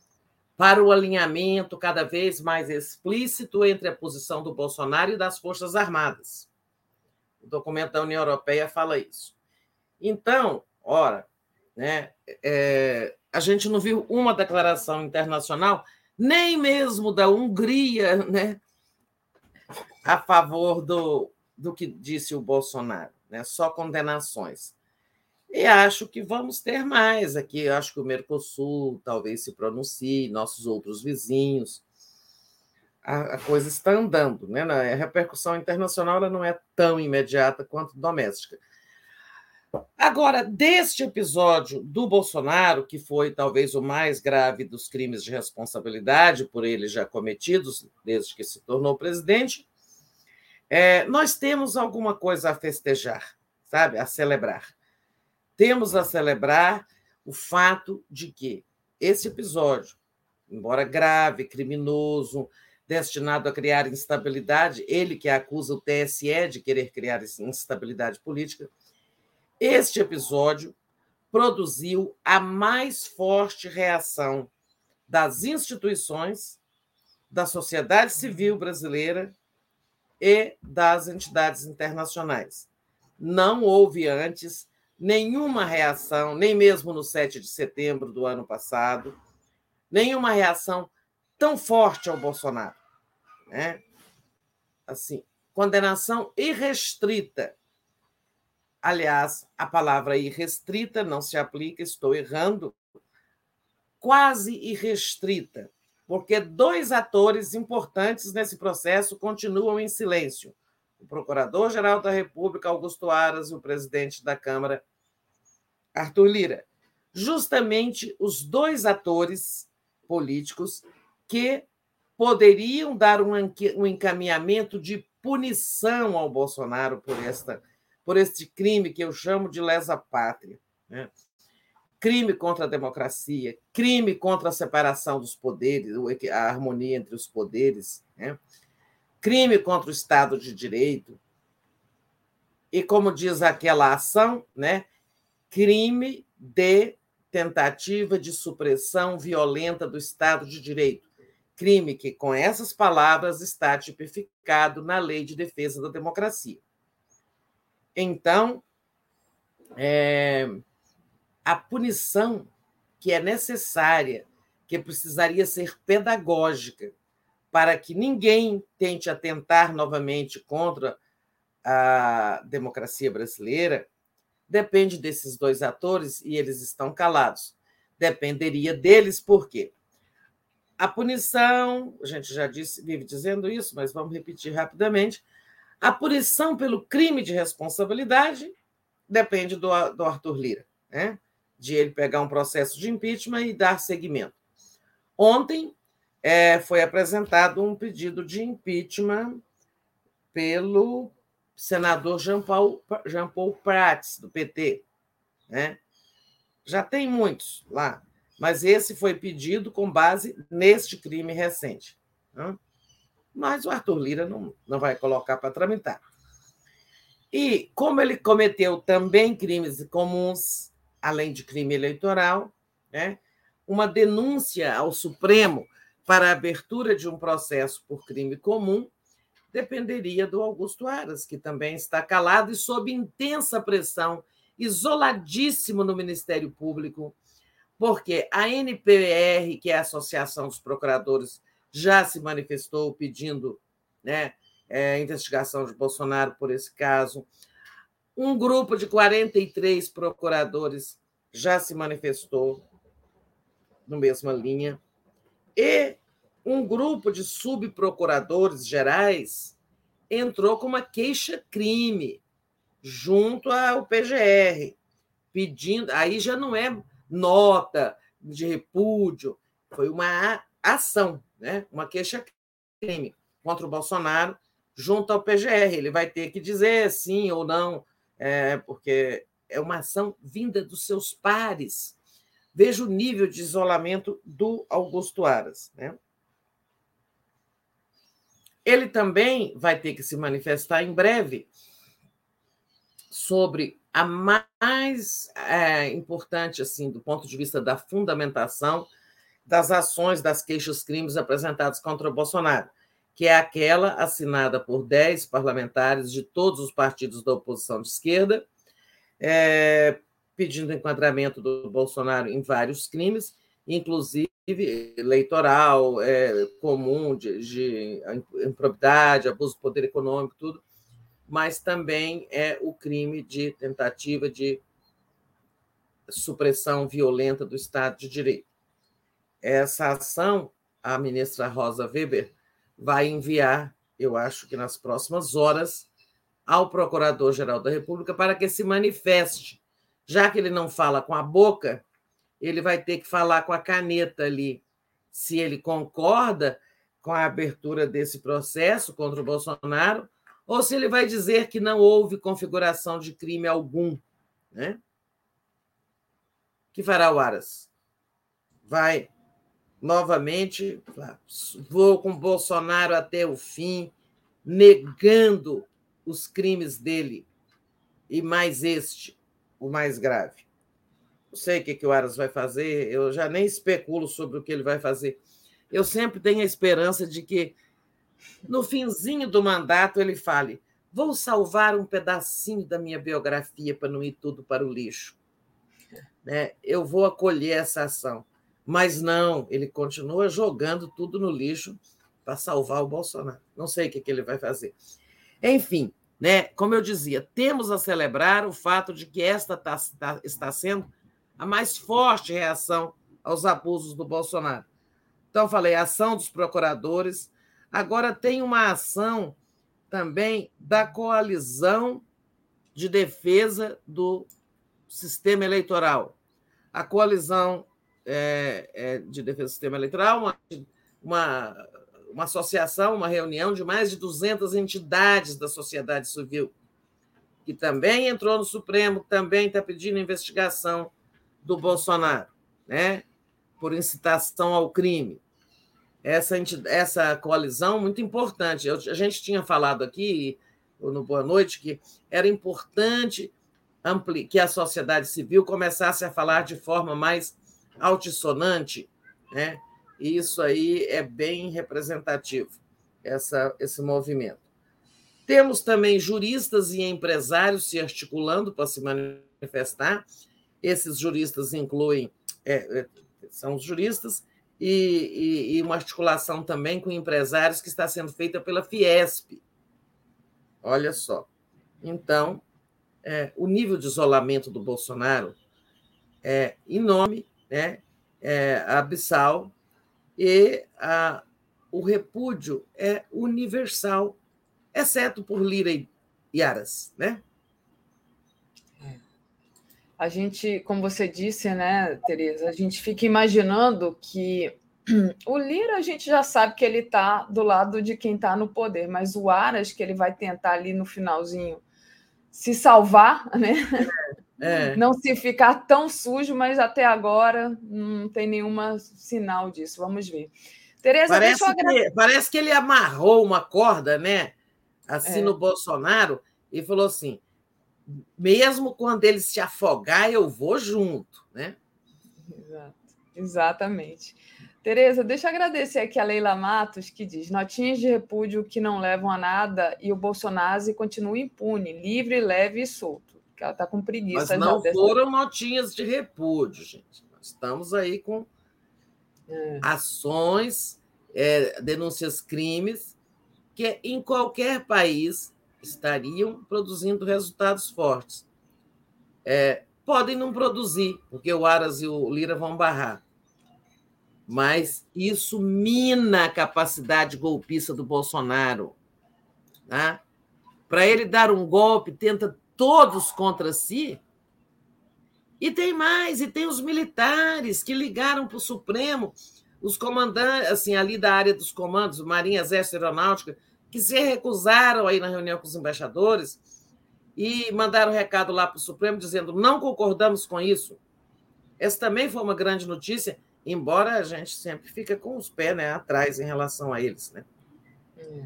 para o alinhamento cada vez mais explícito entre a posição do Bolsonaro e das Forças Armadas. O documento da União Europeia fala isso. Então, ora, né, é, a gente não viu uma declaração internacional, nem mesmo da Hungria, né, a favor do, do que disse o Bolsonaro, né, só condenações. E acho que vamos ter mais aqui. Acho que o Mercosul talvez se pronuncie, nossos outros vizinhos. A, a coisa está andando, né? A repercussão internacional não é tão imediata quanto doméstica. Agora, deste episódio do Bolsonaro, que foi talvez o mais grave dos crimes de responsabilidade por ele já cometidos desde que se tornou presidente, é, nós temos alguma coisa a festejar, sabe? A celebrar. Temos a celebrar o fato de que esse episódio, embora grave, criminoso, destinado a criar instabilidade, ele que acusa o TSE de querer criar instabilidade política, este episódio produziu a mais forte reação das instituições, da sociedade civil brasileira e das entidades internacionais. Não houve antes nenhuma reação, nem mesmo no 7 de setembro do ano passado, nenhuma reação tão forte ao Bolsonaro. Né? Assim, condenação irrestrita. Aliás, a palavra irrestrita não se aplica, estou errando. Quase irrestrita, porque dois atores importantes nesse processo continuam em silêncio o Procurador-Geral da República, Augusto Aras, e o presidente da Câmara, Arthur Lira. Justamente os dois atores políticos que poderiam dar um encaminhamento de punição ao Bolsonaro por, esta, por este crime que eu chamo de lesa pátria. Né? Crime contra a democracia, crime contra a separação dos poderes, a harmonia entre os poderes. Né? crime contra o Estado de Direito. E como diz aquela ação, né, crime de tentativa de supressão violenta do Estado de Direito. Crime que, com essas palavras, está tipificado na Lei de Defesa da Democracia. Então, é, a punição que é necessária, que precisaria ser pedagógica, para que ninguém tente atentar novamente contra a democracia brasileira, depende desses dois atores e eles estão calados. Dependeria deles, por quê? A punição, a gente já disse, vive dizendo isso, mas vamos repetir rapidamente. A punição pelo crime de responsabilidade depende do, do Arthur Lira, né? de ele pegar um processo de impeachment e dar seguimento. Ontem, é, foi apresentado um pedido de impeachment pelo senador Jean Paul, Jean Paul Prats, do PT. Né? Já tem muitos lá, mas esse foi pedido com base neste crime recente. Né? Mas o Arthur Lira não, não vai colocar para tramitar. E como ele cometeu também crimes comuns, além de crime eleitoral, né? uma denúncia ao Supremo para a abertura de um processo por crime comum dependeria do Augusto Aras, que também está calado e sob intensa pressão, isoladíssimo no Ministério Público, porque a NPR, que é a Associação dos Procuradores, já se manifestou pedindo né, é, investigação de Bolsonaro por esse caso. Um grupo de 43 procuradores já se manifestou na mesma linha. E um grupo de subprocuradores gerais entrou com uma queixa-crime junto ao PGR, pedindo. Aí já não é nota de repúdio, foi uma ação, né? uma queixa-crime contra o Bolsonaro junto ao PGR. Ele vai ter que dizer sim ou não, é, porque é uma ação vinda dos seus pares Veja o nível de isolamento do Augusto Aras. Né? ele também vai ter que se manifestar em breve sobre a mais é, importante, assim, do ponto de vista da fundamentação das ações das queixas-crimes apresentadas contra o Bolsonaro, que é aquela assinada por 10 parlamentares de todos os partidos da oposição de esquerda, é, pedindo enquadramento do Bolsonaro em vários crimes, inclusive eleitoral, é, comum, de, de improbidade, abuso do poder econômico, tudo, mas também é o crime de tentativa de supressão violenta do Estado de Direito. Essa ação, a ministra Rosa Weber vai enviar, eu acho que nas próximas horas, ao Procurador-Geral da República para que se manifeste. Já que ele não fala com a boca, ele vai ter que falar com a caneta ali, se ele concorda com a abertura desse processo contra o Bolsonaro, ou se ele vai dizer que não houve configuração de crime algum. Né? que fará o Aras? Vai novamente, vou com Bolsonaro até o fim, negando os crimes dele, e mais este, o mais grave. Não sei o que, que o Aras vai fazer, eu já nem especulo sobre o que ele vai fazer. Eu sempre tenho a esperança de que, no finzinho do mandato, ele fale: vou salvar um pedacinho da minha biografia para não ir tudo para o lixo. Né? Eu vou acolher essa ação. Mas não, ele continua jogando tudo no lixo para salvar o Bolsonaro. Não sei o que, que ele vai fazer. Enfim, né? como eu dizia, temos a celebrar o fato de que esta tá, tá, está sendo a mais forte reação aos abusos do Bolsonaro. Então, falei, ação dos procuradores. Agora tem uma ação também da coalizão de defesa do sistema eleitoral. A coalizão é, é, de defesa do sistema eleitoral, uma, uma, uma associação, uma reunião de mais de 200 entidades da sociedade civil, que também entrou no Supremo, também está pedindo investigação do Bolsonaro, né? por incitação ao crime. Essa, essa coalizão muito importante. Eu, a gente tinha falado aqui no Boa Noite que era importante que a sociedade civil começasse a falar de forma mais altissonante, né? E isso aí é bem representativo, essa, esse movimento. Temos também juristas e empresários se articulando para se manifestar. Esses juristas incluem, é, é, são os juristas, e, e, e, uma articulação também com empresários que está sendo feita pela Fiesp. Olha só. Então, é, o nível de isolamento do Bolsonaro é enorme, né? é abissal, e a, o repúdio é universal, exceto por Lira e Aras, né? A gente, como você disse, né, Tereza, a gente fica imaginando que [clears throat] o Lira a gente já sabe que ele está do lado de quem está no poder, mas o Aras, que ele vai tentar ali no finalzinho se salvar, né? É. Não se ficar tão sujo, mas até agora não tem nenhum sinal disso. Vamos ver. Tereza, parece, que, parece que ele amarrou uma corda, né? Assim é. no Bolsonaro e falou assim: mesmo quando ele se afogar, eu vou junto, né? Exato. Exatamente. Tereza, deixa eu agradecer aqui a Leila Matos, que diz: notinhas de repúdio que não levam a nada e o Bolsonaro continua impune, livre, leve e solto. Que ela está com preguiça. Mas não foram notinhas de repúdio, gente. Nós estamos aí com é. ações, é, denúncias crimes, que em qualquer país estariam produzindo resultados fortes. É, podem não produzir, porque o Aras e o Lira vão barrar mas isso mina a capacidade golpista do Bolsonaro. Tá? Para ele dar um golpe, tenta todos contra si. E tem mais, e tem os militares que ligaram para o Supremo, os comandantes, assim, ali da área dos comandos, Marinha, Exército Aeronáutica, que se recusaram aí na reunião com os embaixadores e mandaram recado lá para o Supremo dizendo: não concordamos com isso. Essa também foi uma grande notícia embora a gente sempre fica com os pés né, atrás em relação a eles. Né? É.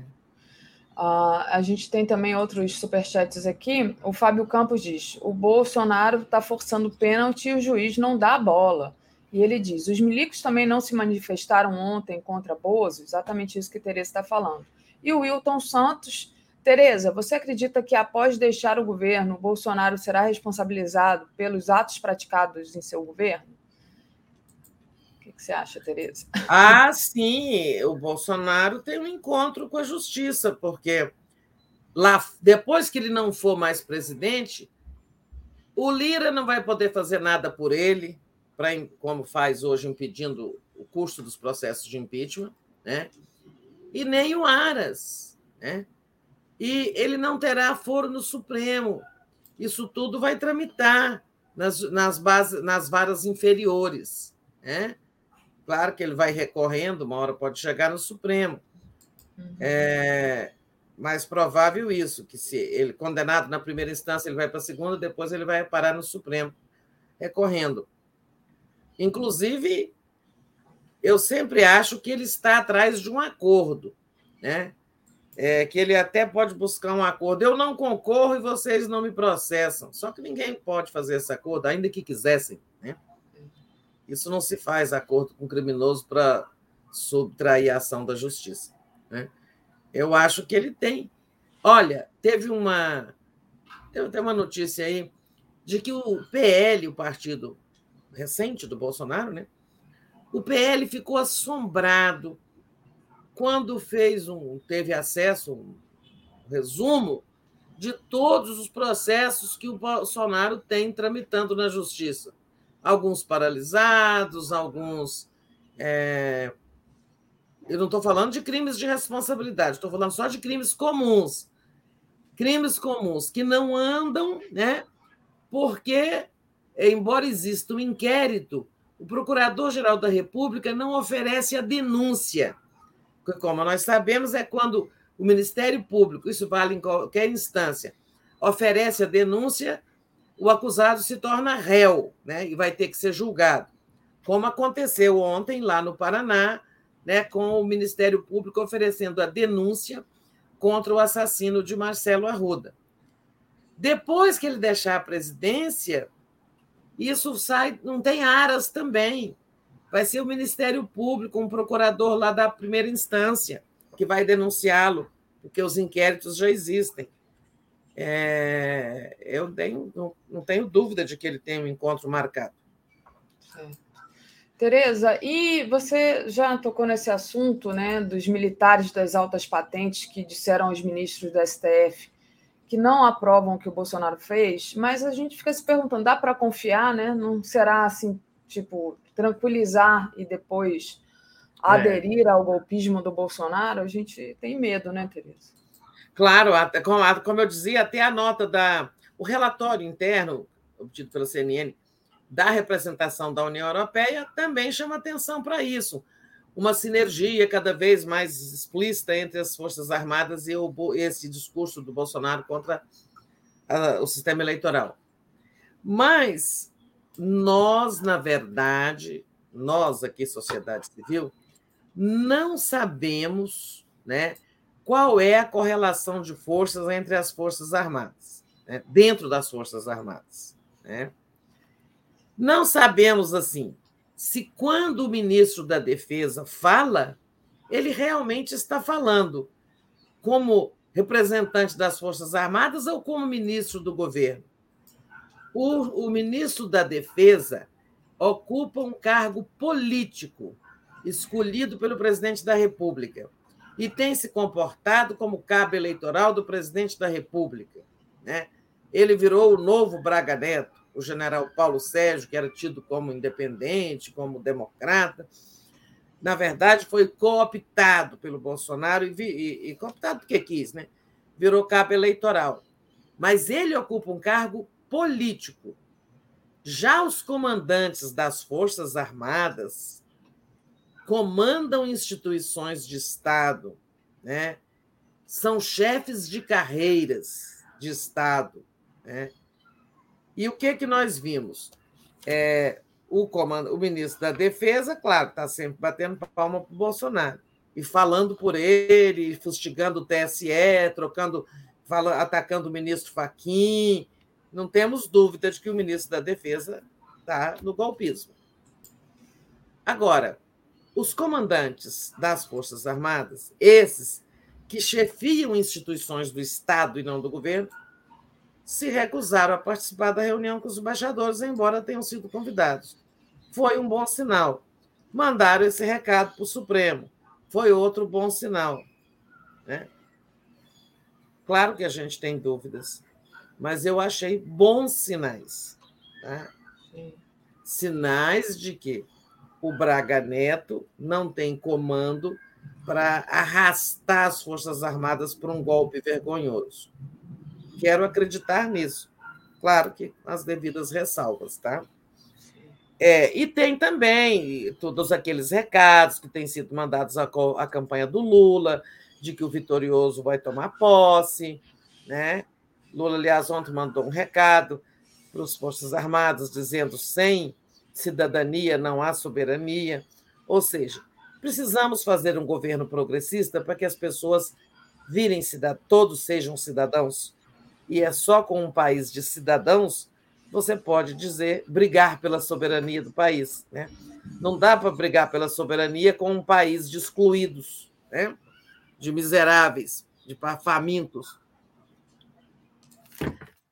Uh, a gente tem também outros superchats aqui. O Fábio Campos diz: o Bolsonaro está forçando pênalti e o juiz não dá a bola. E ele diz: os milicos também não se manifestaram ontem contra Bozo, exatamente isso que Tereza está falando. E o Wilton Santos, Tereza, você acredita que após deixar o governo, Bolsonaro será responsabilizado pelos atos praticados em seu governo? Você acha, Tereza? Ah, sim, o Bolsonaro tem um encontro com a justiça, porque lá depois que ele não for mais presidente, o Lira não vai poder fazer nada por ele, pra, como faz hoje impedindo o custo dos processos de impeachment, né? e nem o Aras. Né? E ele não terá foro no Supremo. Isso tudo vai tramitar nas, nas, bases, nas varas inferiores. Né? Claro que ele vai recorrendo, uma hora pode chegar no Supremo. Uhum. É mais provável isso, que se ele condenado na primeira instância, ele vai para a segunda, depois ele vai parar no Supremo, recorrendo. Inclusive, eu sempre acho que ele está atrás de um acordo, né? É, que ele até pode buscar um acordo. Eu não concorro e vocês não me processam. Só que ninguém pode fazer esse acordo, ainda que quisessem. Isso não se faz acordo com criminoso para subtrair a ação da justiça. Né? Eu acho que ele tem. Olha, teve uma. Teve até uma notícia aí de que o PL, o partido recente do Bolsonaro, né? O PL ficou assombrado quando fez um, teve acesso, um resumo de todos os processos que o Bolsonaro tem tramitando na justiça. Alguns paralisados, alguns. É... Eu não estou falando de crimes de responsabilidade, estou falando só de crimes comuns. Crimes comuns que não andam, né? Porque, embora exista um inquérito, o Procurador-Geral da República não oferece a denúncia. Como nós sabemos, é quando o Ministério Público, isso vale em qualquer instância, oferece a denúncia, o acusado se torna réu né, e vai ter que ser julgado. Como aconteceu ontem lá no Paraná, né, com o Ministério Público oferecendo a denúncia contra o assassino de Marcelo Arruda. Depois que ele deixar a presidência, isso sai, não tem aras também. Vai ser o Ministério Público, um procurador lá da primeira instância, que vai denunciá-lo, porque os inquéritos já existem. É, eu tenho, não, não, tenho dúvida de que ele tem um encontro marcado. Tereza, e você já tocou nesse assunto né, dos militares das altas patentes que disseram aos ministros do STF que não aprovam o que o Bolsonaro fez, mas a gente fica se perguntando, dá para confiar, né? Não será assim, tipo, tranquilizar e depois é. aderir ao golpismo do Bolsonaro? A gente tem medo, né, Tereza? Claro, como eu dizia, até a nota da. O relatório interno obtido pela CNN da representação da União Europeia também chama atenção para isso uma sinergia cada vez mais explícita entre as Forças Armadas e o, esse discurso do Bolsonaro contra a, o sistema eleitoral. Mas nós, na verdade, nós aqui, sociedade civil, não sabemos né, qual é a correlação de forças entre as Forças Armadas, né, dentro das Forças Armadas. Né? Não sabemos, assim, se quando o ministro da Defesa fala, ele realmente está falando como representante das Forças Armadas ou como ministro do governo. O, o ministro da Defesa ocupa um cargo político escolhido pelo presidente da República e tem se comportado como cabo eleitoral do presidente da República. Né? Ele virou o novo Braga Neto o general Paulo Sérgio, que era tido como independente, como democrata, na verdade foi cooptado pelo Bolsonaro e, e, e cooptado porque quis, né? Virou cabo eleitoral. Mas ele ocupa um cargo político. Já os comandantes das Forças Armadas comandam instituições de Estado, né? são chefes de carreiras de Estado. Né? E o que, que nós vimos? É, o, comando, o ministro da Defesa, claro, está sempre batendo palma para o Bolsonaro. e falando por ele, fustigando o TSE, trocando, fala, atacando o ministro Faquim. Não temos dúvida de que o ministro da Defesa está no golpismo. Agora, os comandantes das Forças Armadas, esses que chefiam instituições do Estado e não do governo, se recusaram a participar da reunião com os embaixadores, embora tenham sido convidados. Foi um bom sinal. Mandaram esse recado para o Supremo. Foi outro bom sinal. Né? Claro que a gente tem dúvidas, mas eu achei bons sinais. Tá? Sinais de que o Braga Neto não tem comando para arrastar as Forças Armadas para um golpe vergonhoso. Quero acreditar nisso. Claro que as devidas ressalvas, tá? É, e tem também todos aqueles recados que têm sido mandados à, à campanha do Lula, de que o vitorioso vai tomar posse, né? Lula, aliás, ontem mandou um recado para as Forças Armadas dizendo sem cidadania não há soberania. Ou seja, precisamos fazer um governo progressista para que as pessoas virem cidadãos, todos sejam cidadãos. E é só com um país de cidadãos você pode dizer brigar pela soberania do país. Né? Não dá para brigar pela soberania com um país de excluídos, né? de miseráveis, de famintos.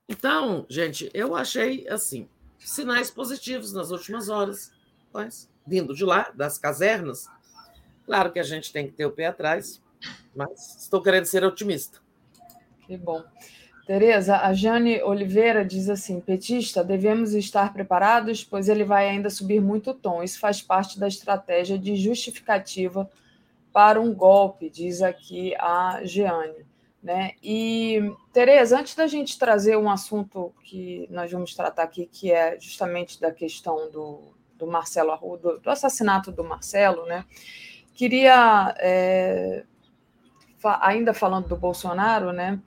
Então, gente, eu achei assim sinais positivos nas últimas horas, mas vindo de lá, das casernas. Claro que a gente tem que ter o pé atrás, mas estou querendo ser otimista. Que bom. Tereza, a Jane Oliveira diz assim: petista, devemos estar preparados, pois ele vai ainda subir muito o tom. Isso faz parte da estratégia de justificativa para um golpe, diz aqui a Jeane. Né? E, Tereza, antes da gente trazer um assunto que nós vamos tratar aqui, que é justamente da questão do, do Marcelo Arruda, do, assassinato do Marcelo, né? queria, é, fa ainda falando do Bolsonaro, né?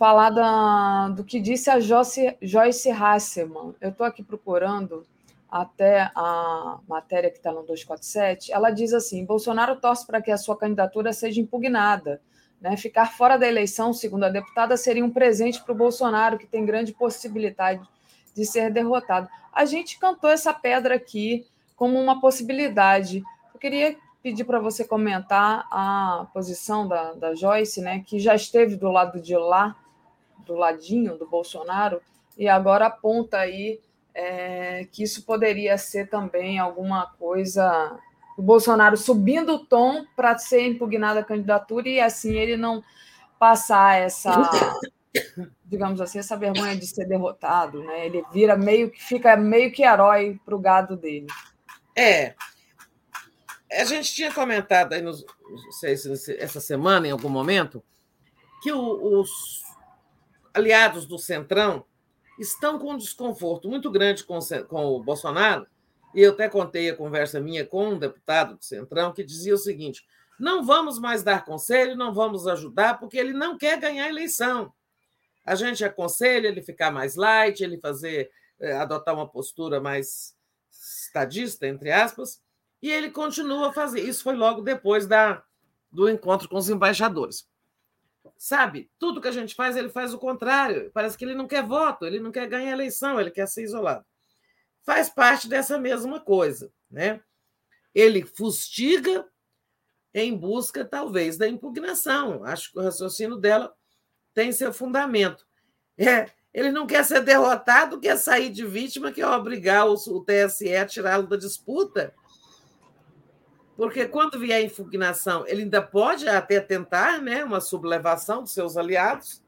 falar da, do que disse a Joyce, Joyce Hasselman. Eu estou aqui procurando até a matéria que está no 247. Ela diz assim: Bolsonaro torce para que a sua candidatura seja impugnada né? Ficar fora da eleição, segundo a deputada, seria um presente para o Bolsonaro, que tem grande possibilidade de ser derrotado. A gente cantou essa pedra aqui como uma possibilidade. Eu queria pedir para você comentar a posição da, da Joyce, né, que já esteve do lado de lá, do ladinho do Bolsonaro, e agora aponta aí é, que isso poderia ser também alguma coisa o Bolsonaro subindo o tom para ser impugnada a candidatura e assim ele não passar essa, digamos assim, essa vergonha de ser derrotado, né? Ele vira meio que fica meio que herói para o gado dele. É. A gente tinha comentado aí, nos, não sei se essa semana, em algum momento, que o, os aliados do Centrão estão com um desconforto muito grande com, com o Bolsonaro, e eu até contei a conversa minha com um deputado do Centrão que dizia o seguinte: não vamos mais dar conselho, não vamos ajudar, porque ele não quer ganhar a eleição. A gente aconselha ele ficar mais light, ele fazer eh, adotar uma postura mais estadista, entre aspas, e ele continua a fazer. Isso foi logo depois da, do encontro com os embaixadores. Sabe, tudo que a gente faz, ele faz o contrário. Parece que ele não quer voto, ele não quer ganhar a eleição, ele quer ser isolado faz parte dessa mesma coisa. Né? Ele fustiga em busca, talvez, da impugnação. Acho que o raciocínio dela tem seu fundamento. É, ele não quer ser derrotado, quer sair de vítima, quer obrigar o, o TSE a tirá-lo da disputa. Porque quando vier a impugnação, ele ainda pode até tentar né, uma sublevação dos seus aliados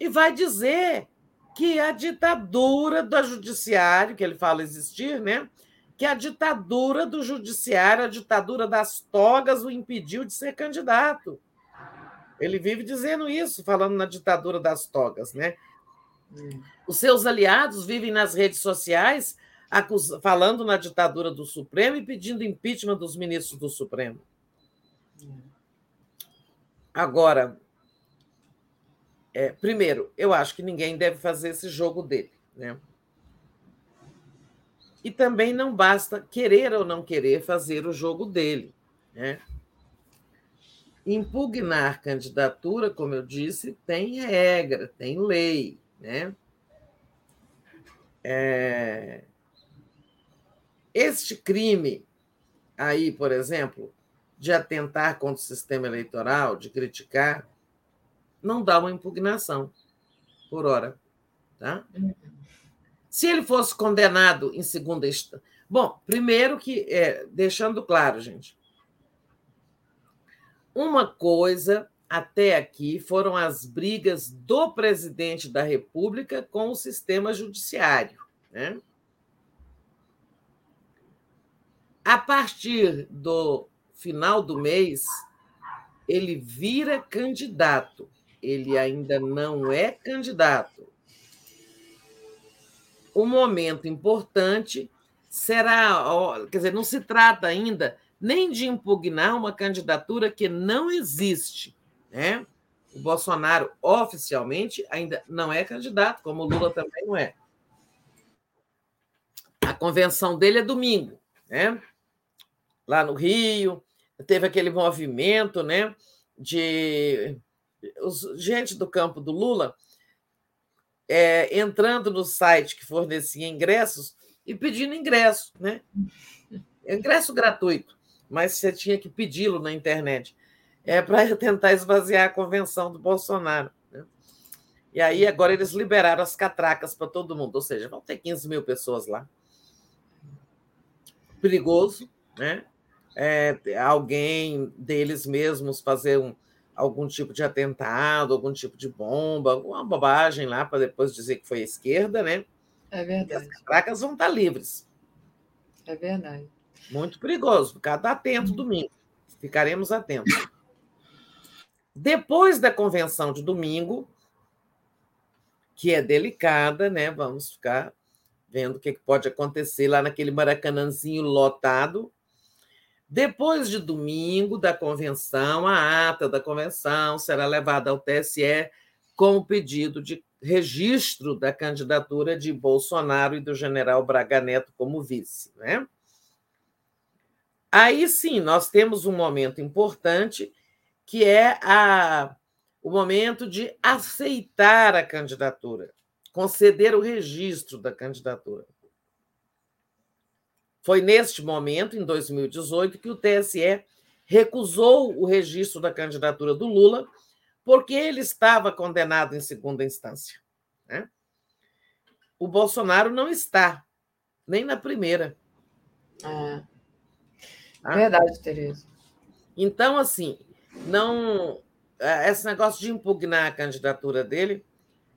e vai dizer que a ditadura do judiciário, que ele fala existir, né? que a ditadura do judiciário, a ditadura das togas, o impediu de ser candidato. Ele vive dizendo isso, falando na ditadura das togas. Né? Os seus aliados vivem nas redes sociais falando na ditadura do Supremo e pedindo impeachment dos ministros do Supremo. Agora, é, primeiro, eu acho que ninguém deve fazer esse jogo dele. Né? E também não basta querer ou não querer fazer o jogo dele. Né? impugnar candidatura, como eu disse, tem regra, tem lei, né? É... Este crime aí, por exemplo, de atentar contra o sistema eleitoral, de criticar, não dá uma impugnação por hora. Tá? Se ele fosse condenado em segunda instância. Bom, primeiro que, é, deixando claro, gente, uma coisa até aqui foram as brigas do presidente da República com o sistema judiciário. Né? A partir do final do mês, ele vira candidato. Ele ainda não é candidato. O momento importante será, quer dizer, não se trata ainda nem de impugnar uma candidatura que não existe, né? O Bolsonaro oficialmente ainda não é candidato, como o Lula também não é. A convenção dele é domingo, né? Lá no Rio, teve aquele movimento, né? De os, gente do campo do Lula é, entrando no site que fornecia ingressos e pedindo ingresso, né? Ingresso gratuito, mas você tinha que pedi-lo na internet. É para [laughs] tentar esvaziar a convenção do Bolsonaro. Né? E aí agora eles liberaram as catracas para todo mundo, ou seja, vão ter 15 mil pessoas lá. Perigoso, né? É, alguém deles mesmos fazer um, algum tipo de atentado, algum tipo de bomba, alguma bobagem lá para depois dizer que foi a esquerda, né? É verdade. E as catracas vão estar livres. É verdade. Muito perigoso. Ficar atento domingo. Ficaremos atentos. Depois da convenção de domingo, que é delicada, né? Vamos ficar vendo o que pode acontecer lá naquele maracanãzinho lotado. Depois de domingo da convenção, a ata da convenção será levada ao TSE com o pedido de registro da candidatura de Bolsonaro e do general Braga Neto como vice. Né? Aí sim, nós temos um momento importante, que é a, o momento de aceitar a candidatura, conceder o registro da candidatura. Foi neste momento, em 2018, que o TSE recusou o registro da candidatura do Lula, porque ele estava condenado em segunda instância. Né? O Bolsonaro não está, nem na primeira. É. Tá? Verdade, Tereza. Então, assim, não. É, esse negócio de impugnar a candidatura dele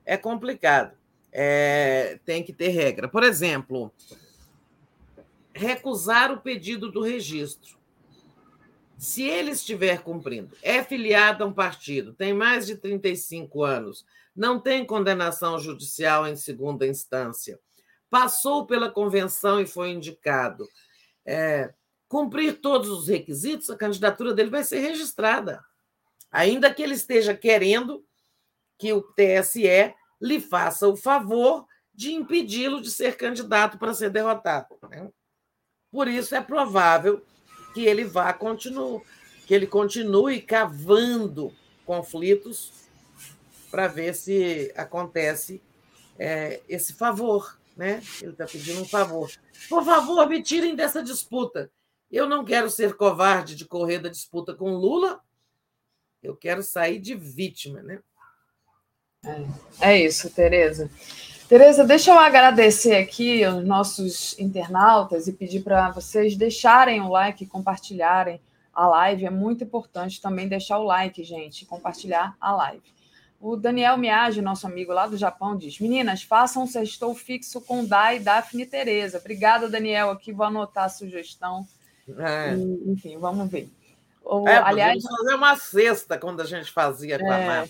é complicado. É, tem que ter regra. Por exemplo, recusar o pedido do registro. Se ele estiver cumprindo, é filiado a um partido, tem mais de 35 anos, não tem condenação judicial em segunda instância, passou pela convenção e foi indicado, é, cumprir todos os requisitos, a candidatura dele vai ser registrada, ainda que ele esteja querendo que o TSE lhe faça o favor de impedi-lo de ser candidato para ser derrotado. Né? Por isso é provável que ele vá continue, que ele continue cavando conflitos para ver se acontece é, esse favor, né? Ele está pedindo um favor. Por favor, me tirem dessa disputa. Eu não quero ser covarde de correr da disputa com Lula. Eu quero sair de vítima, né? É, é isso, Tereza. Tereza, deixa eu agradecer aqui aos nossos internautas e pedir para vocês deixarem o like compartilharem a live. É muito importante também deixar o like, gente, compartilhar a live. O Daniel Miage, nosso amigo lá do Japão, diz: Meninas, façam um sextou fixo com Dai, Daphne e Tereza. Obrigada, Daniel. Aqui vou anotar a sugestão. É. E, enfim, vamos ver. O, é, aliás, fazer uma cesta quando a gente fazia com é, a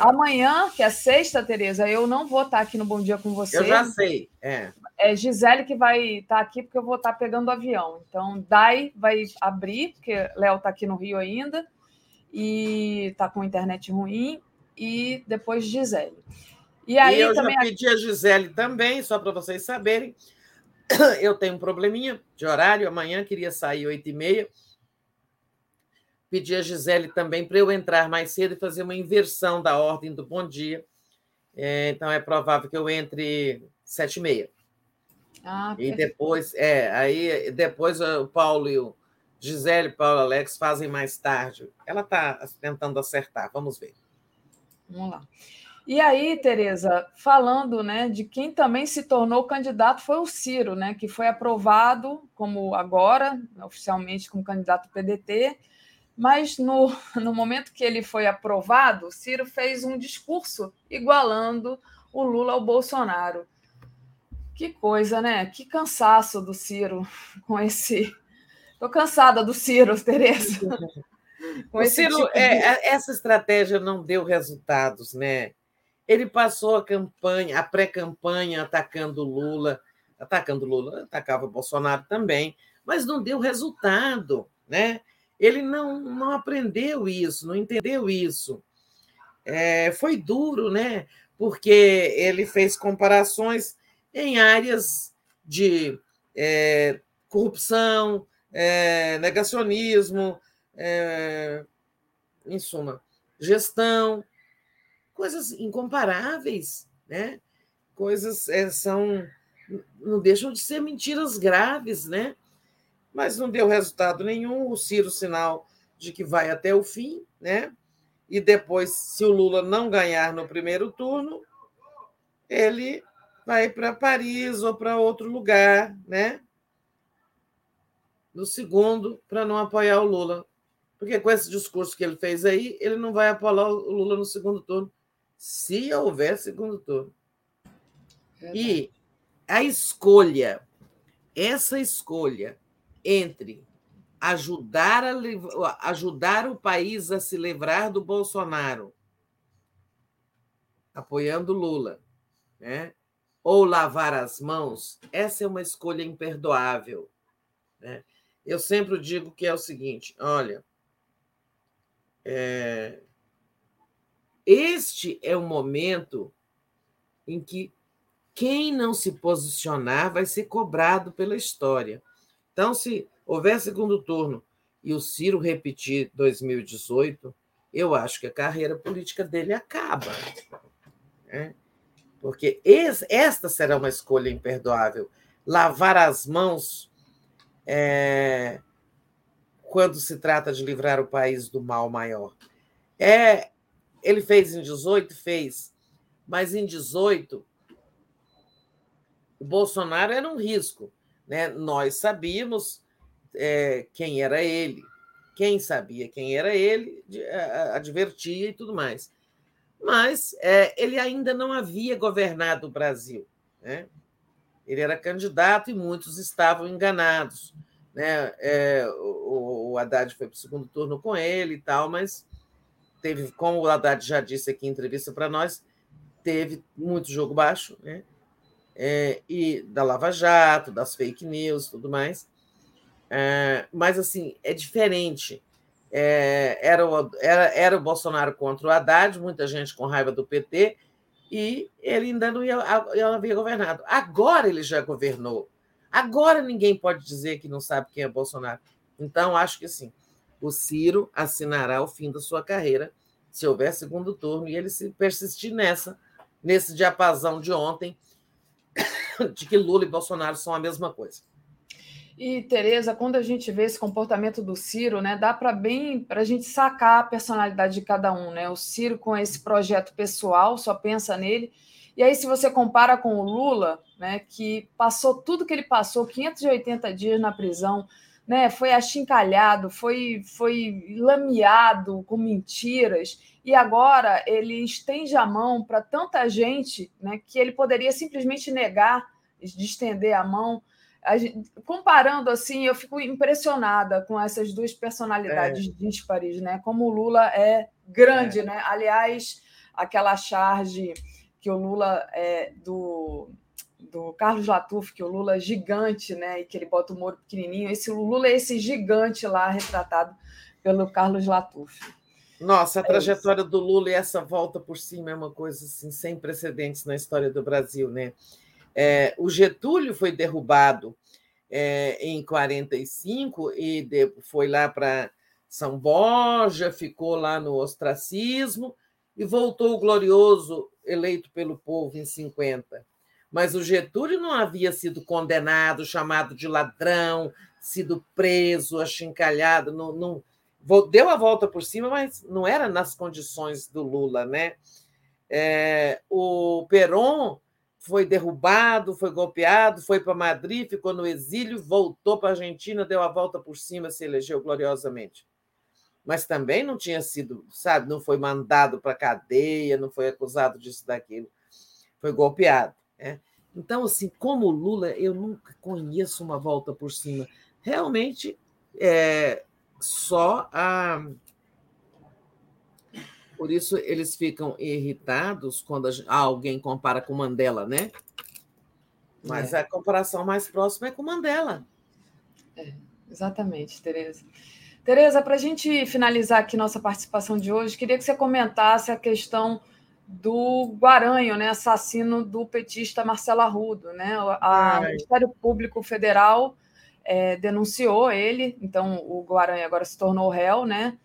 Amanhã, que é sexta, Tereza, eu não vou estar aqui no Bom Dia com você. Eu já sei. É. É Gisele que vai estar aqui, porque eu vou estar pegando o avião. Então, Dai vai abrir, porque Léo está aqui no Rio ainda, e está com internet ruim, e depois Gisele. E aí e eu também. Já pedi a Gisele também, só para vocês saberem. [coughs] Eu tenho um probleminha de horário. Amanhã queria sair 8 e meia pedi a Gisele também para eu entrar mais cedo e fazer uma inversão da ordem do bom dia. É, então é provável que eu entre sete e meia. Ah, e depois, é, aí depois o Paulo e o Gisele, Paulo Alex fazem mais tarde. Ela está tentando acertar, vamos ver. Vamos lá. E aí, Tereza, falando né, de quem também se tornou candidato foi o Ciro, né, que foi aprovado como agora, oficialmente como candidato PDT, mas no, [laughs] no momento que ele foi aprovado, Ciro fez um discurso igualando o Lula ao Bolsonaro. Que coisa, né? Que cansaço do Ciro [laughs] com esse. Estou cansada do Ciro, [laughs] Tereza. o Ciro, tipo de... é, essa estratégia não deu resultados, né? Ele passou a campanha, a pré-campanha atacando Lula, atacando Lula, atacava Bolsonaro também, mas não deu resultado, né? Ele não, não aprendeu isso, não entendeu isso. É, foi duro, né? Porque ele fez comparações em áreas de é, corrupção, é, negacionismo, é, em suma, gestão, coisas incomparáveis, né? Coisas é, são não deixam de ser mentiras graves, né? Mas não deu resultado nenhum. O Ciro sinal de que vai até o fim, né? E depois, se o Lula não ganhar no primeiro turno, ele vai para Paris ou para outro lugar, né? No segundo, para não apoiar o Lula. Porque com esse discurso que ele fez aí, ele não vai apoiar o Lula no segundo turno se houver segundo turno. E a escolha, essa escolha entre ajudar, a, ajudar o país a se livrar do Bolsonaro, apoiando Lula, né? ou lavar as mãos, essa é uma escolha imperdoável. Né? Eu sempre digo que é o seguinte: olha, é, este é o momento em que quem não se posicionar vai ser cobrado pela história. Então, se houver segundo turno e o Ciro repetir 2018, eu acho que a carreira política dele acaba. Né? Porque esta será uma escolha imperdoável. Lavar as mãos é, quando se trata de livrar o país do mal maior. É ele fez em 18? Fez. Mas em 18, o Bolsonaro era um risco. Né? Nós sabíamos é, quem era ele. Quem sabia quem era ele, advertia e tudo mais. Mas é, ele ainda não havia governado o Brasil. Né? Ele era candidato e muitos estavam enganados. Né? É, o, o Haddad foi para o segundo turno com ele e tal, mas teve, como o Haddad já disse aqui em entrevista para nós, teve muito jogo baixo, né? É, e da Lava Jato, das fake news tudo mais. É, mas, assim, é diferente. É, era, o, era, era o Bolsonaro contra o Haddad, muita gente com raiva do PT, e ele ainda não ia, não havia governado. Agora ele já governou. Agora ninguém pode dizer que não sabe quem é Bolsonaro. Então, acho que sim o Ciro assinará o fim da sua carreira se houver segundo turno e ele se persistir nessa, nesse diapasão de ontem, [coughs] de que Lula e Bolsonaro são a mesma coisa. E, Tereza, quando a gente vê esse comportamento do Ciro, né, dá para bem para a gente sacar a personalidade de cada um, né? O Ciro com esse projeto pessoal, só pensa nele. E aí, se você compara com o Lula, né, que passou tudo que ele passou, 580 dias na prisão, né, foi achincalhado, foi, foi lameado com mentiras, e agora ele estende a mão para tanta gente né, que ele poderia simplesmente negar de estender a mão. A gente, comparando assim, eu fico impressionada com essas duas personalidades é. díspares, né? Como o Lula é grande, é. né? Aliás, aquela charge que o Lula é do do Carlos Latuf, que o Lula é gigante, né? E que ele bota o Moro pequenininho. Esse o Lula é esse gigante lá retratado pelo Carlos Latuf. Nossa, a é trajetória do Lula e essa volta por cima é uma coisa assim, sem precedentes na história do Brasil, né? É, o Getúlio foi derrubado é, em 45 e de, foi lá para São Borja, ficou lá no ostracismo e voltou o glorioso eleito pelo povo em 50. Mas o Getúlio não havia sido condenado, chamado de ladrão, sido preso, achincalhado, não, não, deu a volta por cima, mas não era nas condições do Lula, né? É, o Peron foi derrubado, foi golpeado, foi para Madrid, ficou no exílio, voltou para a Argentina, deu a volta por cima, se elegeu gloriosamente. Mas também não tinha sido, sabe, não foi mandado para cadeia, não foi acusado disso, daquilo, foi golpeado. Né? Então, assim, como Lula, eu nunca conheço uma volta por cima. Realmente, é, só a por isso eles ficam irritados quando alguém compara com Mandela, né? Mas é. a comparação mais próxima é com Mandela. É, exatamente, Tereza. Tereza, para a gente finalizar aqui nossa participação de hoje, queria que você comentasse a questão do Guaranho, né, assassino do petista Marcelo Arrudo. Né? O Ministério Público Federal é, denunciou ele, então o Guaranho agora se tornou réu, né?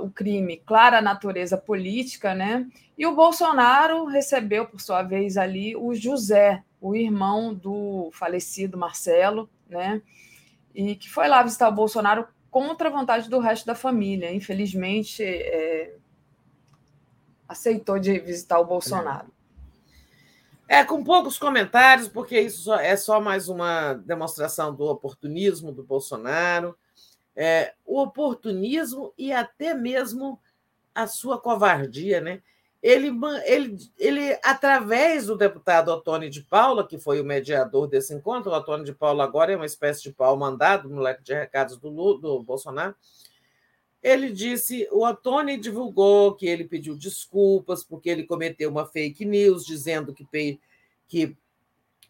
o crime clara natureza política, né? E o Bolsonaro recebeu, por sua vez, ali o José, o irmão do falecido Marcelo, né? E que foi lá visitar o Bolsonaro contra a vontade do resto da família. Infelizmente, é, aceitou de visitar o Bolsonaro. É, com poucos comentários, porque isso é só mais uma demonstração do oportunismo do Bolsonaro é, o oportunismo e até mesmo a sua covardia, né? Ele, ele, ele, através do deputado Otônio de Paula, que foi o mediador desse encontro, o Otônio de Paula agora é uma espécie de pau mandado, moleque de recados do, do Bolsonaro, ele disse, o Otônio divulgou que ele pediu desculpas porque ele cometeu uma fake news dizendo que, que,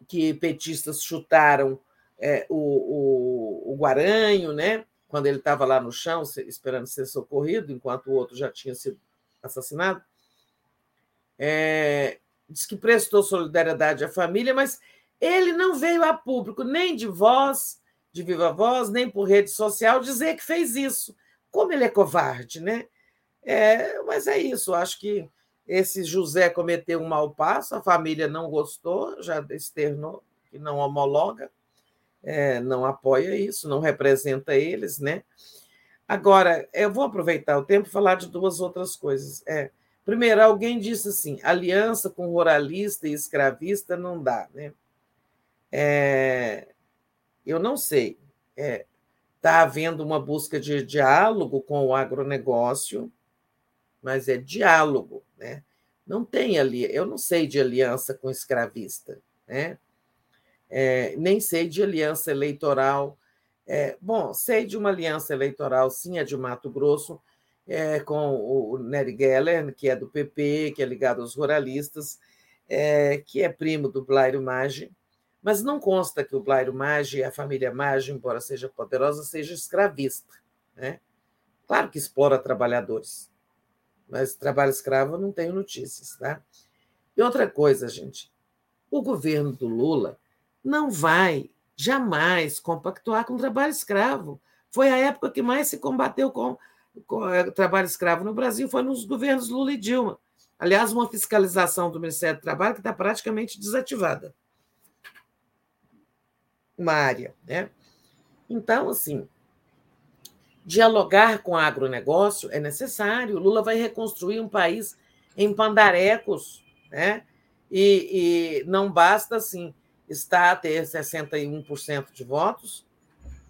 que petistas chutaram é, o, o, o Guaranho, né? quando ele estava lá no chão esperando ser socorrido, enquanto o outro já tinha sido assassinado. É, diz que prestou solidariedade à família, mas ele não veio a público, nem de voz, de viva voz, nem por rede social, dizer que fez isso. Como ele é covarde, né? É, mas é isso, acho que esse José cometeu um mau passo, a família não gostou, já externou que não homologa é, não apoia isso, não representa eles, né? Agora, eu vou aproveitar o tempo e falar de duas outras coisas. É, primeiro, alguém disse assim: aliança com ruralista e escravista não dá, né? É, eu não sei. É, tá havendo uma busca de diálogo com o agronegócio, mas é diálogo, né? Não tem ali, eu não sei de aliança com escravista, né? é, nem sei de aliança eleitoral. É, bom, sei de uma aliança eleitoral, sim, é de Mato Grosso, é, com o Nery Geller, que é do PP, que é ligado aos ruralistas, é, que é primo do Blairo Maggi, mas não consta que o Blairo Maggi e a família Maggi, embora seja poderosa, seja escravista. Né? Claro que explora trabalhadores, mas trabalho escravo não tenho notícias. Tá? E outra coisa, gente, o governo do Lula não vai jamais compactuar com o trabalho escravo. Foi a época que mais se combateu com, com o eh, trabalho escravo no Brasil, foi nos governos Lula e Dilma. Aliás, uma fiscalização do Ministério do Trabalho que está praticamente desativada. Uma área. Né? Então, assim, dialogar com o agronegócio é necessário. Lula vai reconstruir um país em pandarecos, né? E, e não basta assim está a ter 61% de votos,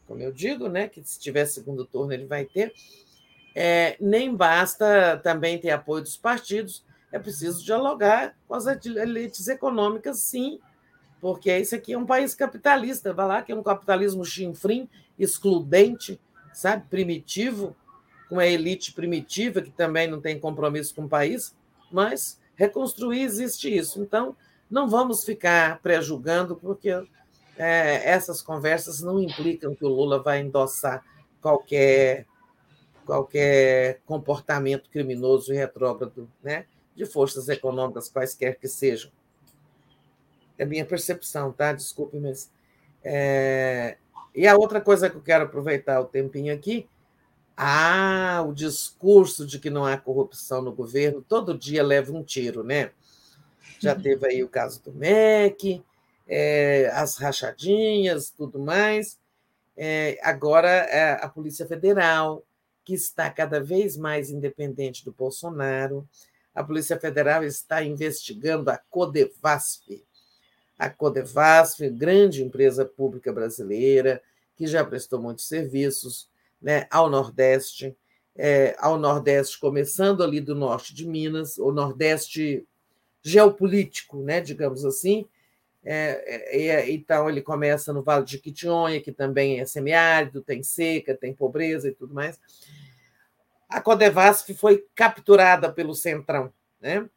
como eu digo, né, que se tiver segundo turno ele vai ter. É, nem basta também ter apoio dos partidos, é preciso dialogar com as elites econômicas, sim, porque isso aqui é um país capitalista, vai lá que é um capitalismo chinfrim, excludente, sabe, primitivo, com a elite primitiva que também não tem compromisso com o país, mas reconstruir existe isso. Então, não vamos ficar pré-julgando, porque é, essas conversas não implicam que o Lula vai endossar qualquer, qualquer comportamento criminoso e retrógrado né, de forças econômicas, quaisquer que sejam. É minha percepção, tá? Desculpe, mas. É... E a outra coisa que eu quero aproveitar o tempinho aqui, Ah, o discurso de que não há corrupção no governo todo dia leva um tiro, né? Já teve aí o caso do MEC, é, as rachadinhas, tudo mais. É, agora, é, a Polícia Federal, que está cada vez mais independente do Bolsonaro, a Polícia Federal está investigando a Codevasf. A Codevasf, grande empresa pública brasileira, que já prestou muitos serviços né, ao Nordeste, é, ao Nordeste, começando ali do norte de Minas, o Nordeste geopolítico, né, digamos assim. É, é, então, ele começa no Vale de Quitionha, que também é semiárido, tem seca, tem pobreza e tudo mais. A Codevasf foi capturada pelo Centrão, né?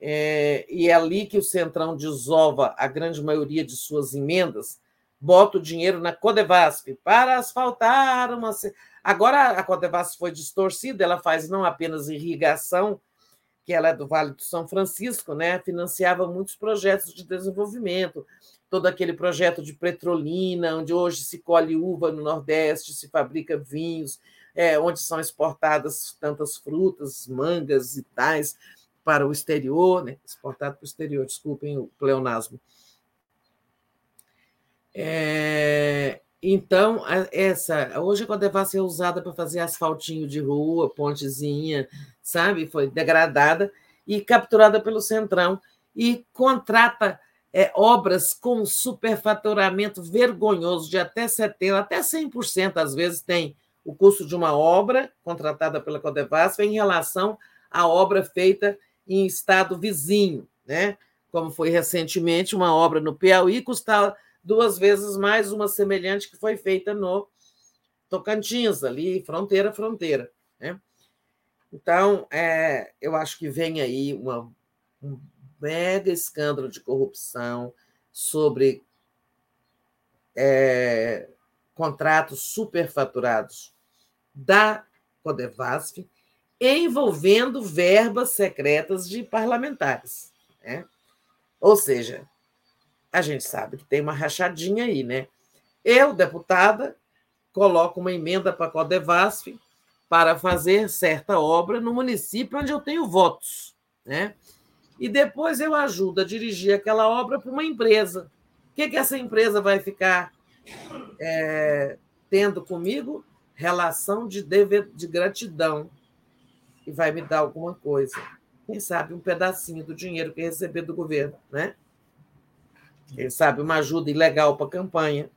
É, e é ali que o Centrão desova a grande maioria de suas emendas, bota o dinheiro na Codevasf para asfaltar uma. Agora a Codevasf foi distorcida, ela faz não apenas irrigação, que ela é do Vale do São Francisco, né? financiava muitos projetos de desenvolvimento, todo aquele projeto de petrolina, onde hoje se colhe uva no Nordeste, se fabrica vinhos, é, onde são exportadas tantas frutas, mangas e tais para o exterior, né? exportado para o exterior, desculpem o pleonasmo. É, então, essa hoje a Codevasf é usada para fazer asfaltinho de rua, pontezinha, sabe? Foi degradada e capturada pelo Centrão e contrata é, obras com superfaturamento vergonhoso de até 70%, até 100% às vezes tem o custo de uma obra contratada pela Codevasf em relação à obra feita em estado vizinho, né? Como foi recentemente uma obra no Piauí custava duas vezes mais uma semelhante que foi feita no Tocantins, ali, fronteira fronteira. Né? Então, é, eu acho que vem aí uma, um mega escândalo de corrupção sobre é, contratos superfaturados da Codevasf, envolvendo verbas secretas de parlamentares. Né? Ou seja, a gente sabe que tem uma rachadinha aí, né? Eu, deputada, coloco uma emenda para a Codevasf para fazer certa obra no município onde eu tenho votos, né? E depois eu ajudo a dirigir aquela obra para uma empresa. O que, que essa empresa vai ficar é, tendo comigo? Relação de, dever, de gratidão e vai me dar alguma coisa. Quem sabe um pedacinho do dinheiro que receber do governo, né? quem sabe, uma ajuda ilegal para a campanha.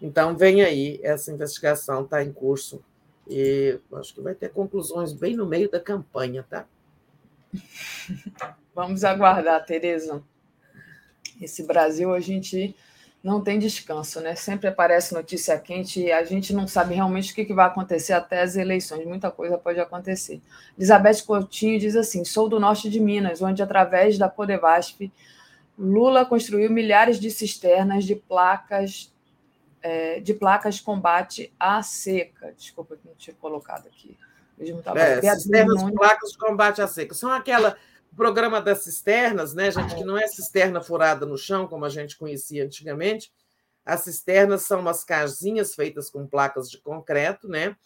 Então, vem aí, essa investigação está em curso e acho que vai ter conclusões bem no meio da campanha, tá? [laughs] Vamos aguardar, Tereza. Esse Brasil, a gente não tem descanso, né? Sempre aparece notícia quente e a gente não sabe realmente o que vai acontecer até as eleições. Muita coisa pode acontecer. Elizabeth Coutinho diz assim: sou do norte de Minas, onde, através da Codevasf, Lula construiu milhares de cisternas de placas é, de placas de combate à seca. Desculpa que não tinha colocado aqui. É, cisternas, placas de combate à seca. São aquela programa das cisternas, né, gente, que não é cisterna furada no chão, como a gente conhecia antigamente. As cisternas são umas casinhas feitas com placas de concreto, né,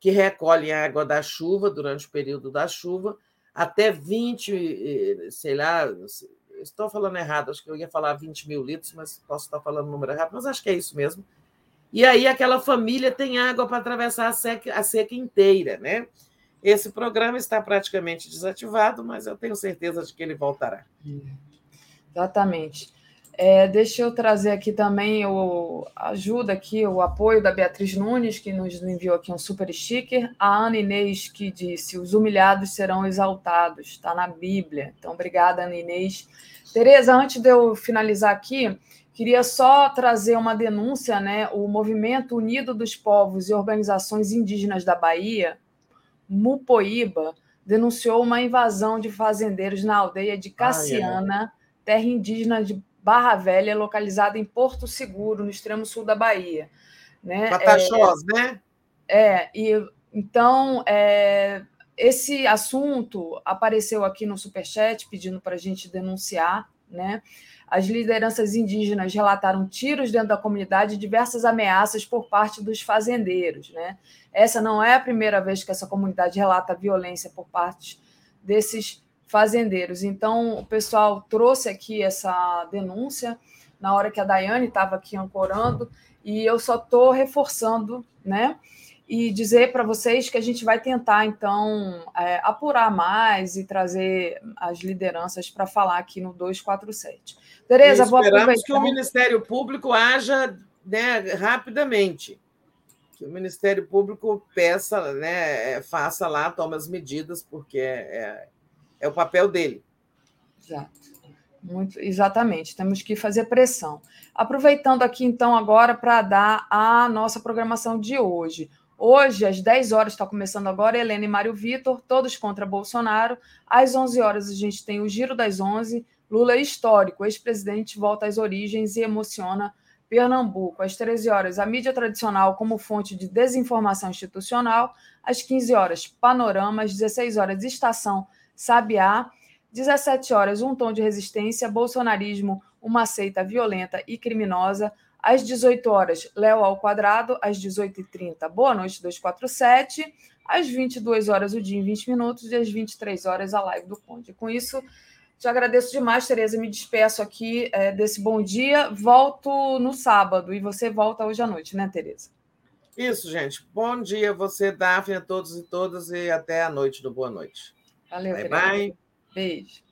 que recolhem a água da chuva durante o período da chuva, até 20, sei lá, estou falando errado, acho que eu ia falar 20 mil litros, mas posso estar falando o número errado, mas acho que é isso mesmo. E aí aquela família tem água para atravessar a seca, a seca inteira, né? Esse programa está praticamente desativado, mas eu tenho certeza de que ele voltará. Exatamente. É, deixa eu trazer aqui também o ajuda aqui, o apoio da Beatriz Nunes, que nos enviou aqui um super sticker. A Ana Inês, que disse: os humilhados serão exaltados, está na Bíblia. Então, obrigada, Ana Inês. Tereza, antes de eu finalizar aqui, queria só trazer uma denúncia, né? O Movimento Unido dos Povos e Organizações Indígenas da Bahia, Mupoíba, denunciou uma invasão de fazendeiros na aldeia de Cassiana, terra indígena de Barra Velha, localizada em Porto Seguro, no extremo sul da Bahia. Né? É, né? É, e então é, esse assunto apareceu aqui no Superchat pedindo para a gente denunciar né? As lideranças indígenas relataram tiros dentro da comunidade e diversas ameaças por parte dos fazendeiros. Né? Essa não é a primeira vez que essa comunidade relata violência por parte desses fazendeiros. Então, o pessoal trouxe aqui essa denúncia na hora que a Daiane estava aqui ancorando, e eu só estou reforçando, né? E dizer para vocês que a gente vai tentar, então, é, apurar mais e trazer as lideranças para falar aqui no 247. Tereza, vou aproveitar. que o Ministério Público haja né, rapidamente. Que o Ministério Público peça, né, faça lá, tome as medidas, porque é, é, é o papel dele. Exato. Muito, exatamente, temos que fazer pressão. Aproveitando aqui, então, agora para dar a nossa programação de hoje. Hoje, às 10 horas, está começando agora, Helena e Mário Vitor, todos contra Bolsonaro. Às 11 horas, a gente tem o Giro das 11. Lula é histórico, ex-presidente volta às origens e emociona Pernambuco. Às 13 horas, a mídia tradicional como fonte de desinformação institucional. Às 15 horas, Panorama. Às 16 horas, Estação Sabiá. 17 horas, um tom de resistência, bolsonarismo, uma seita violenta e criminosa. Às 18 horas, Léo ao quadrado. Às 18h30, Boa Noite 247. Às 22 horas, o dia em 20 minutos. E às 23 horas, a live do Conde. Com isso, te agradeço demais, Tereza. Me despeço aqui é, desse bom dia. Volto no sábado. E você volta hoje à noite, né, Tereza? Isso, gente. Bom dia você, Daphne, a todos e todas. E até a noite do Boa Noite. Valeu, bye, bye. Beijo.